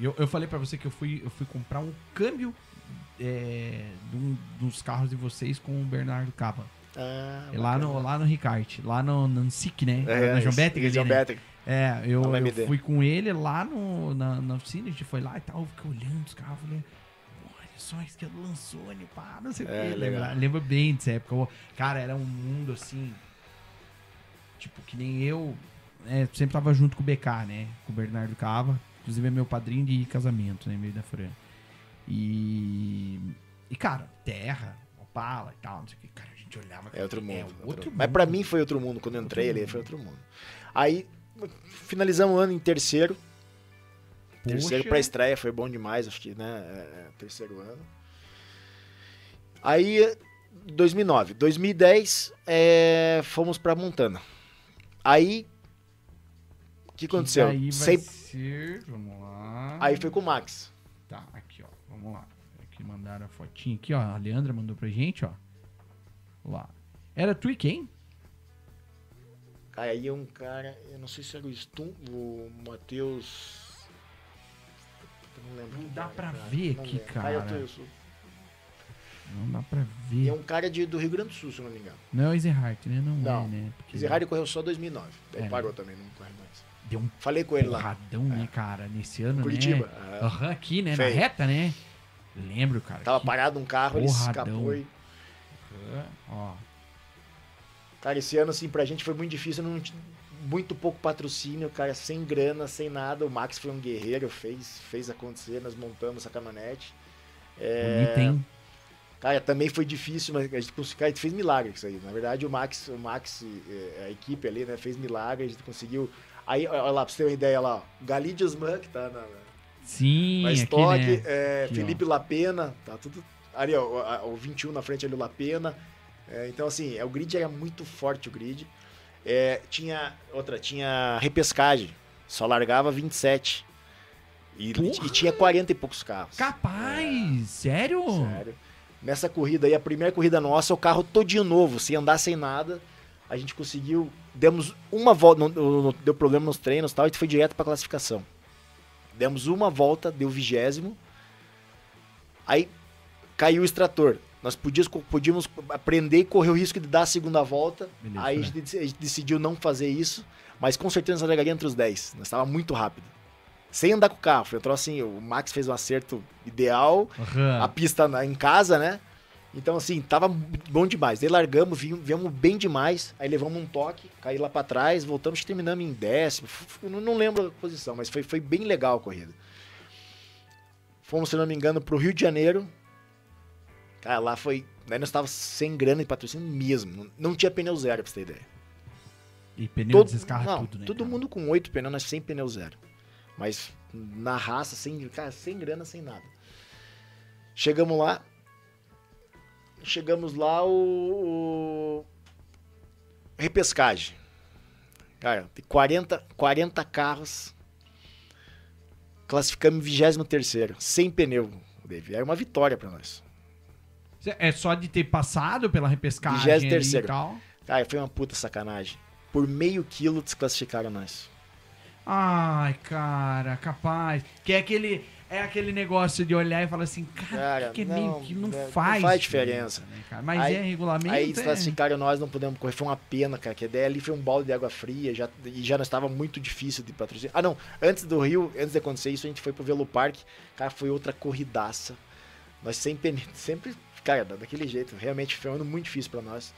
Eu, eu falei pra você que eu fui, eu fui comprar um câmbio é, um dos carros de vocês com o Bernardo Capa. Ah, É lá no, lá no Ricarte, lá no, no SIC, né? É, na João isso, Né? É, eu, eu fui com ele lá no, na, na oficina, a gente foi lá e tal, eu fiquei olhando os carros, falei, olha só, isso que lançou, né, pá, não sei o É, que. legal. Lembro, lembro bem dessa época. Cara, era um mundo assim, tipo, que nem eu, é, sempre tava junto com o BK, né, com o Bernardo Cava, inclusive é meu padrinho de casamento, né, meio da Fran. E, e cara, terra, Opala e tal, não sei o que, cara, a gente olhava... É outro mundo. É outro outro mundo. Mas mundo. pra mim foi outro mundo. Quando eu entrei ali, foi outro mundo. Aí finalizamos o ano em terceiro. Terceiro Poxa. pra estreia, foi bom demais, acho que, né? é, é, terceiro ano. Aí, 2009. 2010, é, fomos pra Montana. Aí, o que aconteceu? Aí vai Sempre- ser, vamos lá... Aí foi com o Max. Tá, aqui, ó. Vamos lá. Aqui mandaram a fotinha aqui, ó. A Leandra mandou pra gente, ó. Lá. Era tu e quem? Aí é um cara, eu não sei se era o Stum, o Matheus. Eu não lembro. Não dá era, pra cara. ver Não aqui, lembro. cara. Aí eu tô- Não dá pra E ver. é um cara de, do Rio Grande do Sul, se não me engano. Não é o Ezerhardt, né? Não, Não. é, né? Porque Zerrari correu só 2009. Daí É. parou também, não corre mais. deu um Falei com ele lá. porradão, né, cara? Nesse ano, Curitiba. né? é. Aham, aqui, né? Na Feio. reta, né? Lembro, cara. Tava que- parado um carro, ele porradão. escapou e. Aham, Ó. Cara, esse ano, assim, pra gente foi muito difícil não, muito pouco patrocínio, cara, sem grana, sem nada. O Max foi um guerreiro, fez, fez acontecer, nós montamos essa caminhonete. É, Bonito, hein? Cara, também foi difícil, mas a gente, conseguiu- cara, a gente fez milagre isso aí. Na verdade, o Max, o Max, eh, a equipe ali, né, fez milagre, a gente conseguiu. Aí, olha lá, pra você ter uma ideia lá, ó, Galidius Man, que tá na, Sim, na aqui, estoque, né? é, Aqui, Felipe Lapena, tá tudo. Ali, ó, o- a- o 21 na frente ali, o Lapena. É, então, assim, é, o grid era muito forte, o grid. É, tinha, outra, tinha repescagem, só largava 27. E, e tinha 40 e poucos carros. Capaz! Sério? Sério. Nessa corrida aí, a primeira corrida nossa, o carro todinho novo, sem andar sem nada. A gente conseguiu. Demos uma volta. Não, não- não deu problema nos treinos e tal, e foi direto pra classificação. Demos uma volta, deu vigésimo. Aí caiu o extrator. Nós podíamos, podíamos aprender e correr o risco de dar a segunda volta. Beleza, aí a né? gente, dec- a gente decidiu não fazer isso. Mas com certeza nós largaria entre os 10. Nós estava muito rápido. Sem andar com o carro. Foi um assim, o Max fez um acerto ideal Aham. a pista na- em casa, né? Então, assim, tava bom demais. Daí largamos, vi- viemos bem demais. Aí levamos um toque, caí lá pra trás, voltamos e terminamos em décimo. Não lembro a posição, mas foi, foi bem legal a corrida. Fomos, se não me engano, pro Rio de Janeiro. Cara, lá foi. Aí nós tava sem grana e patrocínio mesmo. Não, tinha pneu zero, pra você ter ideia. E pneu Todo, descarra não, tudo, né? todo cara? mundo com oito pneus, nós sem pneu zero. Mas na raça, sem, cara, sem grana, sem nada. Chegamos lá. Chegamos lá, o. o- Repescagem. Cara, tem 40, 40 carros. Classificamos em 23 sem pneu, Dave. Era uma vitória pra nós. É só de ter passado pela repescagem e tal. Cara, foi uma puta sacanagem. Por meio quilo desclassificaram nós. Ai, cara, capaz. Que é aquele, é aquele negócio de olhar e falar assim, cara, Cara, que, é não, meio que não, não faz, faz diferença. né, cara? Mas Aí- é regulamento. Aí é... desclassificaram nós, não pudemos correr. Foi uma pena, cara. Que a ideia ali foi um balde de água fria já, e já não estava muito difícil de patrocinar. Ah, não. Antes do Rio, antes de acontecer isso, a gente foi pro Velo Parque. Cara, foi outra corridaça. Nós sempre, sempre, cara, daquele jeito. Realmente foi um ano muito difícil pra nós.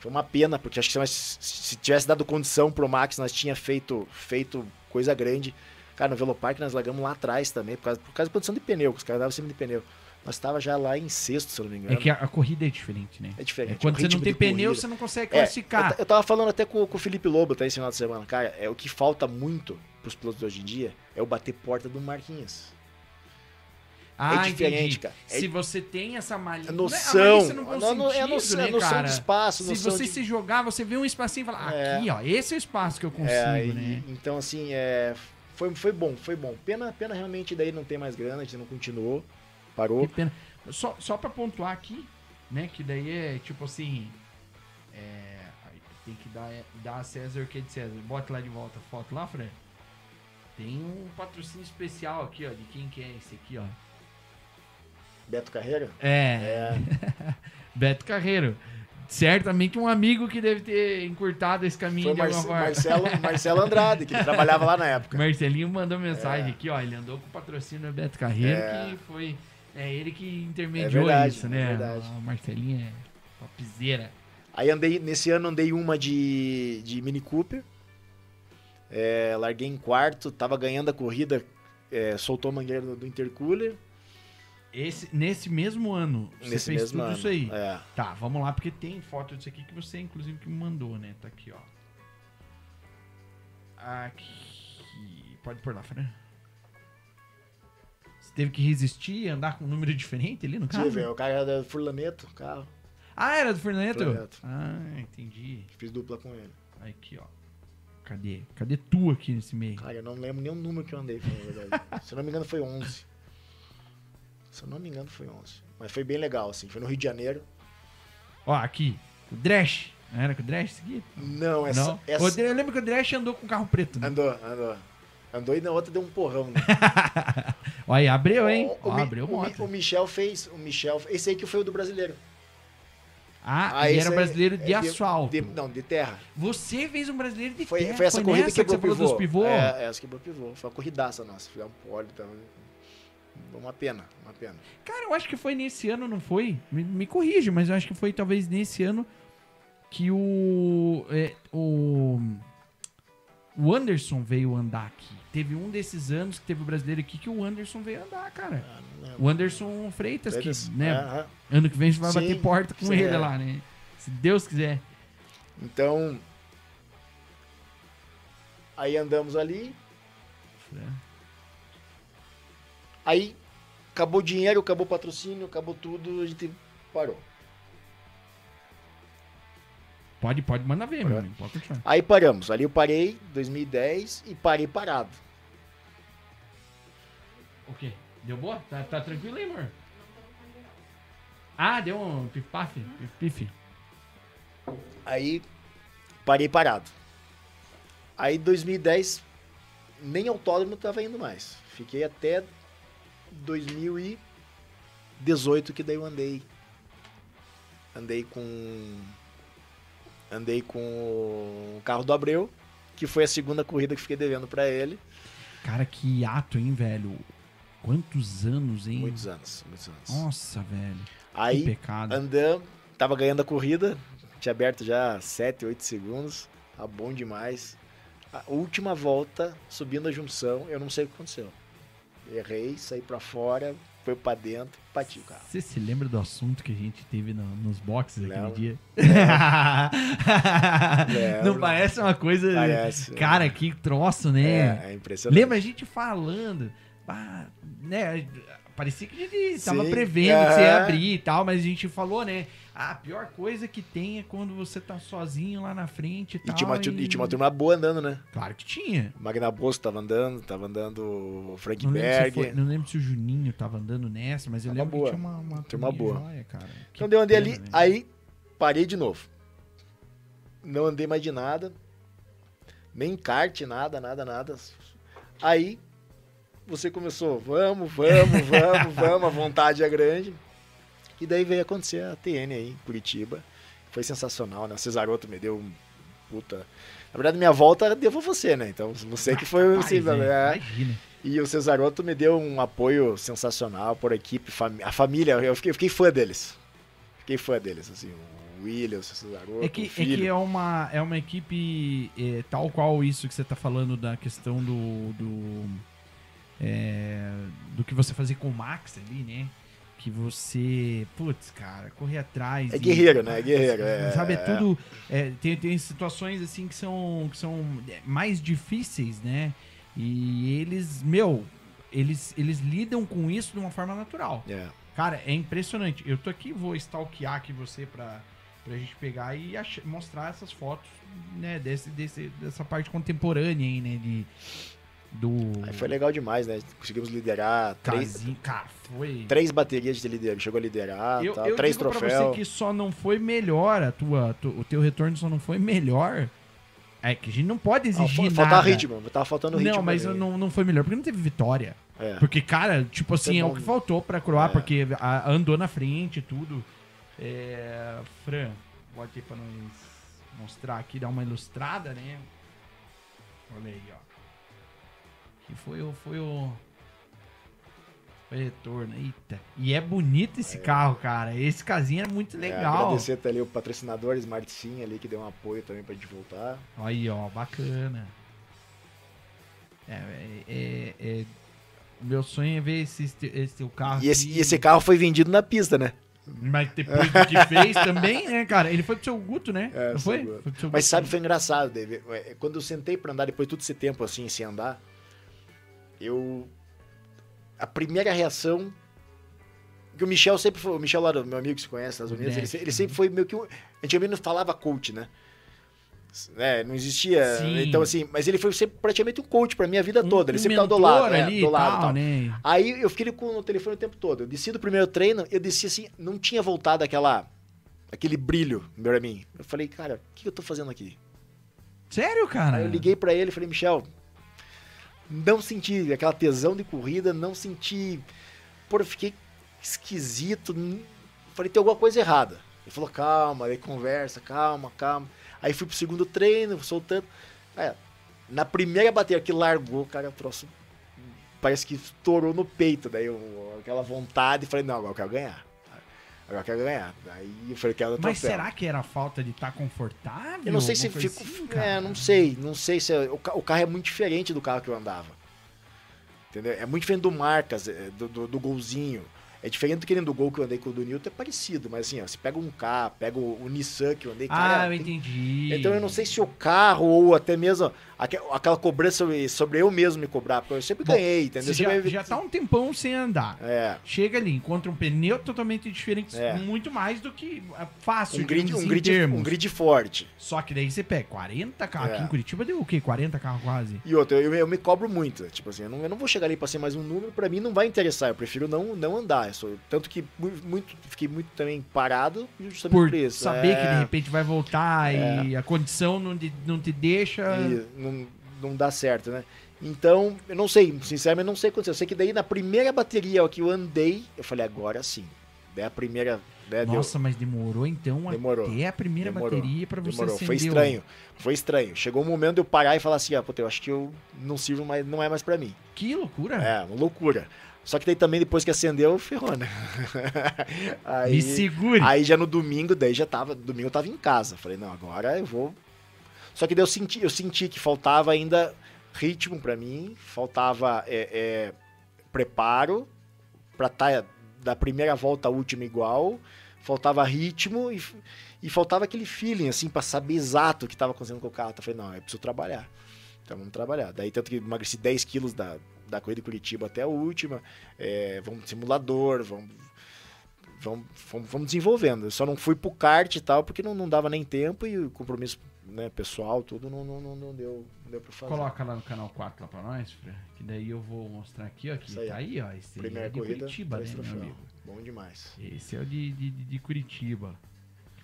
Foi uma pena, porque acho que se, nós, se tivesse dado condição pro Max, nós tinha feito, feito coisa grande. Cara, no Velo Parque nós largamos lá atrás também, por causa, por causa da condição de pneu, que os caras davam sempre de pneu. Nós tava já lá em sexto, se eu não me engano. É que a, a corrida é diferente, né? É diferente. É quando o você não tem pneu, corrida. você não consegue É, classificar. eu, ta- eu tava falando até com, com o Felipe Lobo tá, esse final de semana. Cara, é o que falta muito pros pilotos de hoje em dia é o bater porta do Marquinhos. Ah, é diferente, entendi. cara. É Se você tem essa malícia... é- noção. Malícia bom Não, não, é a sentido, noção, né, é noção cara? de espaço, Se você de... se jogar, você vê um espacinho e fala, É. aqui, ó, esse é o espaço que eu consigo, É, e- né? Então, assim, é, foi, foi bom, foi bom. Pena, pena realmente daí não tem mais grana, a gente não continuou, parou. Que pena. Só, só pra pontuar aqui, né? Que daí é tipo assim. É, tem que dar, dar a César o que é de César. Bota lá de volta a foto lá, Fran. Tem um patrocínio especial aqui, ó. De quem que é esse aqui, ó. Beto Carreira? É, É, Beto Carreiro. Certamente um amigo que deve ter encurtado esse caminho foi de alguma forma. Marcelo, Marcelo Andrade, que trabalhava lá na época. Marcelinho mandou mensagem É. aqui, ó. Ele andou com o patrocínio do Beto Carreiro, É. que foi. É ele que intermediou É verdade, isso, é né? verdade. O Marcelinho é topzera. Aí andei, nesse ano andei uma de, de Mini Cooper. É, larguei em quarto, tava ganhando a corrida, é, soltou a mangueira do, do intercooler. Esse, nesse mesmo ano, você nesse fez tudo ano. isso aí. É. Tá, vamos lá, porque tem foto disso aqui que você, inclusive, que me mandou, né? Tá aqui, ó. Aqui. Pode pôr lá, Fran. Você teve que resistir, andar com um número diferente ali no carro? Tive, é, o cara era do Furlaneto, carro. Ah, era do Fernando? Fernando. Ah, entendi. Fiz dupla com ele. Aqui, ó. Cadê? Cadê tu aqui nesse meio? Cara, eu não lembro nem o número que eu andei, pra falar a verdade. Se eu não me engano, foi 11. Se eu não me engano, foi 11. Mas foi bem legal, assim. Foi no Rio de Janeiro. Ó, aqui. O Dresch. Era com o Dresch esse aqui? Não, essa. Não? essa... O Eu lembro que o Dresch andou com carro preto, né? Andou, andou. Andou e na outra deu um porrão, né? Ó, aí abriu, hein? O, Ó, Mi- abriu o, moto. o Michel fez. O Michel. Esse aí que foi o do brasileiro. Ah, Ah, e esse era brasileiro de é asfalto. de- não, de terra. Você fez um brasileiro de Foi, terra. foi essa corrida nessa que quebrou dos pivô? É, essa quebrou pivô. Foi uma corridaça nossa. Fizemos um pódio. Então, uma pena, uma pena. Cara, eu acho que foi nesse ano, não foi? Me, me corrige, mas eu acho que foi talvez nesse ano que o. é, o. O Anderson veio andar aqui. Teve um desses anos que teve o brasileiro aqui que o Anderson veio andar, cara. Ah. O Anderson Freitas, Freitas, que, né? aham. Ano que vem a gente vai Sim, bater porta com sim, ele é. lá, né? Se Deus quiser. Então. Aí andamos ali. Aí acabou o dinheiro, acabou o patrocínio, acabou tudo, a gente parou. Pode, pode mandar ver, meu amigo. Pode continuar. Aí paramos. Ali eu parei, 2010, e parei parado. O quê? Deu boa? Tá, tá tranquilo aí, amor? Ah, deu um pif-paf? Pif-pif. Aí parei parado. Aí 2010, nem autódromo tava indo mais. Fiquei até 2018 que daí eu andei. Andei com. Andei com o carro do Abreu, que foi a segunda corrida que fiquei devendo pra ele. Cara, que ato, hein, velho? Quantos anos, hein? Muitos anos, muitos anos. Nossa, velho. que Aí pecado. andamos, tava ganhando a corrida, tinha aberto já 7, 8 segundos, tá bom demais. A última volta, subindo a junção, eu não sei o que aconteceu. Errei, saí pra fora, foi pra dentro, bati o carro. Você se lembra do assunto que a gente teve no- nos boxes aquele dia? Não parece uma coisa. Parece. Cara, que troço, né? É, é impressionante. Lembra a gente falando? ah, né? Parecia que a gente tava Sim, prevendo que você ia abrir e tal, mas a gente falou, né? A pior coisa que tem é quando você tá sozinho lá na frente e E tal. tinha, uma, tu- e tinha uma turma boa andando, né? Claro que tinha. O Magna Bosco tava andando, tava andando o Frank Não lembro, se Berg. foi- não lembro se o Juninho tava andando nessa, mas eu Tava lembro boa. que tinha uma, uma Turma boa. joia, cara. Que Então eu andei ali, velho. aí parei de novo. Não andei mais de nada. Nem kart, nada, nada, nada. Aí você começou, vamos, vamos, vamos, vamos, a vontade é grande. E daí veio acontecer a TN aí em Curitiba. Foi sensacional, né? O Cesaroto me deu um puta. Na verdade, minha volta devo a você, né? Então, você que foi o. Rapaz, assim, é, é. E o Cesaroto me deu um apoio sensacional por equipe, a família, eu fiquei, eu fiquei fã deles. Fiquei fã deles, assim, o William, o Cesaroto, É que, o é filho. que é uma, é uma equipe é, tal qual isso que você tá falando da questão do. do, é, do que você fazia com o Max ali, né? Que você. Putz, cara, correr atrás. É e- guerreiro, né? É guerreiro, é- Sabe, é tudo. é, tem, tem situações assim que são, que são mais difíceis, né? E eles, meu, eles, eles lidam com isso de uma forma natural. É. Cara, é impressionante. Eu tô aqui, vou stalkear aqui você pra, pra gente pegar e mostrar essas fotos, né, desse, desse, dessa parte contemporânea aí, né, de... Do... Aí foi legal demais, né? Conseguimos liderar três. Cara, foi... três baterias de liderança, chegou a liderar, eu, tal, eu três digo pra você troféus. que só não foi melhor a tua, tu- o teu retorno só não foi melhor. É que a gente não pode Ah, exigir fa- nada. faltava ritmo, tava faltando ritmo. Não, mas ali. não, não foi melhor, porque não teve vitória. É. Porque, cara, tipo assim, é o que faltou pra Croar, É. porque a- andou na frente e tudo. É, Fran, bota aí pra nós mostrar aqui, dar uma ilustrada, né? Olha aí, ó. Que foi o. Foi o. Foi retorno. Eita. E é bonito esse carro, cara. Esse casinho é muito É, legal. agradecer até ali o patrocinador Smart Sim ali que deu um apoio também pra gente voltar. Aí, ó, bacana. É, é, é- é- o meu sonho é ver esse, esse teu carro. E esse, e esse carro foi vendido na pista, né? Mas depois do que fez também, né, cara? Ele foi pro seu Guto, né? É, Não foi? Foi Mas Guto. sabe, foi engraçado, David. É, Quando eu sentei pra andar, depois de todo esse tempo assim, sem andar, eu. A primeira reação. Que o Michel sempre foi. O Michel lá, meu amigo que se conhece nas Unidas, ele, Dash. se- ele sempre foi meio que. um- Antigamente não falava coach, né? É, não existia. Sim. Então, assim, mas ele foi sempre praticamente um coach pra minha vida Um- toda. Ele um sempre tava do lado. é, ali do lado tal, tal. né? Aí eu fiquei com o telefone o tempo todo. Eu desci do primeiro treino, eu desci assim, não tinha voltado aquela. aquele brilho pra mim. Eu falei, cara, o que eu tô fazendo aqui? Sério, cara? Aí eu liguei pra ele e falei, Michel, não senti aquela tesão de corrida, não senti. Pô, eu fiquei esquisito. Falei, tem alguma coisa errada. Ele falou, calma, aí conversa, calma, calma. Aí fui pro segundo treino, soltando. É, na primeira bateria que largou, cara, o troço parece que estourou no peito. Daí eu, aquela vontade, falei, não, agora eu quero ganhar. Agora eu quero ganhar. Aí eu falei, quero Mas troféu. será que era falta de estar confortável? Eu não sei se fico. assim, é, não sei. Não sei se. é- o carro é muito diferente do carro que eu andava. Entendeu? É muito diferente do Marcas, é, do, do, do golzinho. É diferente do aquele do Gol que eu andei com o do Newton, é parecido, mas assim, ó, você pega um K, pega o, o Nissan que eu andei, cara. Ah, eu tem- entendi. Então eu não sei se o carro ou até mesmo aque- aquela cobrança sobre, sobre eu mesmo me cobrar, porque eu sempre Bom, ganhei, entendeu? Você já, já tá um tempão sem andar. É. Chega ali, encontra um pneu totalmente diferente, É. muito mais do que é fácil, Um grid, um, grid, termos. um grid forte. Só que daí você pega 40 carros. Aqui É. em Curitiba deu o quê? 40 carros quase. E outra, eu, eu me cobro muito. Tipo assim, eu não, eu não vou chegar ali pra ser mais um número, pra mim não vai interessar. Eu prefiro não, não andar. Tanto que mu- muito, fiquei muito também parado justamente Por por isso. saber É, que de repente vai voltar e a condição não, te- não te deixa. e não, não dá certo, né? Então, eu não sei, sinceramente, não sei o que aconteceu. Eu sei que daí na primeira bateria que eu andei, eu falei, agora sim. Daí a primeira. Né, deu- Nossa, mas demorou então Demorou. até a primeira Demorou. bateria pra você Demorou. acender. Foi estranho. Foi estranho. Chegou um momento de eu parar e falar assim, ó, puta, eu acho que eu não sirvo mais, não é mais pra mim. Que loucura. É, uma loucura. Só que daí também, depois que acendeu, ferrou, né? aí, Me segure. aí já no domingo, daí já tava. Domingo eu tava em casa. Falei, não, agora eu vou. Só que daí eu senti, eu senti que faltava ainda ritmo pra mim, faltava é, é, preparo pra estar da primeira volta à última igual, faltava ritmo e, e faltava aquele feeling, assim, pra saber exato o que tava acontecendo com o carro. Então, eu falei, não, eu preciso trabalhar. Então vamos trabalhar. Daí tanto que emagreci 10 quilos da, da corrida de Curitiba até a última. É, vamos simulador, vamos, vamos, vamos, vamos desenvolvendo. Eu só não fui pro kart e tal, porque não, não dava nem tempo e o compromisso né, pessoal, tudo, não, não, não, não deu, não deu pra fazer. Coloca lá no canal 4 lá pra nós, Fran, que daí eu vou mostrar aqui, ó. Que Isso aí, tá aí, ó. Esse Primeira é de corrida, Curitiba, né, meu amigo? Bom demais. Esse é o de, de- de Curitiba.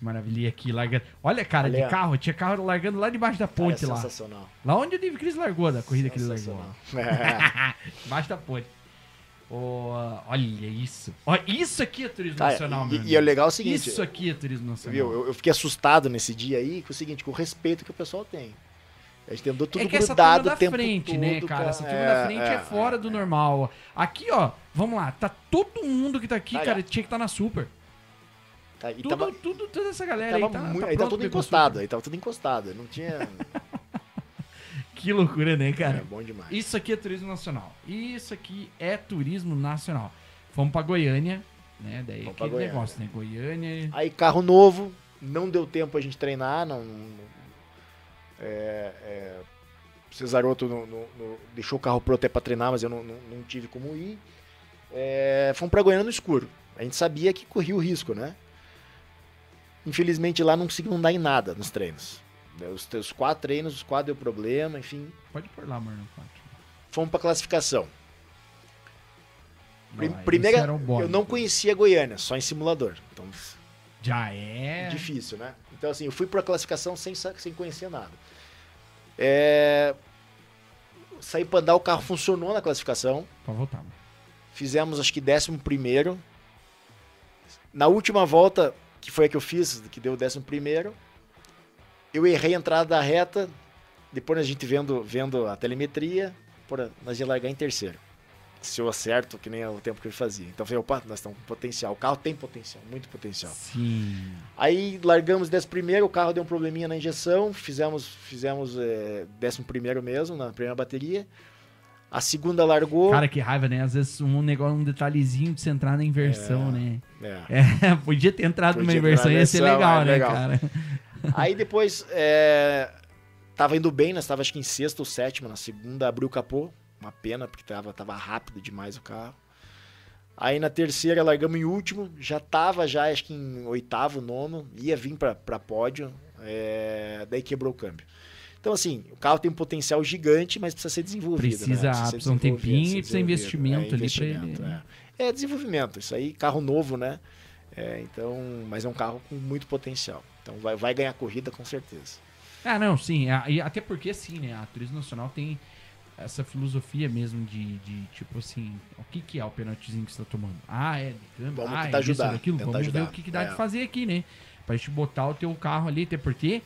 Que maravilha. E aqui, largando. Olha, cara, de carro. Tinha carro largando lá debaixo da Cara, é ponte lá. sensacional. Lá onde o David Cris largou, da corrida que ele largou. Sensacional. Debaixo da ponte. Ô, olha isso. Ó, isso aqui é turismo Cara, nacional, meu e, é legal o seguinte, Isso aqui é turismo nacional. viu? Eu, eu fiquei assustado nesse dia aí com o seguinte, com o respeito que o pessoal tem. A gente andou tudo é que essa grudado turma da frente, todo, né, cara? Essa turma É, da frente é, é, fora é, do é. normal. Aqui, ó, vamos lá. Tá todo mundo que tá aqui, Aí, cara, tinha que estar na super. Tá, Tudo, tava, tudo, toda essa galera aí tá, muito- tá aí tudo encostado, aí tava tudo encostado. Não tinha. Que loucura, né, cara? é bom demais. Isso aqui é turismo nacional. Isso aqui é turismo nacional. Fomos pra Goiânia, né? Daí Vamos aquele negócio, né? Goiânia. Aí carro novo, não deu tempo a gente treinar, não. é, é, Cesaroto não- não- não- deixou o carro pronto até pra treinar, mas eu não, não- não tive como ir. É, fomos pra Goiânia no escuro. A gente sabia que corria o risco, né? Infelizmente lá não conseguimos andar em nada nos treinos. Os, os quatro treinos, os quatro deu problema, enfim. Pode pôr lá, Marlon 4. Fomos pra classificação. Prim- primeira, eu não conhecia Goiânia, só em simulador. Então Já é. difícil, né? Então, assim, eu fui pra classificação sem, sem conhecer nada. É... Saí pra andar, o carro funcionou na classificação. Pode voltar, mano. Fizemos, acho que, décimo primeiro. Na última volta, que foi a que eu fiz, que deu o décimo primeiro, eu errei a entrada da reta. Depois a gente vendo, vendo a telemetria, porra, nós ia largar em terceiro. Se eu acerto, que nem o tempo que eu fazia. Então eu falei, opa, nós estamos com potencial. O carro tem potencial, muito potencial. Sim. Aí largamos décimo primeiro, o carro deu um probleminha na injeção, fizemos, fizemos é, décimo primeiro mesmo, na primeira bateria. A segunda largou. Cara, que raiva, né? Às vezes um negócio, um detalhezinho de você entrar na inversão, né? É. É, podia ter entrado numa Podia ter inversão, ia ser legal, é né, legal. cara? Aí depois é, tava indo bem, nós tava acho que em sexta ou sétima, na segunda abriu o capô, uma pena porque tava, tava rápido demais o carro. Aí na terceira largamos em último, já tava já acho que em oitavo, nono, ia vir pra, pra pódio, é, daí quebrou o câmbio. Então assim, o carro tem um potencial gigante, mas precisa ser desenvolvido. Precisa- né? ser precisa um desenvolvido, tempinho ser e precisa investimento desenvolvido. ali pra ele- É. É desenvolvimento, isso aí, carro novo, né? É, então, mas é um carro com muito potencial. Então vai, vai ganhar corrida com certeza. Ah, não, sim. a- e até porque, sim, né? A Turismo Nacional tem essa filosofia mesmo de, de, tipo assim, o que, que é o penaltizinho que você tá tomando? Ah, é de câmbio, Vamos ah, tentar é isso, ajudar, é daquilo. tentar Vamos ver ajudar. o que, que dá É. de fazer aqui, né? Pra gente botar o teu carro ali, até porque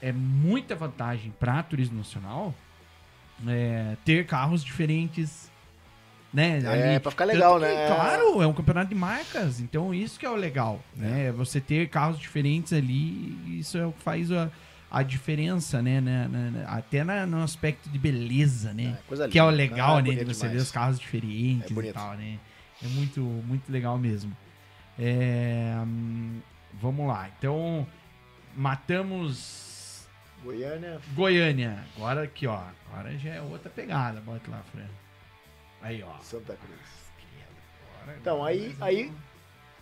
é muita vantagem pra Turismo Nacional é, ter carros diferentes, né? É, pra ficar legal, que, né? Claro, é um campeonato de marcas, então isso que é o legal, né? Você ter carros diferentes ali, isso é o que faz a, a diferença, né? Na- na- na- até na- no aspecto de beleza, né? É, coisa que é o legal, é né? De você ver demais. os carros diferentes É e tal, né? É muito, muito legal mesmo. É, hum, vamos lá. Então, matamos Goiânia. Goiânia. Agora aqui, ó. Agora já é outra pegada. Bota lá, Fran. Aí, ó. Santa Cruz. Agora- Então, aí- aí-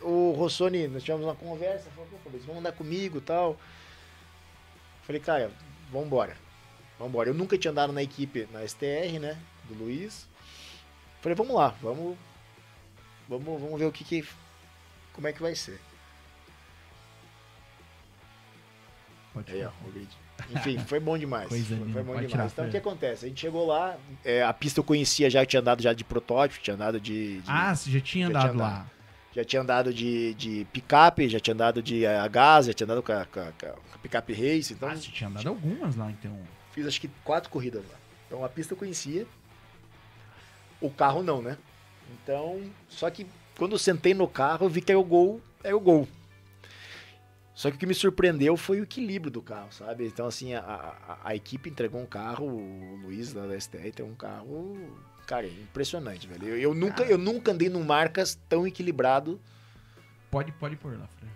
O Rossoni, nós tivemos uma conversa, falou, pô, Fabrício, vamos andar comigo e tal. Falei, cara, vambora. Vambora. Eu nunca tinha andado na equipe, na STR, né? Do Luiz. Falei, vamos lá, vamos. Vamos, vamos ver o que que. Como é que vai ser. Pode Aí, ó, o grid. Enfim, foi bom demais. Coisa foi, foi bom demais. tirar, então, o que acontece? A gente chegou lá, é, a pista eu conhecia já, eu tinha andado já de protótipo, tinha andado de. de- Ah, você já tinha Já andado tinha lá. Já tinha andado de, de picape, já tinha andado de eh, a gás, já tinha andado com a, com a- com a picape race. Então, Ah, você tinha andado algumas lá, então. fiz acho que quatro corridas lá. Então, a pista eu conhecia. O carro não, né? Então, só que quando eu sentei no carro, eu vi que era o gol, era o gol. Só que o que me surpreendeu foi o equilíbrio do carro, sabe? Então, assim, a, a- a equipe entregou um carro, o Luiz da STR tem um carro, cara, impressionante, velho. Eu, eu nunca, eu nunca andei num marcas tão equilibrado Pode, pode pôr lá, Fran.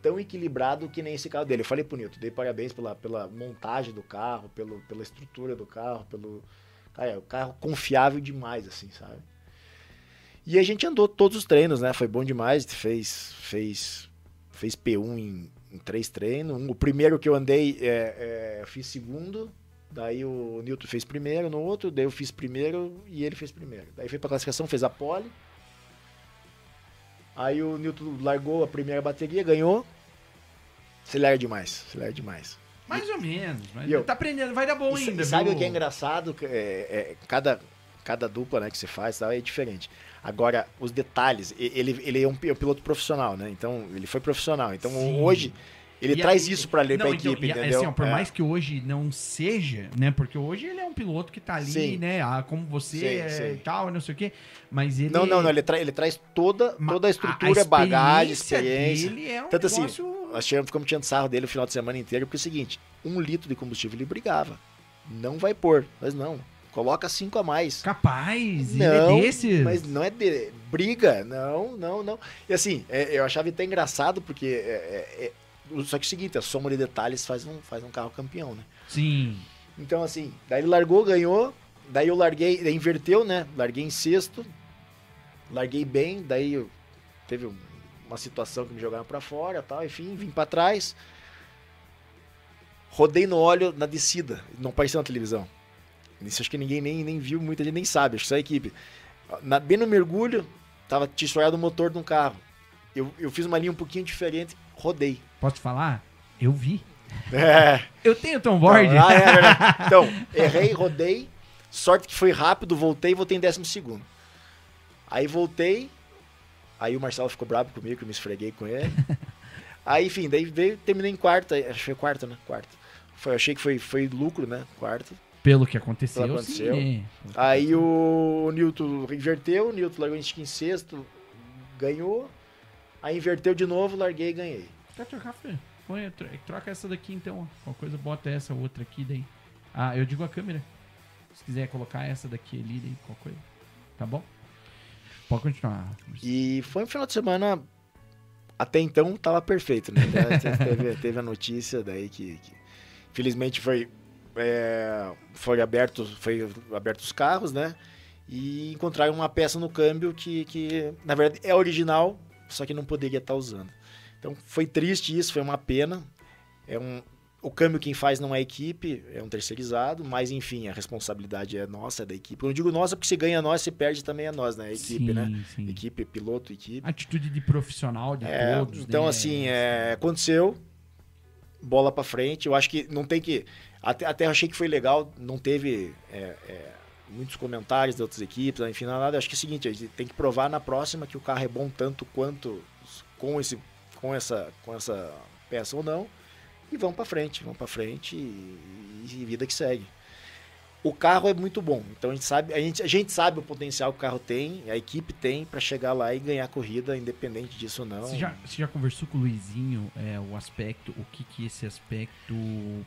tão equilibrado que nem esse carro dele. Eu falei pro Nilton, dei parabéns pela, pela montagem do carro, pelo, pela estrutura do carro, pelo. Cara, é um carro confiável demais, assim, sabe? E a gente andou todos os treinos, né? Foi bom demais. Fez, fez, fez P1 em, em três treinos. Um- o primeiro que eu andei, é, é, fiz segundo. Daí o Nilton fez primeiro no outro, daí eu fiz primeiro e ele fez primeiro. Daí foi pra classificação, fez a pole. Aí o Newton largou a primeira bateria, ganhou. Acelera demais, acelera demais. Mais ou menos, mas eu- tá aprendendo, vai dar bom ainda. sabe o que é engraçado? É, é, cada, cada dupla né, que você faz tal, é diferente. Agora, os detalhes, ele, ele é um pi- um piloto profissional, né? Então, ele foi profissional. Então, Sim. hoje, ele E traz isso pra ler Não, pra então, equipe, e, entendeu? Assim, ó, por É. mais que hoje não seja, né? Porque hoje ele é um piloto que tá ali, Sim. né? Ah, como você Sim, é, sim. e tal, não sei o quê. Mas ele. Não, não, não, ele, tra ele traz toda, Ma- toda a estrutura, bagagem, experiência. dele é um Tanto assim, negócio... Nós tivemos, ficamos tirando sarro dele o final de semana inteiro, porque é o seguinte, um litro de combustível ele brigava. Não vai pôr, mas não. Coloca cinco a mais. Capaz, Não, ele é desses. Mas não é de briga, não, não, não. E assim, é, eu achava até engraçado, porque. é- é- é- só que é o seguinte, a soma de detalhes faz um, faz um carro campeão, né? Sim. Então, assim, daí ele largou, ganhou. Daí eu larguei, daí inverteu, né? Larguei em sexto. Larguei bem, daí eu- teve um- uma situação que me jogaram pra fora tal, enfim, vim pra trás. Rodei no óleo na descida, não apareceu na televisão. Isso acho que ninguém nem, nem viu, muita gente nem sabe, acho que só a equipe. Na, bem no mergulho, tava tissuado o motor de um carro. Eu, eu fiz uma linha um pouquinho diferente, rodei. Posso falar? Eu vi. É. Eu tenho Tom Board. Então, ah, é verdade. Então, errei, rodei. Sorte que foi rápido, voltei e voltei em décimo segundo. Aí voltei. Aí o Marcelo ficou bravo comigo, que eu me esfreguei com ele. Aí, enfim, daí veio, terminei em quarta. Acho que foi quarta, né? Quarta. Foi, achei que foi, foi lucro, né? Quarta. Pelo que aconteceu, Pelo aconteceu. sim. Aí o Newton inverteu, o Newton largou em sexto, ganhou. Aí inverteu de novo, larguei e ganhei. Quer trocar, Fê? Põe, tro- troca essa daqui então. Qualquer coisa, bota essa outra aqui daí. Ah, eu digo a câmera. Se quiser colocar essa daqui ali, daí, qualquer coisa. Tá bom? Pode continuar. E foi um final de semana. Até então tava perfeito, né? Teve, teve a notícia daí que, que felizmente foi é, foi aberto foi aberto os carros, né? E encontraram uma peça no câmbio que, que na verdade é original, só que não poderia estar usando. Então foi triste isso, foi uma pena. É um o câmbio quem faz não é a equipe, é um terceirizado, mas enfim, a responsabilidade é nossa, é da equipe. Eu não digo nossa porque se ganha nós, se perde também é nós, né? A equipe, sim, né? Sim. Equipe, piloto, equipe. Atitude de profissional de É, todos. então, né? assim, é, aconteceu, bola pra frente. Eu acho que não tem que. Até, até achei que foi legal, não teve é, é, muitos comentários de outras equipes, enfim, nada. Acho que é o seguinte: a gente tem que provar na próxima que o carro é bom tanto quanto com, esse, com, essa, com essa peça ou não. E vão pra frente, vão pra frente e, e vida que segue. O carro é muito bom, então a gente sabe, a gente, a gente sabe o potencial que o carro tem, a equipe tem para chegar lá e ganhar a corrida, independente disso ou não. Você já, você já conversou com o Luizinho é, o aspecto, o que, que esse aspecto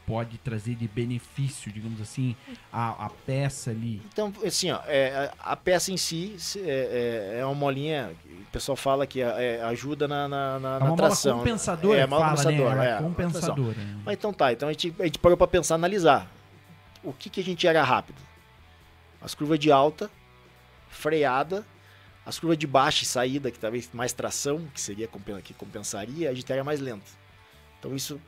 pode trazer de benefício, digamos assim, a, a peça ali? Então, assim, ó, é, a, a peça em si é, é- é uma molinha, o pessoal fala que é, ajuda na, na, na, É na uma mola tração. compensadora, É, que mola fala, compensadora, né? É, é mola compensadora. Mas então tá, então a gente, a gente parou pra pensar, analisar. O que, que a gente era rápido? As curvas de alta, freada, as curvas de baixa e saída, que talvez mais tração, que seria que compensaria, a gente era mais lento. Então isso.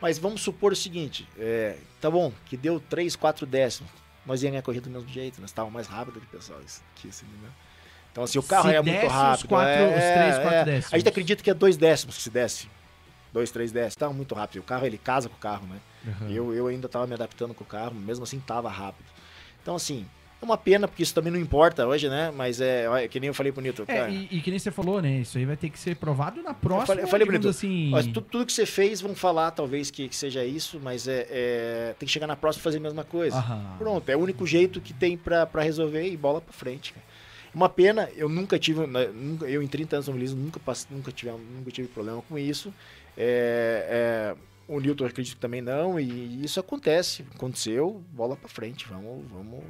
Mas vamos supor o seguinte: é, tá bom, que deu 3, 4 décimos. Nós ia ganhar a corrida do mesmo jeito, nós estávamos mais rápido que o pessoal. Isso, que isso, entendeu? Então, assim, o carro Se era muito os rápido. quatro- é, os três, é, quatro é. décimos. A gente acredita que é dois décimos que se desce. Dois, três décimos. Tava muito rápido. O carro, ele casa com o carro, né? Aham. Eu, eu ainda tava me adaptando com o carro, mesmo assim tava rápido. Então, assim, é uma pena, porque isso também não importa hoje, né? Mas é, olha, que nem eu falei pro Nilton. É, e, e que nem você falou, né? Isso aí vai ter que ser provado na próxima. falei- eu falei, digamos Brito, assim. Mas tu- tudo que você fez, vão falar talvez que, que seja isso, mas é, é- tem que chegar na próxima e fazer a mesma coisa. Aham. Pronto, é o único jeito que tem pra, pra resolver e bola pra frente. cara. Uma pena, eu nunca tive, né, nunca- eu em 30 anos no automobilismo nunca, nunca, tive, nunca tive problema com isso. É, é, o Newton acredito que também não, e isso acontece, aconteceu, bola pra frente, vamos, vamos,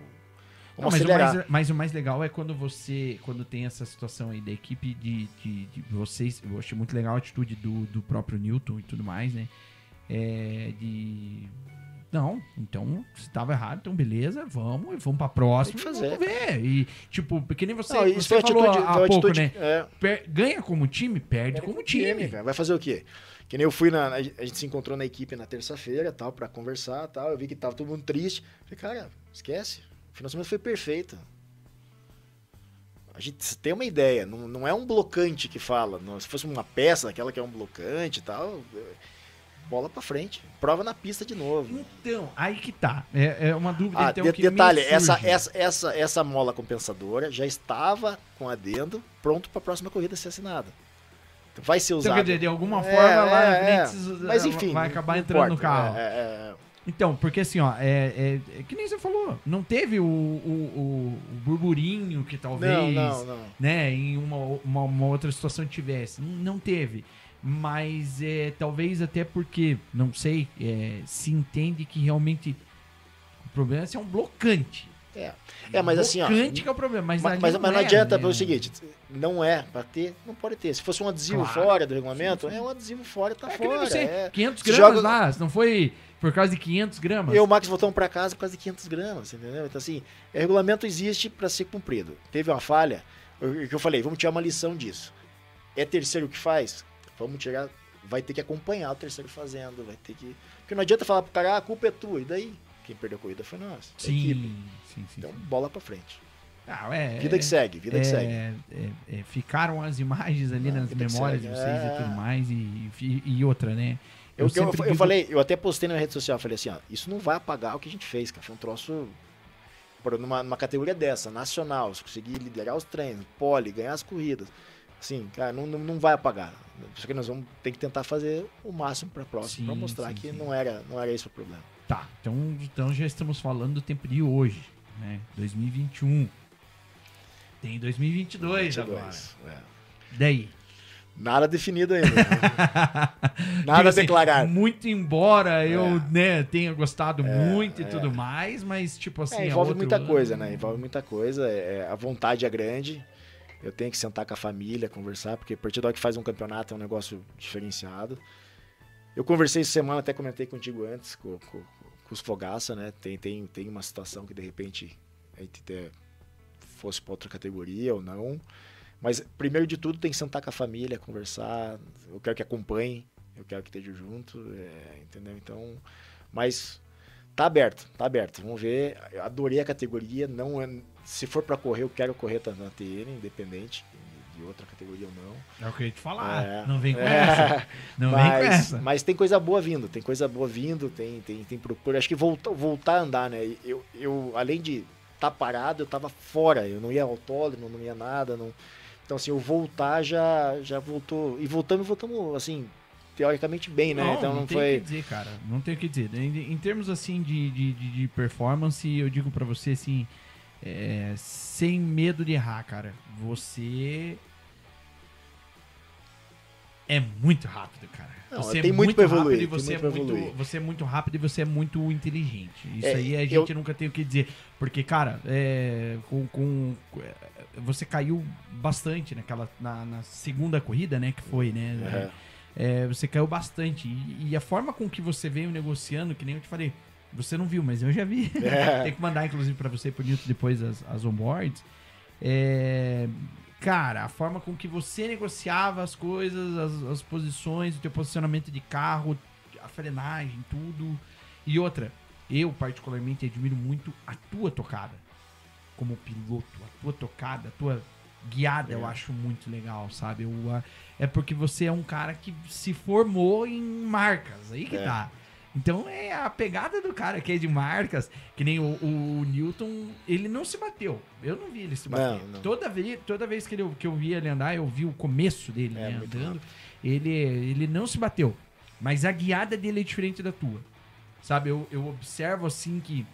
Não, mas, o mais, mas o mais legal é quando você, quando tem essa situação aí da equipe de, de, de vocês, eu achei muito legal a atitude do, do próprio Newton e tudo mais, né? É, de. Não, então, se tava errado, então beleza, vamos, vamos pra próxima. Fazer. Vamos ver. E, tipo, porque nem você, Não, você falou atitude, há pouco, atitude- né? é, ganha como time, perde como time. cara. Vai fazer o quê? Que nem eu fui na. A gente se encontrou na equipe na terça-feira, tal, pra conversar tal. Eu vi que tava todo mundo triste. Falei, cara, esquece. O financiamento foi perfeito. A gente tem uma ideia, não, não é um blocante que fala. não- se fosse uma peça, aquela que é um blocante e tal, é, bola pra frente. Prova na pista de novo. Então, aí que tá. É, é uma dúvida Ah, então, de- que detalhe, essa, essa, essa, essa mola compensadora já estava com adendo pronto para a próxima corrida ser assinada. Então vai ser Então, usado. quer dizer, de alguma É, forma lá é, frente é. Mas enfim, vai acabar entrando no importa. carro. É, é, é. Então, porque assim, ó, é, é- é que nem você falou, não teve o, o, o- burburinho que talvez, Não, não, não. né, em uma, uma, uma outra situação tivesse. Não, teve. Mas é, talvez até porque, não sei, é, se entende que realmente o problema é ser um blocante. É, é mas assim, ó. Que é o problema, mas, Mas, mas, mas não é, adianta, né? pelo seguinte, não é para ter, não pode ter. Se fosse um adesivo Claro. fora do regulamento, Sim, sim. é um adesivo fora, tá É fora. você, é. 500 Se gramas joga- lá, não foi por causa de 500 gramas? Eu e o Max voltamos para casa por causa de 500 gramas, entendeu? Então, assim, o regulamento existe para ser cumprido. Teve uma falha, o que eu falei, vamos tirar uma lição disso. É terceiro que faz? Vamos tirar, vai ter que acompanhar o terceiro fazendo, vai ter que... Porque não adianta falar pro cara, ah, a culpa é tua, e daí? Quem perdeu a corrida foi nós, a Sim, equipe. Sim, sim. Então, bola para frente. Ah, é, Vida que segue, vida que segue. é, é, é, ficaram as imagens ali Ah, nas memórias de vocês é. e tudo mais, e, e, e outra, né? Eu, eu, eu digo- falei, eu até postei na minha rede social, falei assim, ó, isso não vai apagar o que a gente fez, cara. Foi um troço numa, numa categoria dessa, nacional, se conseguir liderar os treinos, pole, ganhar as corridas. Assim, cara, não, não, não vai apagar. Só que nós vamos ter que tentar fazer o máximo para próximo, para mostrar sim, que sim. não era, não era esse o problema. Tá, então, então já estamos falando do tempo de hoje, né? 2021. Tem 2022 agora. 22, é. Daí. Nada definido ainda. né? Nada assim, declarado. Muito embora eu É. né, tenha gostado muito e é. tudo mais, mas tipo assim. É, é envolve muita ano. coisa, né? Envolve muita coisa. é, a vontade é grande. Eu tenho que sentar com a família, conversar, porque a partir hora que faz um campeonato é um negócio diferenciado. Eu conversei essa semana, até comentei contigo antes, com, com- com os Fogaça, né? Tem, tem, tem uma situação que de repente a gente fosse para outra categoria ou não. Mas primeiro de tudo tem que sentar com a família, conversar. Eu quero que acompanhe, eu quero que esteja junto, é, entendeu? Então, mas Tá aberto, tá aberto. Vamos ver. Eu adorei a categoria. Não é- se for pra correr, eu quero correr na TN, independente de outra categoria ou não. É o que eu ia te falar. É. Não vem com É. essa. Não vem com mas, essa. mas tem coisa boa vindo, tem coisa boa vindo, tem, tem, tem procura. Acho que voltar, voltar a andar, né? Eu, eu além de estar parado, eu tava fora. Eu não ia autódromo, não ia nada. Não... Então, assim, eu voltar já, já voltou. E voltamos, voltamos, assim, teoricamente bem, né? então não, tem o foi. que dizer, cara. Não tem o que dizer. Em, em termos assim de, de, de- performance, eu digo pra você assim, é, sem medo de errar, cara. Você é muito rápido, cara. Não, você tem é muito rápido evoluir, e tem você é muito muito, evoluir. você é muito rápido e você é muito inteligente. Isso É, aí a eu- gente nunca tem o que dizer. Porque, cara, é, com, com- é, você caiu bastante naquela na, na segunda corrida, né? Que foi, né? É, você caiu bastante. E, e a forma com que você veio negociando, que nem eu te falei, você não viu, mas eu já vi. É. Tem que mandar, inclusive, pra você por Newton depois as, as onboards. É, cara, a forma com que você negociava as coisas, as, as posições, o teu posicionamento de carro, a frenagem, tudo. E outra, eu particularmente admiro muito a tua tocada como piloto, a tua tocada, a tua guiada, eu É. acho muito legal, sabe? Eu, ah, é porque você é um cara que se formou em marcas, aí que É. tá. Então é a pegada do cara que é de marcas, que nem o, o Newton, ele não se bateu. Eu não vi ele se bater. Não, não. Toda vez, toda vez que, ele, que eu vi ele andar, eu vi o começo dele É, né, andando. Ele, ele não se bateu. Mas a guiada dele é diferente da tua. Sabe, eu, eu observo assim que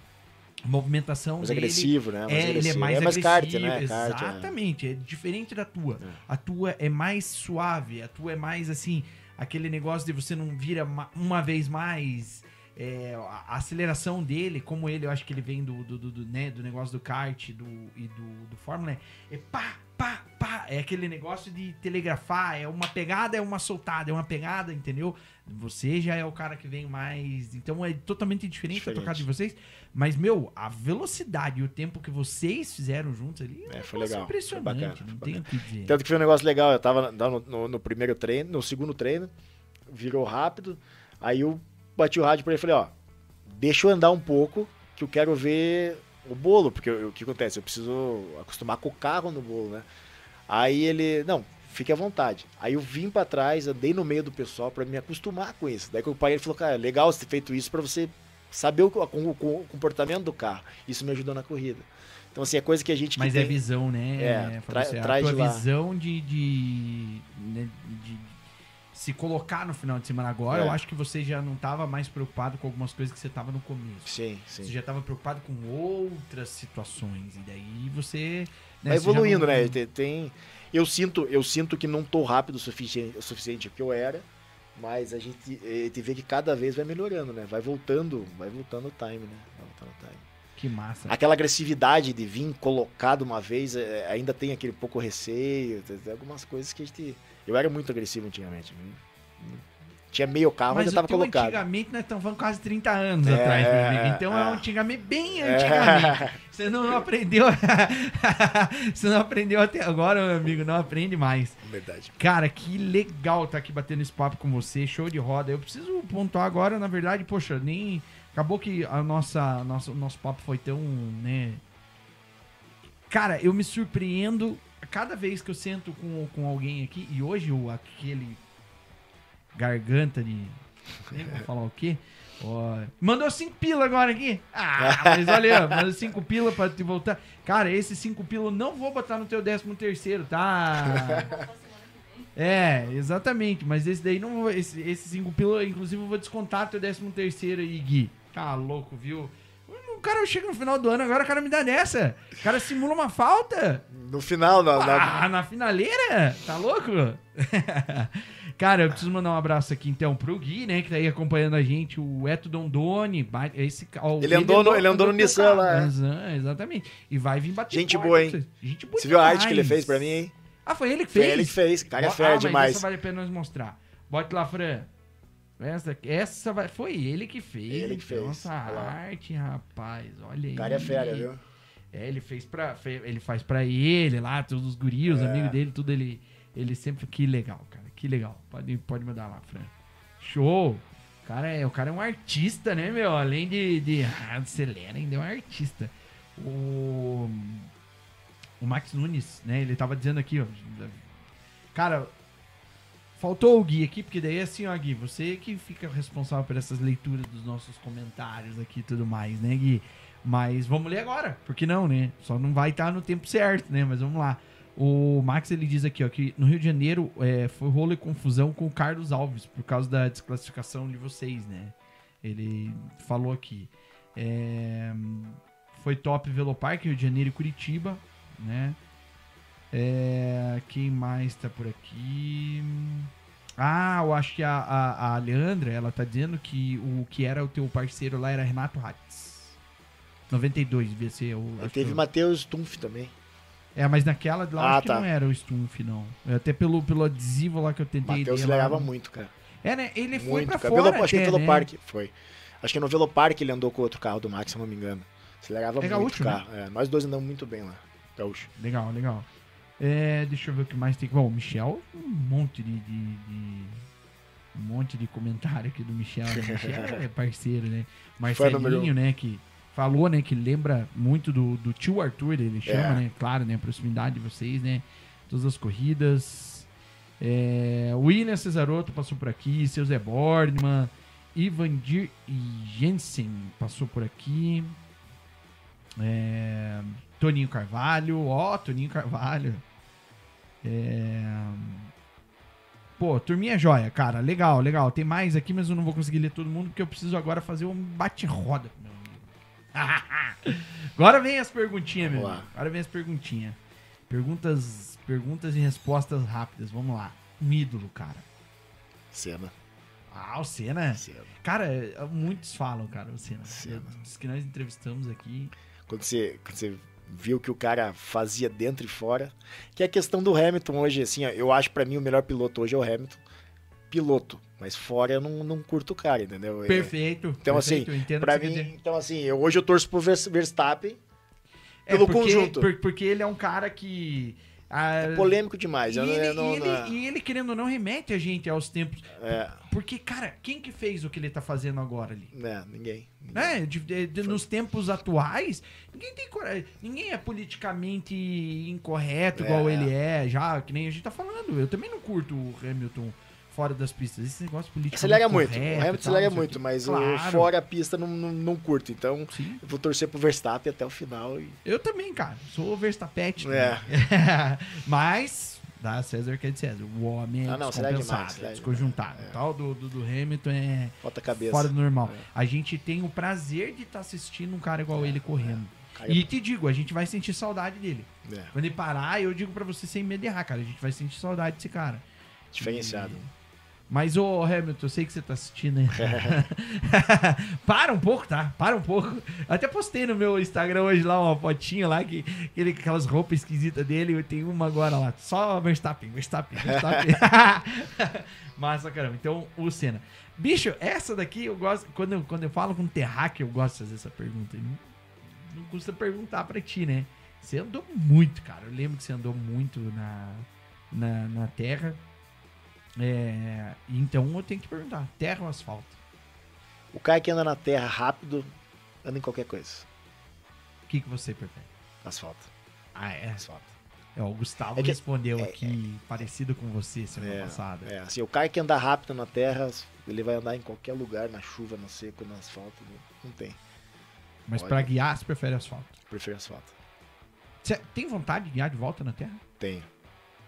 a movimentação Mais dele agressivo, né? Mais é, ele é agressivo. mais é mais agressivo. kart, né? Kart, é. Exatamente, é. diferente da tua. É. A tua é mais suave, a tua é mais assim, aquele negócio de você não vira ma- uma vez mais. É, a aceleração dele, como ele, eu acho que ele vem do, do, do, do, né, do negócio do kart do, e do, do Fórmula, é, é pá, pá, pá. É aquele negócio de telegrafar, é uma pegada, é uma soltada, é uma pegada, entendeu? Você já é o cara que vem mais. Então é totalmente diferente, Diferente. a tocada de vocês. Mas, meu, a velocidade e o tempo que vocês fizeram juntos ali É, foi legal, foi impressionante. bacana, não foi o que dizer. Tanto que foi um negócio legal. Eu tava no, no- no primeiro treino, no segundo treino, virou rápido. Aí eu bati o rádio pra ele e falei, ó, deixa eu andar um pouco, que eu quero ver o bolo, porque o que acontece? Eu preciso acostumar com o carro no bolo, né? Aí ele, não, fique à vontade. Aí eu vim pra trás, andei no meio do pessoal pra me acostumar com isso. Daí que o pai ele falou, cara, legal você ter feito isso pra você saber o, o- o comportamento do carro. Isso me ajudou na corrida. Então, assim, é coisa que a gente Mas é tem- visão, né? É, tra- traz a tua de lá. visão de, de, né, de se colocar no final de semana agora, É. eu acho que você já não estava mais preocupado com algumas coisas que você estava no começo. Sim, sim. Você já estava preocupado com outras situações. E daí você. né, Vai evoluindo, não- né? Tem, tem- eu sinto, eu sinto que não tô rápido o suficiente, o suficiente que eu era, mas a gente, eh, te vê que cada vez vai melhorando, né? Vai voltando, vai voltando o time, né? Vai voltando o time. Que massa. Aquela agressividade de vir colocado uma vez, eh, ainda tem aquele pouco receio, tem algumas coisas que a gente, eu era muito agressivo antigamente. Tinha meio carro, mas, Mas eu tava colocado. antigamente nós estamos falando quase 30 anos É, atrás, meu amigo. Então é, é. um antigamente, bem É. antigamente. Você não aprendeu. Você não aprendeu até agora, meu amigo. Não aprende mais. Verdade. Cara, que legal estar aqui batendo esse papo com você. Show de roda. Eu preciso pontuar agora, na verdade, poxa, nem. Acabou que a nossa, nossa, o nosso papo foi tão, né? Cara, eu me surpreendo cada vez que eu sento com, com alguém aqui. E hoje o aquele garganta de. Nem vou falar o quê? Mandou cinco pila agora aqui. Ah, mas olha, mandou cinco pila pra te voltar. Cara, esses cinco pila eu não vou botar no teu décimo terceiro, tá? É, exatamente. Mas esse daí não vou. Esse, esse cinco pila, inclusive, eu vou descontar teu décimo terceiro aí, Gui. Tá louco, viu? O cara chega no final do ano, agora o cara me dá dessa. O cara simula uma falta. No final, na, na- Ah, na finaleira? Tá louco? Cara, eu preciso mandar um abraço aqui então pro Gui, né, que tá aí acompanhando a gente, o Eto Dondoni. Esse, ó, Ele andou no- ele andou no Nissan lá, é. Nissan, Exatamente. E vai vir bater Gente porta boa, hein? Gente boa Você viu a arte que ele demais. fez pra mim, hein? Ah, foi ele que Foi fez? ele que fez. Cara, é ah, mas demais. essa vale a pena nós mostrar. Bote lá, Fran. Essa, essa vai, foi ele que fez. Ele que fez. Nossa arte, rapaz. Olha aí. Cara é fera, viu? É, ele fez pra. fe- Ele faz pra ele lá, todos os guris, os É. amigos dele, tudo ele. Ele sempre. Que legal, cara. Que legal. Pode, pode mandar lá, Fran. Show! O cara é, o cara é um artista, né, meu? Além de. de acelera, ainda é um artista. O. O Max Nunes, né? Ele tava dizendo aqui, ó. Cara, faltou o Gui aqui, porque daí é assim, ó, Gui, você que fica responsável por essas leituras dos nossos comentários aqui e tudo mais, né, Gui? Mas vamos ler agora, por que não, né? Só não vai estar no tempo certo, né? Mas vamos lá. O Max ele diz aqui ó, que no Rio de Janeiro é, foi rolo e confusão com o Carlos Alves por causa da desclassificação de vocês, né? Ele falou aqui. É, foi top Velopark, Rio de Janeiro e Curitiba, né? É, quem mais tá por aqui? Ah, eu acho que a, a, a Leandra, ela tá dizendo que o que era o teu parceiro lá era Renato Hatz. 92, devia ser. O, acho Teve que- Matheus Stumpf também. É, mas naquela lá Ah, acho que tá. não era o Stumpf, não. Até pelo, pelo adesivo lá que eu tentei. Matheus não- muito, cara. É, né? Ele foi muito, pra cara. fora Velo- acho que no né? Velopark foi. Acho que no Velopark ele andou com outro carro do Max, se eu não me engano. Acelerava É muito gaúcho, o carro. É, nós dois andamos muito bem lá. Gaúcho. Legal, legal. É, deixa eu ver o que mais tem. Bom, o Michel, um monte de, de- de- Um monte de comentário aqui do Michel. né? Michel é parceiro, né? Marcelinho, né? Que falou, né? Que lembra muito do, do tio Arthur, ele chama, É. né? Claro, né? A proximidade de vocês, né? Todas as corridas. É, o William Cesarotto passou por aqui, seu Zé Bornemann, Ivandir Jensen passou por aqui. É, Toninho Carvalho, ó, Toninho Carvalho. É, Pô, turminha joia, cara. Legal, legal. Tem mais aqui, mas eu não vou conseguir ler todo mundo porque eu preciso agora fazer um bate-roda meu amigo. agora vem as perguntinhas, meu amigo. Agora vem as perguntinhas. Perguntas, perguntas e respostas rápidas. Vamos lá. Um ídolo, cara. Cena. Ah, o Senna. Cena. Cara, muitos falam, cara, o Senna. Senna. Dos que nós entrevistamos aqui. Quando você, quando você viu o que o cara fazia dentro e fora. Que é a questão do Hamilton hoje, assim, ó, eu acho pra mim o melhor piloto hoje é o Hamilton. Piloto. Mas fora eu não, não curto o cara, entendeu? É- Perfeito. Então, perfeito, assim, eu entendo o Pra que você mim, dizer. então assim, eu, hoje eu torço pro Vers- Verstappen. É pelo porque, conjunto. por- porque ele é um cara que. É polêmico demais. E eu não- ele, eu não- e ele- não- e ele, querendo ou não, remete a gente aos tempos. é, Porque, cara, quem que fez o que ele tá fazendo agora ali? né, ninguém. ninguém. Né? De- de- de- nos tempos atuais, ninguém tem coragem. Ninguém é politicamente incorreto É. igual ele é, já, que nem a gente tá falando. Eu também não curto o Hamilton fora das pistas. Esse negócio político. Acelera muito. O Hamilton acelera muito, mas o Claro. fora a pista não, não, não curto. Então, Sim. eu vou torcer pro Verstappen até o final. E... Eu também, cara. Sou Verstappen. É. Mas, dá César que é de César. O homem é Ah, não, acelera demais, descompensado, é desconjuntado. É. O tal do, do, do Hamilton é Falta a cabeça. fora do normal. É. A gente tem o prazer de estar assistindo um cara igual ele correndo. Cara, E te digo, a gente vai sentir saudade dele. é, Quando ele parar, eu digo pra você sem medo de errar, cara. A gente vai sentir saudade desse cara. diferenciado. Mas, ô Hamilton, eu sei que você tá assistindo aí. Para um pouco, tá? Para um pouco. Até postei no meu Instagram hoje lá uma fotinha lá, que, que ele, aquelas roupas esquisitas dele. Eu tenho uma agora lá. Só Verstappen, Verstappen, Verstappen. Massa, caramba. Então, o Senna. Bicho, essa daqui eu gosto. Quando eu, quando eu falo com terráqueo, eu gosto de fazer essa pergunta. Não, não custa perguntar pra ti, né? Você andou muito, cara. Eu lembro que você andou muito na, na, na terra. É, então eu tenho que perguntar: terra ou asfalto? O cara que anda na terra rápido, anda em qualquer coisa. O que, que você prefere? Asfalto. Ah, é? Asfalto. É, o Gustavo É que- respondeu é- aqui, parecido com você semana É, passada. é, assim, o cara que anda rápido na terra, ele vai andar em qualquer lugar, na chuva, no seco, no asfalto. Não, tem. Mas pra guiar, você prefere asfalto. Prefiro asfalto. Você tem vontade de guiar de volta na terra? Tenho.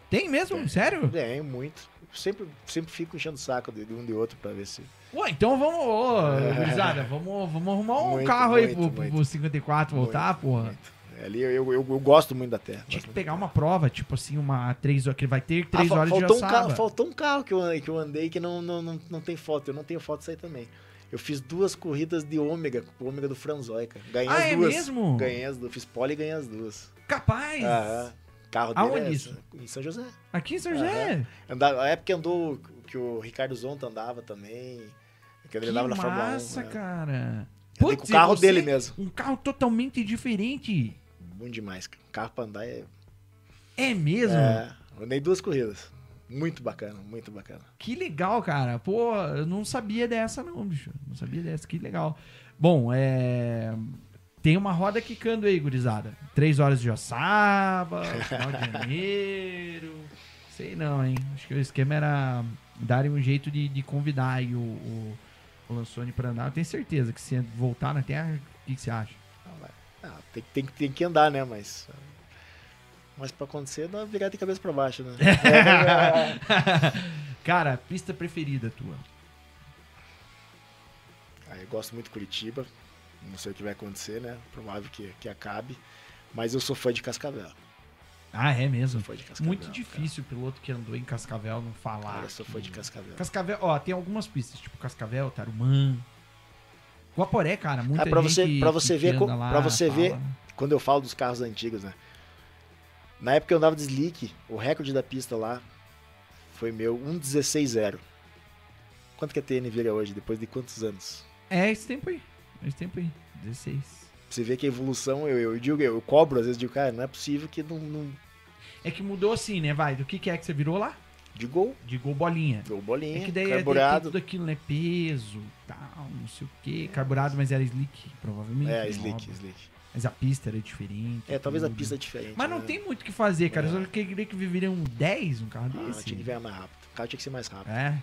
Tem mesmo? Tem. Sério? Tenho, muito. Sempre, sempre fico enchendo o saco de, de um de outro pra ver se. Ué, então vamos, ô, gurizada, vamos, vamos arrumar um Muito, carro aí muito, pro, muito. pro 54 voltar, Muito, porra. muito. É, Ali eu, eu, eu, eu gosto muito da terra. Tinha que pegar uma prova, tipo assim, uma três horas, que vai ter da três. Ah, horas fa- de faltou um, carro, faltou um carro que eu, andei- que eu andei que não, não, não, não tem foto. Eu não tenho foto disso aí também. Eu fiz duas corridas de ômega, com o ômega do Franzói, cara. Ganhei Ah, as é duas. mesmo? Ganhei as duas. Fiz pole e ganhei as duas. Capaz! Aham. Carro dele Aonde é isso? em São José. Aqui em São José. Andava, a época que andou, que o Ricardo Zonta andava também. Que ele andava na Fórmula 1. massa, né? cara. Putz, com o carro dele mesmo. Um carro totalmente diferente. Bom demais, cara. Carro pra andar é. É mesmo? é andei duas corridas. Muito bacana, muito bacana. Que legal, cara. Pô, eu não sabia dessa não, bicho. Não sabia dessa, que legal. Bom, é... Tem uma roda quicando aí, gurizada. Três horas de Ossaba, final de janeiro. Sei não, hein. Acho que o esquema era darem um jeito de, de convidar aí o, o, o Lansone pra andar. Eu tenho certeza que se voltar na Terra, o que, que você acha? Ah. Ah, tem, tem, tem que andar, né? Mas. Mas pra acontecer, dá uma virada de cabeça pra baixo, né? Cara, pista preferida tua? Ah, eu gosto muito de Curitiba. Não sei o que vai acontecer, né? Provável que, que acabe. Mas eu sou fã de Cascavel. Ah, é mesmo? Fã de Cascavel. Muito difícil o piloto que andou em Cascavel não Cara, falar. Cara, eu sou fã de Cascavel. Cascavel, ó, tem algumas pistas, tipo Cascavel, Tarumã. Guaporé, cara, muita Ah, pra gente você- pra você ver pra você ver- fala. Quando eu falo dos carros antigos, né? Na época eu andava de slick, o recorde da pista lá foi meu 1.16.0. Quanto que a TN vira hoje, depois de quantos anos? É esse tempo aí. Esse tempo aí. 16. Você vê que a evolução, eu, eu digo, eu cobro, às vezes digo, cara, não é possível que não. não... É que mudou assim, né? Vai, do que, que é que você virou lá? De gol, De gol bolinha. gol bolinha, É que daí é, carburado. tudo aquilo, né? Peso, tal, não sei o quê. Carburado, mas era slick, provavelmente. É, né? slick, slick. Mas a pista era diferente. É, talvez a tudo. pista é diferente. Mas não né? tem muito o que fazer, cara. É. Eu só queria que viveriam um 10 um carro Ah, desse. tinha que ver mais rápido. O carro tinha que ser mais rápido. É.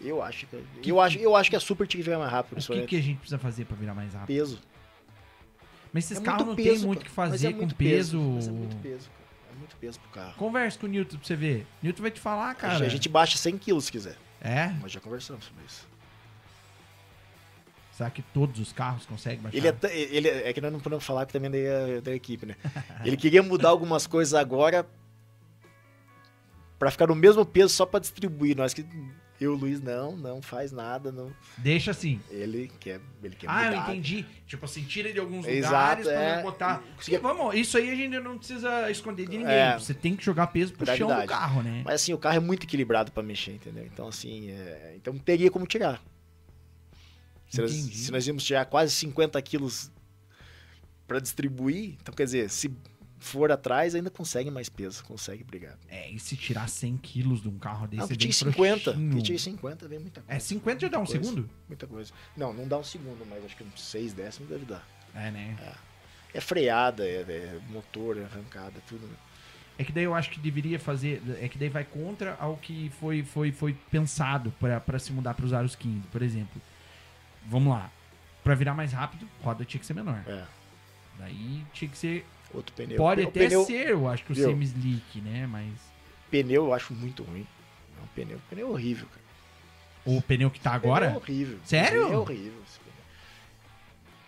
Eu acho que. Eu acho, eu acho que a Super tinha que ver mais rápido, O que, que a gente precisa fazer pra virar mais rápido? Peso. Mas esses É carros não peso, tem muito o que Mas fazer é com peso. Mas é muito peso, cara. É muito peso pro carro. Conversa com o Newton pra você ver. Newton vai te falar, cara. A gente baixa 100 quilos se quiser. É? Nós já conversamos sobre isso. Será que todos os carros conseguem baixar? Ele é, ele é é que nós não podemos falar que também é da, da equipe, né? Ele queria mudar algumas coisas agora pra ficar no mesmo peso só pra distribuir. Nós que eu, Luiz, não, não faz nada, não. Deixa assim. Ele quer, ele quer Ah, eu mudar. entendi. Tipo assim, tira de alguns Exato, lugares pra é. botar. Sim, vamos, isso aí a gente não precisa esconder de ninguém. É. Você tem que jogar peso pro chão do Gravidade. carro, né? Mas assim, o carro é muito equilibrado pra mexer, entendeu? Então assim, é... então teria como tirar. Se nós, se nós íamos tirar quase 50 quilos pra distribuir, então quer dizer, se for atrás, ainda consegue mais peso, consegue brigar. É, e se tirar 100 quilos de um carro desse, Não, é bem tinha 50. frouxinho. Que tinha 50, vem muita coisa. É, 50 já dá um coisa. segundo? Muita coisa. Não, não dá um segundo, mas acho que uns 6 décimos deve dar. É, né? É freada, é, é motor, é arrancada, tudo. É que daí eu acho que deveria fazer. É que daí vai contra ao que foi, foi, foi pensado pra se mudar pros aros 15. Por exemplo, vamos lá. Pra virar mais rápido, roda tinha que ser menor. É. Daí tinha que ser. Outro pneu. Pode o até pneu, ser, eu acho que o semi-slick, né? Mas. pneu eu acho muito ruim. É um pneu, pneu horrível, cara. O pneu que tá Pneu agora. É horrível. Sério? É horrível. esse pneu.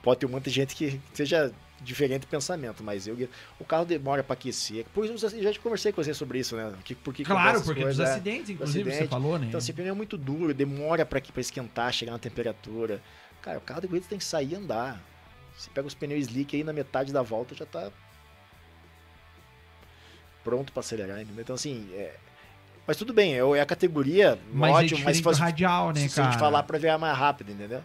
Pode ter muita gente que seja diferente de pensamento, mas eu, o carro demora pra aquecer. Por isso, eu já conversei com você sobre isso, né? Que, por que que Claro, porque essas dos coisas, é. acidentes, inclusive, você acidente. falou, né? Então, assim, pneu é muito duro, demora pra, pra esquentar, chegar na temperatura. Cara, o carro de corrida tem que sair e andar. Você pega os pneus slick aí na metade da volta já tá pronto pra acelerar, entendeu? Então, assim, é... mas tudo bem, é é a categoria, mas é ótimo, mas se do fosse radial, né, se cara? a gente falar pra virar mais rápido, entendeu?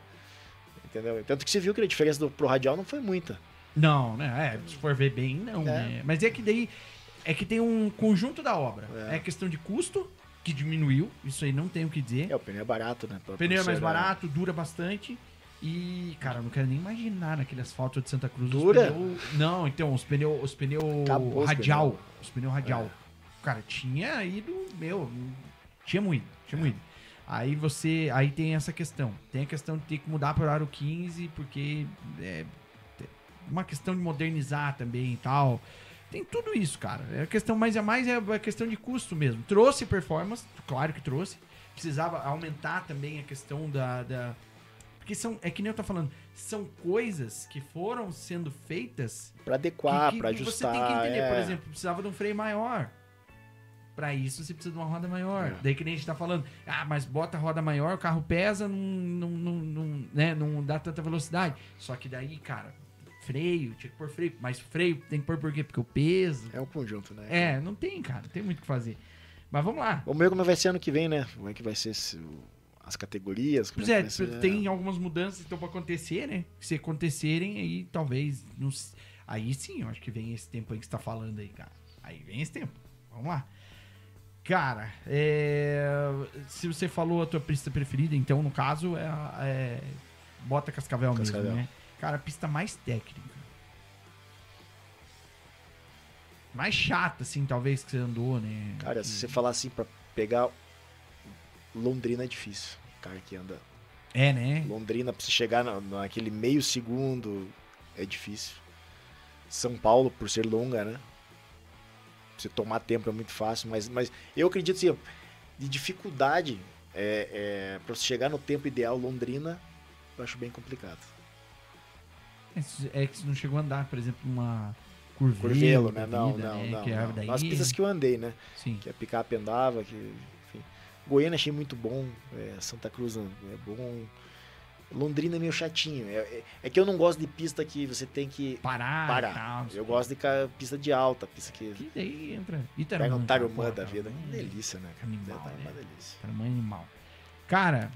Entendeu? Tanto que você viu que a diferença do, pro radial não foi muita. Não, né? É, se for ver bem, não, É. né? Mas é que daí. É que tem um conjunto da obra. É, É. questão de custo, que diminuiu. Isso aí não tem o que dizer. É, o pneu é barato, né? O pneu é mais barato, dura bastante. E, cara, eu não quero nem imaginar naquele asfalto de Santa Cruz. os Dura? pneu- Não, então, os pneus os pneu Acabou radial. Os pneus radial. Cara, tinha ido, meu, tinha muito, tinha muito. Aí você, aí tem essa questão. Tem a questão de ter que mudar para o aro 15, porque é uma questão de modernizar também e tal. Tem tudo isso, cara. É a questão, mas é mais é a questão de custo mesmo. Trouxe performance, claro que trouxe. Precisava aumentar também a questão da, da porque são, é que nem eu tô falando, são coisas que foram sendo feitas Pra adequar, que pra Você ajustar. tem que entender, é. por exemplo, precisava de um freio maior. Pra isso você precisa de uma roda maior. É. Daí que nem a gente tá falando, ah, mas bota a roda maior, o carro pesa, não, não, não, não, né, não dá tanta velocidade. Só que daí, cara, freio, tinha que pôr freio. Mas freio tem que pôr por quê? Porque o peso. É um conjunto, né? É, não tem, cara, não tem muito o que fazer. Mas vamos lá. Vamos ver como vai ser ano que vem, né? Como é que vai ser esse- o- as categorias. como Pois é, é, tem algumas mudanças que estão pra acontecer, né? Se acontecerem, aí talvez. Não, aí sim, eu acho que vem esse tempo aí que você tá falando aí, cara. Aí vem esse tempo. Vamos lá. Cara, é, se você falou a tua pista preferida, então no caso é, é Bota Cascavel, Cascavel. mesmo, né? Cara, a pista mais técnica. Mais chata, assim, talvez, que você andou, né? Cara, Que- se você falar assim, pra pegar Londrina é difícil. O cara que anda É, né? Londrina, pra você chegar na- naquele meio segundo, é difícil. São Paulo, por ser longa, né? você tomar tempo é muito fácil, mas, mas eu acredito assim, de dificuldade é, é, para você chegar no tempo ideal Londrina, eu acho bem complicado. É, É que você não chegou a andar, por exemplo, uma curvelo, Curvelo, né? Não, vida, não, né? não. É não. daí, Nas pistas que eu andei, né? Sim. Que a picape andava, que. Goiânia achei muito bom, é, Santa Cruz é bom. Londrina é meio chatinho. É, é- é que eu não gosto de pista que você tem que Parar, parar. tal, Eu gosto de pista de alta, pista que Que daí entra. pega Itaramã, um cara, Tarumã da vida. É delícia, né? cara? Animal, Tá uma né? delícia. Tamanho animal. Cara,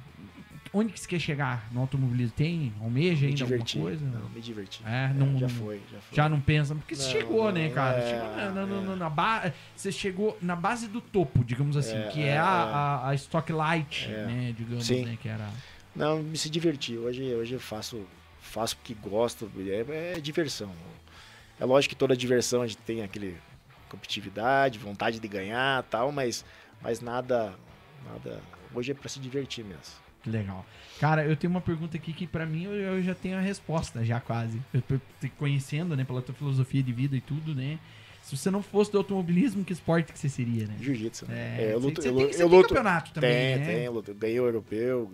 onde que você quer chegar no automobilismo? Tem? Almeja Me ainda alguma diverti. coisa? Não, me diverti. É, É, não, já não- foi, já foi. Já não pensa? Porque você Não, chegou, né, não, cara? é, chegou na, na- é. na- na ba- Você chegou na base do topo, digamos assim, É, que é, é, a, é. a, a Stock Light, né? Digamos, Sim. né? Que era. Não, me se diverti. Hoje, hoje eu faço, faço porque gosto. É, diversão. É lógico que toda diversão a gente tem aquele competitividade, vontade de ganhar tal, mas, mas nada, nada. Hoje é pra se divertir mesmo. Que legal. Cara, eu tenho uma pergunta aqui que pra mim eu, eu já tenho a resposta, já quase. Eu tô te conhecendo, né, pela tua filosofia de vida e tudo, né? Se você não fosse do automobilismo, que esporte que você seria, né? Jiu-jitsu, né? É, É, eu luto, você eu, tem, lu- você eu tem luto. campeonato também, tem, né? tem, eu luto. Ganhei o europeu.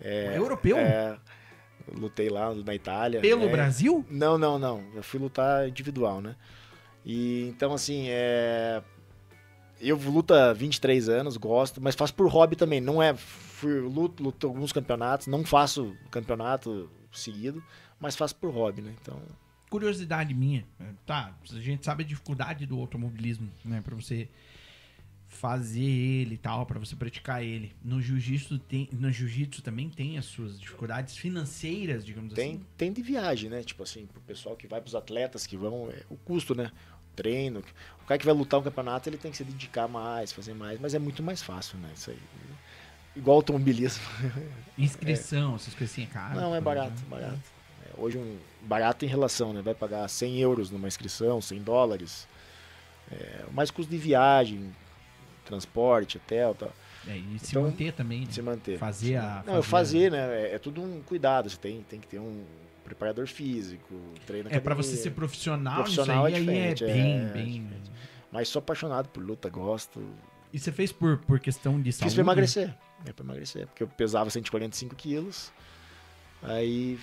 É, Europeu? É, lutei lá na Itália. Pelo é, Brasil? Não, não, não. Eu fui lutar individual, né? E então, assim, é. Eu luto há 23 anos, gosto, mas faço por hobby também. Não é. Fui, luto, luto alguns campeonatos, não faço campeonato seguido, mas faço por hobby, né? Então. Curiosidade minha. Tá, a gente sabe a dificuldade do automobilismo, né? Pra você fazer ele e tal, pra você praticar ele. No jiu-jitsu tem, no jiu-jitsu também tem as suas dificuldades financeiras, digamos Tem, assim. tem de viagem, né? Tipo assim, pro pessoal que vai, pros atletas que vão, é, o custo, né? O treino. O cara que vai lutar um campeonato, ele tem que se dedicar mais, fazer mais, mas é muito mais fácil, né? Isso aí. Igual automobilismo. Inscrição, essas coisinhas caras. Não, é barato, exemplo. barato. É, hoje um barato em relação, né? Vai pagar 100 euros numa inscrição, 100 dólares. É, mais custo de viagem, transporte, hotel, tal. É, e se Então, manter também, né? Se manter. Fazer a- Não, eu fazer fazer, né? É, é tudo um cuidado. Você tem, tem que ter um preparador físico, treino É pra você ser profissional, Profissional isso aí, é aí é bem, é bem... diferente. Mas sou apaixonado por luta, gosto. E você fez por, por questão de saúde? pra emagrecer. É pra emagrecer. Porque eu pesava 145 quilos. Aí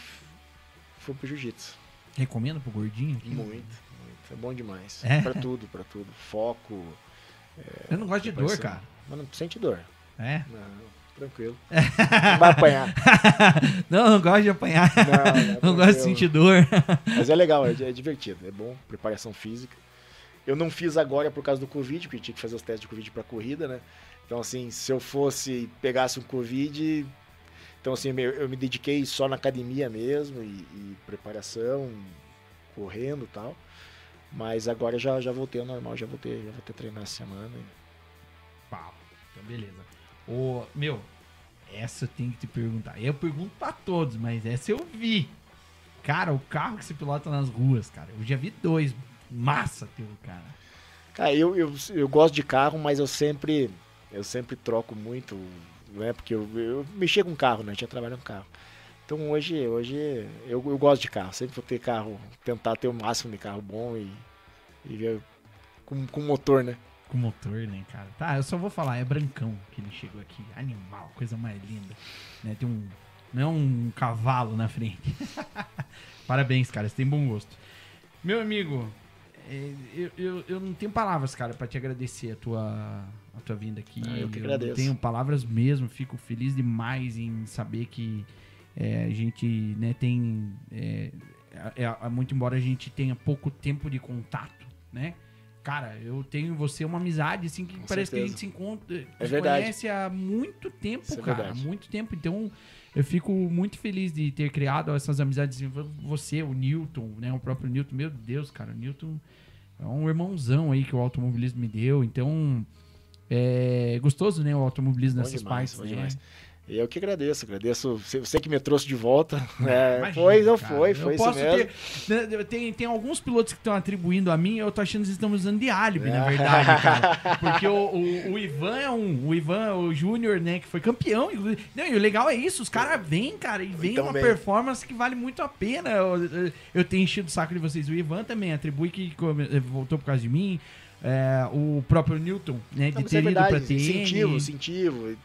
fui pro jiu-jitsu. Recomenda pro gordinho? aqui? Muito, muito. É bom demais. É? Pra tudo, pra tudo. Foco. Eu não gosto de dor, preparação. cara. Mas não sente dor. É? Não, tranquilo. Não vai apanhar. não, não gosto de apanhar. Não, Não gosto de sentir dor. Mas é legal, é, é divertido, é bom, preparação física. Eu não fiz agora por causa do Covid, porque tinha que fazer os testes de Covid pra corrida, né? Então, assim, se eu fosse, pegasse um Covid. Então, assim, eu, me dediquei só na academia mesmo, e, e preparação, correndo e tal. Mas agora já, já voltei ao normal, já voltei, já vou ter treinar essa semana. Pau. Então, beleza. Ô, meu, essa eu tenho que te perguntar. Eu pergunto pra todos, mas essa eu vi. Cara, o carro que você pilota nas ruas, cara. Eu já vi dois. Massa teu, cara. Cara, eu, eu, eu gosto de carro, mas eu sempre eu sempre troco muito, né? Porque eu, eu mexia com carro, né? Eu tinha trabalhado com carro. Então hoje, hoje eu, eu gosto de carro. Sempre vou ter carro, tentar ter o máximo de carro bom e, e ver com, com motor, né? Com motor, né, cara? Tá, eu só vou falar, é brancão que ele chegou aqui. Animal, coisa mais linda. Né, tem um. Não é um cavalo na frente. Parabéns, cara, você tem bom gosto. Meu amigo, eu, eu, eu não tenho palavras, cara, pra te agradecer a tua, a tua vinda aqui. Ah, eu que não agradeço. tenho palavras mesmo, fico feliz demais em saber que é, a gente né, tem. É, é, é, muito embora a gente tenha pouco tempo de contato, né? Cara, eu tenho em você uma amizade, assim, que Com parece que a certeza. gente se encontra, É se verdade. conhece há muito tempo, Isso é cara. verdade. muito tempo. Então, eu fico muito feliz de ter criado essas amizades. Você, o Newton, né? O próprio Newton. Meu Deus, cara, o Newton é um irmãozão aí que o automobilismo me deu. Então, é gostoso, né? O automobilismo Bom nessas demais, partes, né? demais. E eu que agradeço, agradeço você, que me trouxe de volta. É, Imagina, foi, não cara. foi, foi isso mesmo. ter- né, tem, tem alguns pilotos que estão atribuindo a mim, eu tô achando que eles estão usando de álibi, na É. verdade, cara. Porque o, o, o Ivan é um. O Ivan, o Júnior, né, que foi campeão. inclusive. Não, e o legal é isso, os caras vêm, cara, e vem Então uma bem. performance que vale muito a pena. Eu, eu- eu tenho enchido o saco de vocês. O Ivan também atribui que voltou por causa de mim. é, o próprio Newton, né? Não, de mas é ter ido pra verdade, TN. incentivo, incentivo.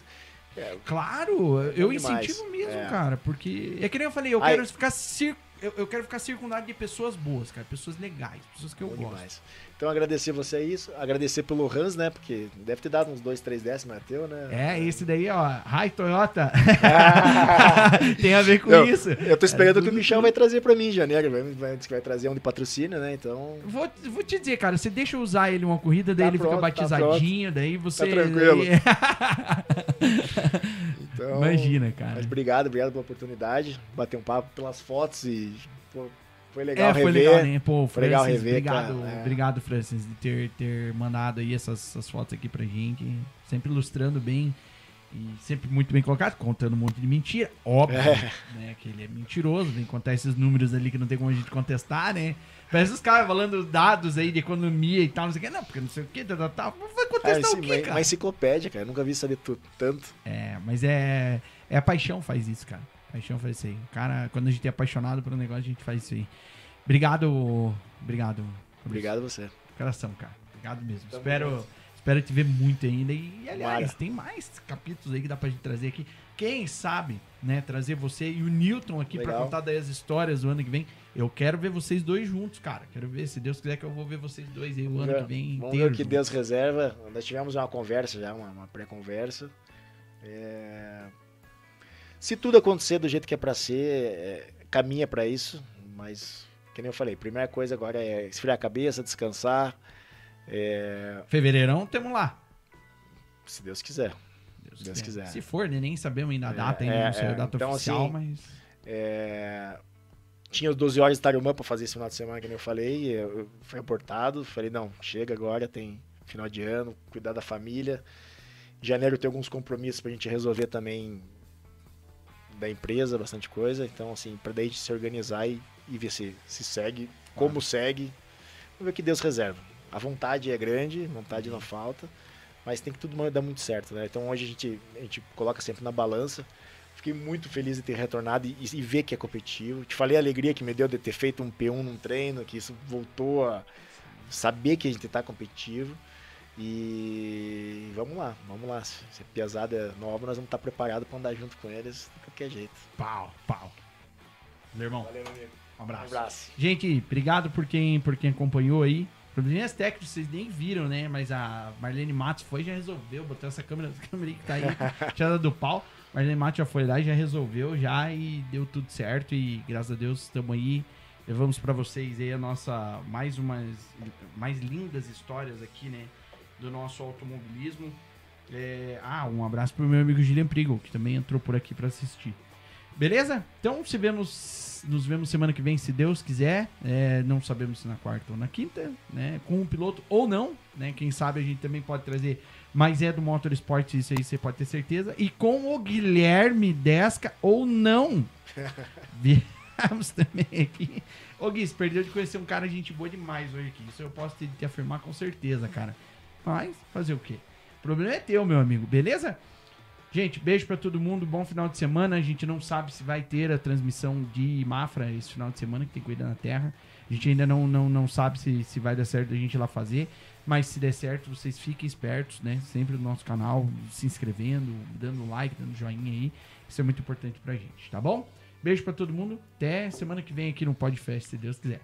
É, Claro, eu Bom demais. incentivo mesmo, É. cara, porque é que nem eu falei, eu Aí- quero ficar cir... eu, eu quero ficar circundado de pessoas boas, cara, pessoas legais, pessoas que eu bom gosto. demais. Então agradecer você isso, agradecer pelo Hans, né? Porque deve ter dado uns dois, três décimos, é teu, né? É, esse daí, ó, Hi Toyota, Ah, tem a ver com Não, isso. eu tô esperando É que o tudo- Michel vai trazer pra mim em janeiro. Vai, vai, vai trazer um de patrocínio, né? Então. Vou, vou te dizer, cara, você deixa eu usar ele uma corrida, daí Tá ele pronto, fica tá batizadinho, daí você. tranquilo. daí- então Imagina, cara. Mas obrigado, obrigado pela oportunidade. Bater um papo pelas fotos e. pô, foi legal É, rever. foi legal, né? Pô, Foi legal Francis, rever, obrigado, cara, é. obrigado, Francis, de ter, ter mandado aí essas, essas fotos aqui pra gente. Sempre ilustrando bem e sempre muito bem colocado, contando um monte de mentira. Óbvio, É. né? Que ele é mentiroso, vem contar esses números ali que não tem como a gente contestar, né? Parece os caras falando dados aí de economia e tal, não sei o que. Não, porque não sei o que, tal, tal, tal. Vai contestar esse- o quê, uma, cara? uma enciclopédia, cara. Eu nunca vi saber tudo, tanto. É, mas é. É a paixão faz isso, cara. Paixão faz isso aí. Cara, quando a gente é apaixonado por um negócio, a gente faz isso aí. Obrigado. Obrigado. Obrigado a você. Coração, cara. Obrigado mesmo. Tamo espero, junto. espero te ver muito ainda. E, aliás, Tomara. tem mais capítulos aí que dá pra gente trazer aqui. Quem sabe, né, trazer você e o Newton aqui pra Legal. contar daí as histórias do ano que vem. Eu quero ver vocês dois juntos, cara. Quero ver, se Deus quiser que eu vou ver vocês dois aí o ano que vem Vamos inteiro. ver o que junto. Deus reserva. Nós tivemos uma conversa já, uma, uma pré-conversa. É, Se tudo acontecer do jeito que é pra ser, é, caminha pra isso. Mas, que nem eu falei, primeira coisa agora é esfriar a cabeça, descansar. é, Fevereirão, temos lá. Se Deus quiser. Deus, Deus quiser. Se for, né? Nem sabemos ainda a É, data, ainda é, não sei a é. data Então, oficial, assim, mas. É, Tinha os 12 horas de Tarumã pra fazer esse final de semana, que nem eu falei. Eu, fui abortado. Falei, não, chega agora, tem final de ano, cuidar da família. Em janeiro tem alguns compromissos pra gente resolver também da empresa, bastante coisa. Então, assim, pra daí se organizar e, e ver se, se segue, como segue. Vamos ver o que Deus reserva. A vontade é grande, vontade não falta, mas tem que tudo dar muito certo, né? Então hoje a gente, a gente coloca sempre na balança. Fiquei muito feliz de ter retornado e, e ver que é competitivo. Te falei a alegria que me deu de ter feito um P1 num treino, que isso voltou a saber que a gente tá competitivo. E vamos lá, vamos lá. Se a pesada é nova, nós vamos estar preparados para andar junto com eles de qualquer jeito. Pau, pau. Meu irmão, Valeu, meu amigo. um Um abraço. abraço. Gente, obrigado por quem, por quem acompanhou aí. Probleminhas técnicos, vocês nem viram, né? Mas a Marlene Matos foi e já resolveu. Botou essa câmera, essa câmera aí que tá aí, tirada do pau. Marlene Matos já foi lá e já resolveu já e deu tudo certo. E graças a Deus estamos aí. Levamos pra vocês aí a nossa mais umas mais lindas histórias aqui, né? Do nosso automobilismo. É, ah, um abraço pro meu amigo Gillian Prigo, que também entrou por aqui pra assistir. Beleza? Então, se vemos, nos vemos semana que vem, se Deus quiser. É, não sabemos se na quarta ou na quinta, né? Com o piloto ou não, né? Quem sabe a gente também pode trazer mais é do Motorsport, isso aí você pode ter certeza. E com o Guilherme Desca ou não. Viemos também aqui. Ô Gui, você perdeu de conhecer um cara gente boa demais hoje aqui. Isso eu posso te, te afirmar com certeza, cara. Mas, fazer o quê? O problema é teu, meu amigo, beleza? Gente, beijo pra todo mundo, bom final de semana. A gente não sabe se vai ter a transmissão de Mafra esse final de semana, que tem Cuida na Terra. A gente ainda não, não, não sabe se, se vai dar certo a gente ir lá fazer. Mas se der certo, vocês fiquem espertos, né? Sempre no nosso canal, se inscrevendo, dando like, dando joinha aí. Isso é muito importante pra gente, tá bom? Beijo pra todo mundo. Até semana que vem aqui no Podfest, se Deus quiser.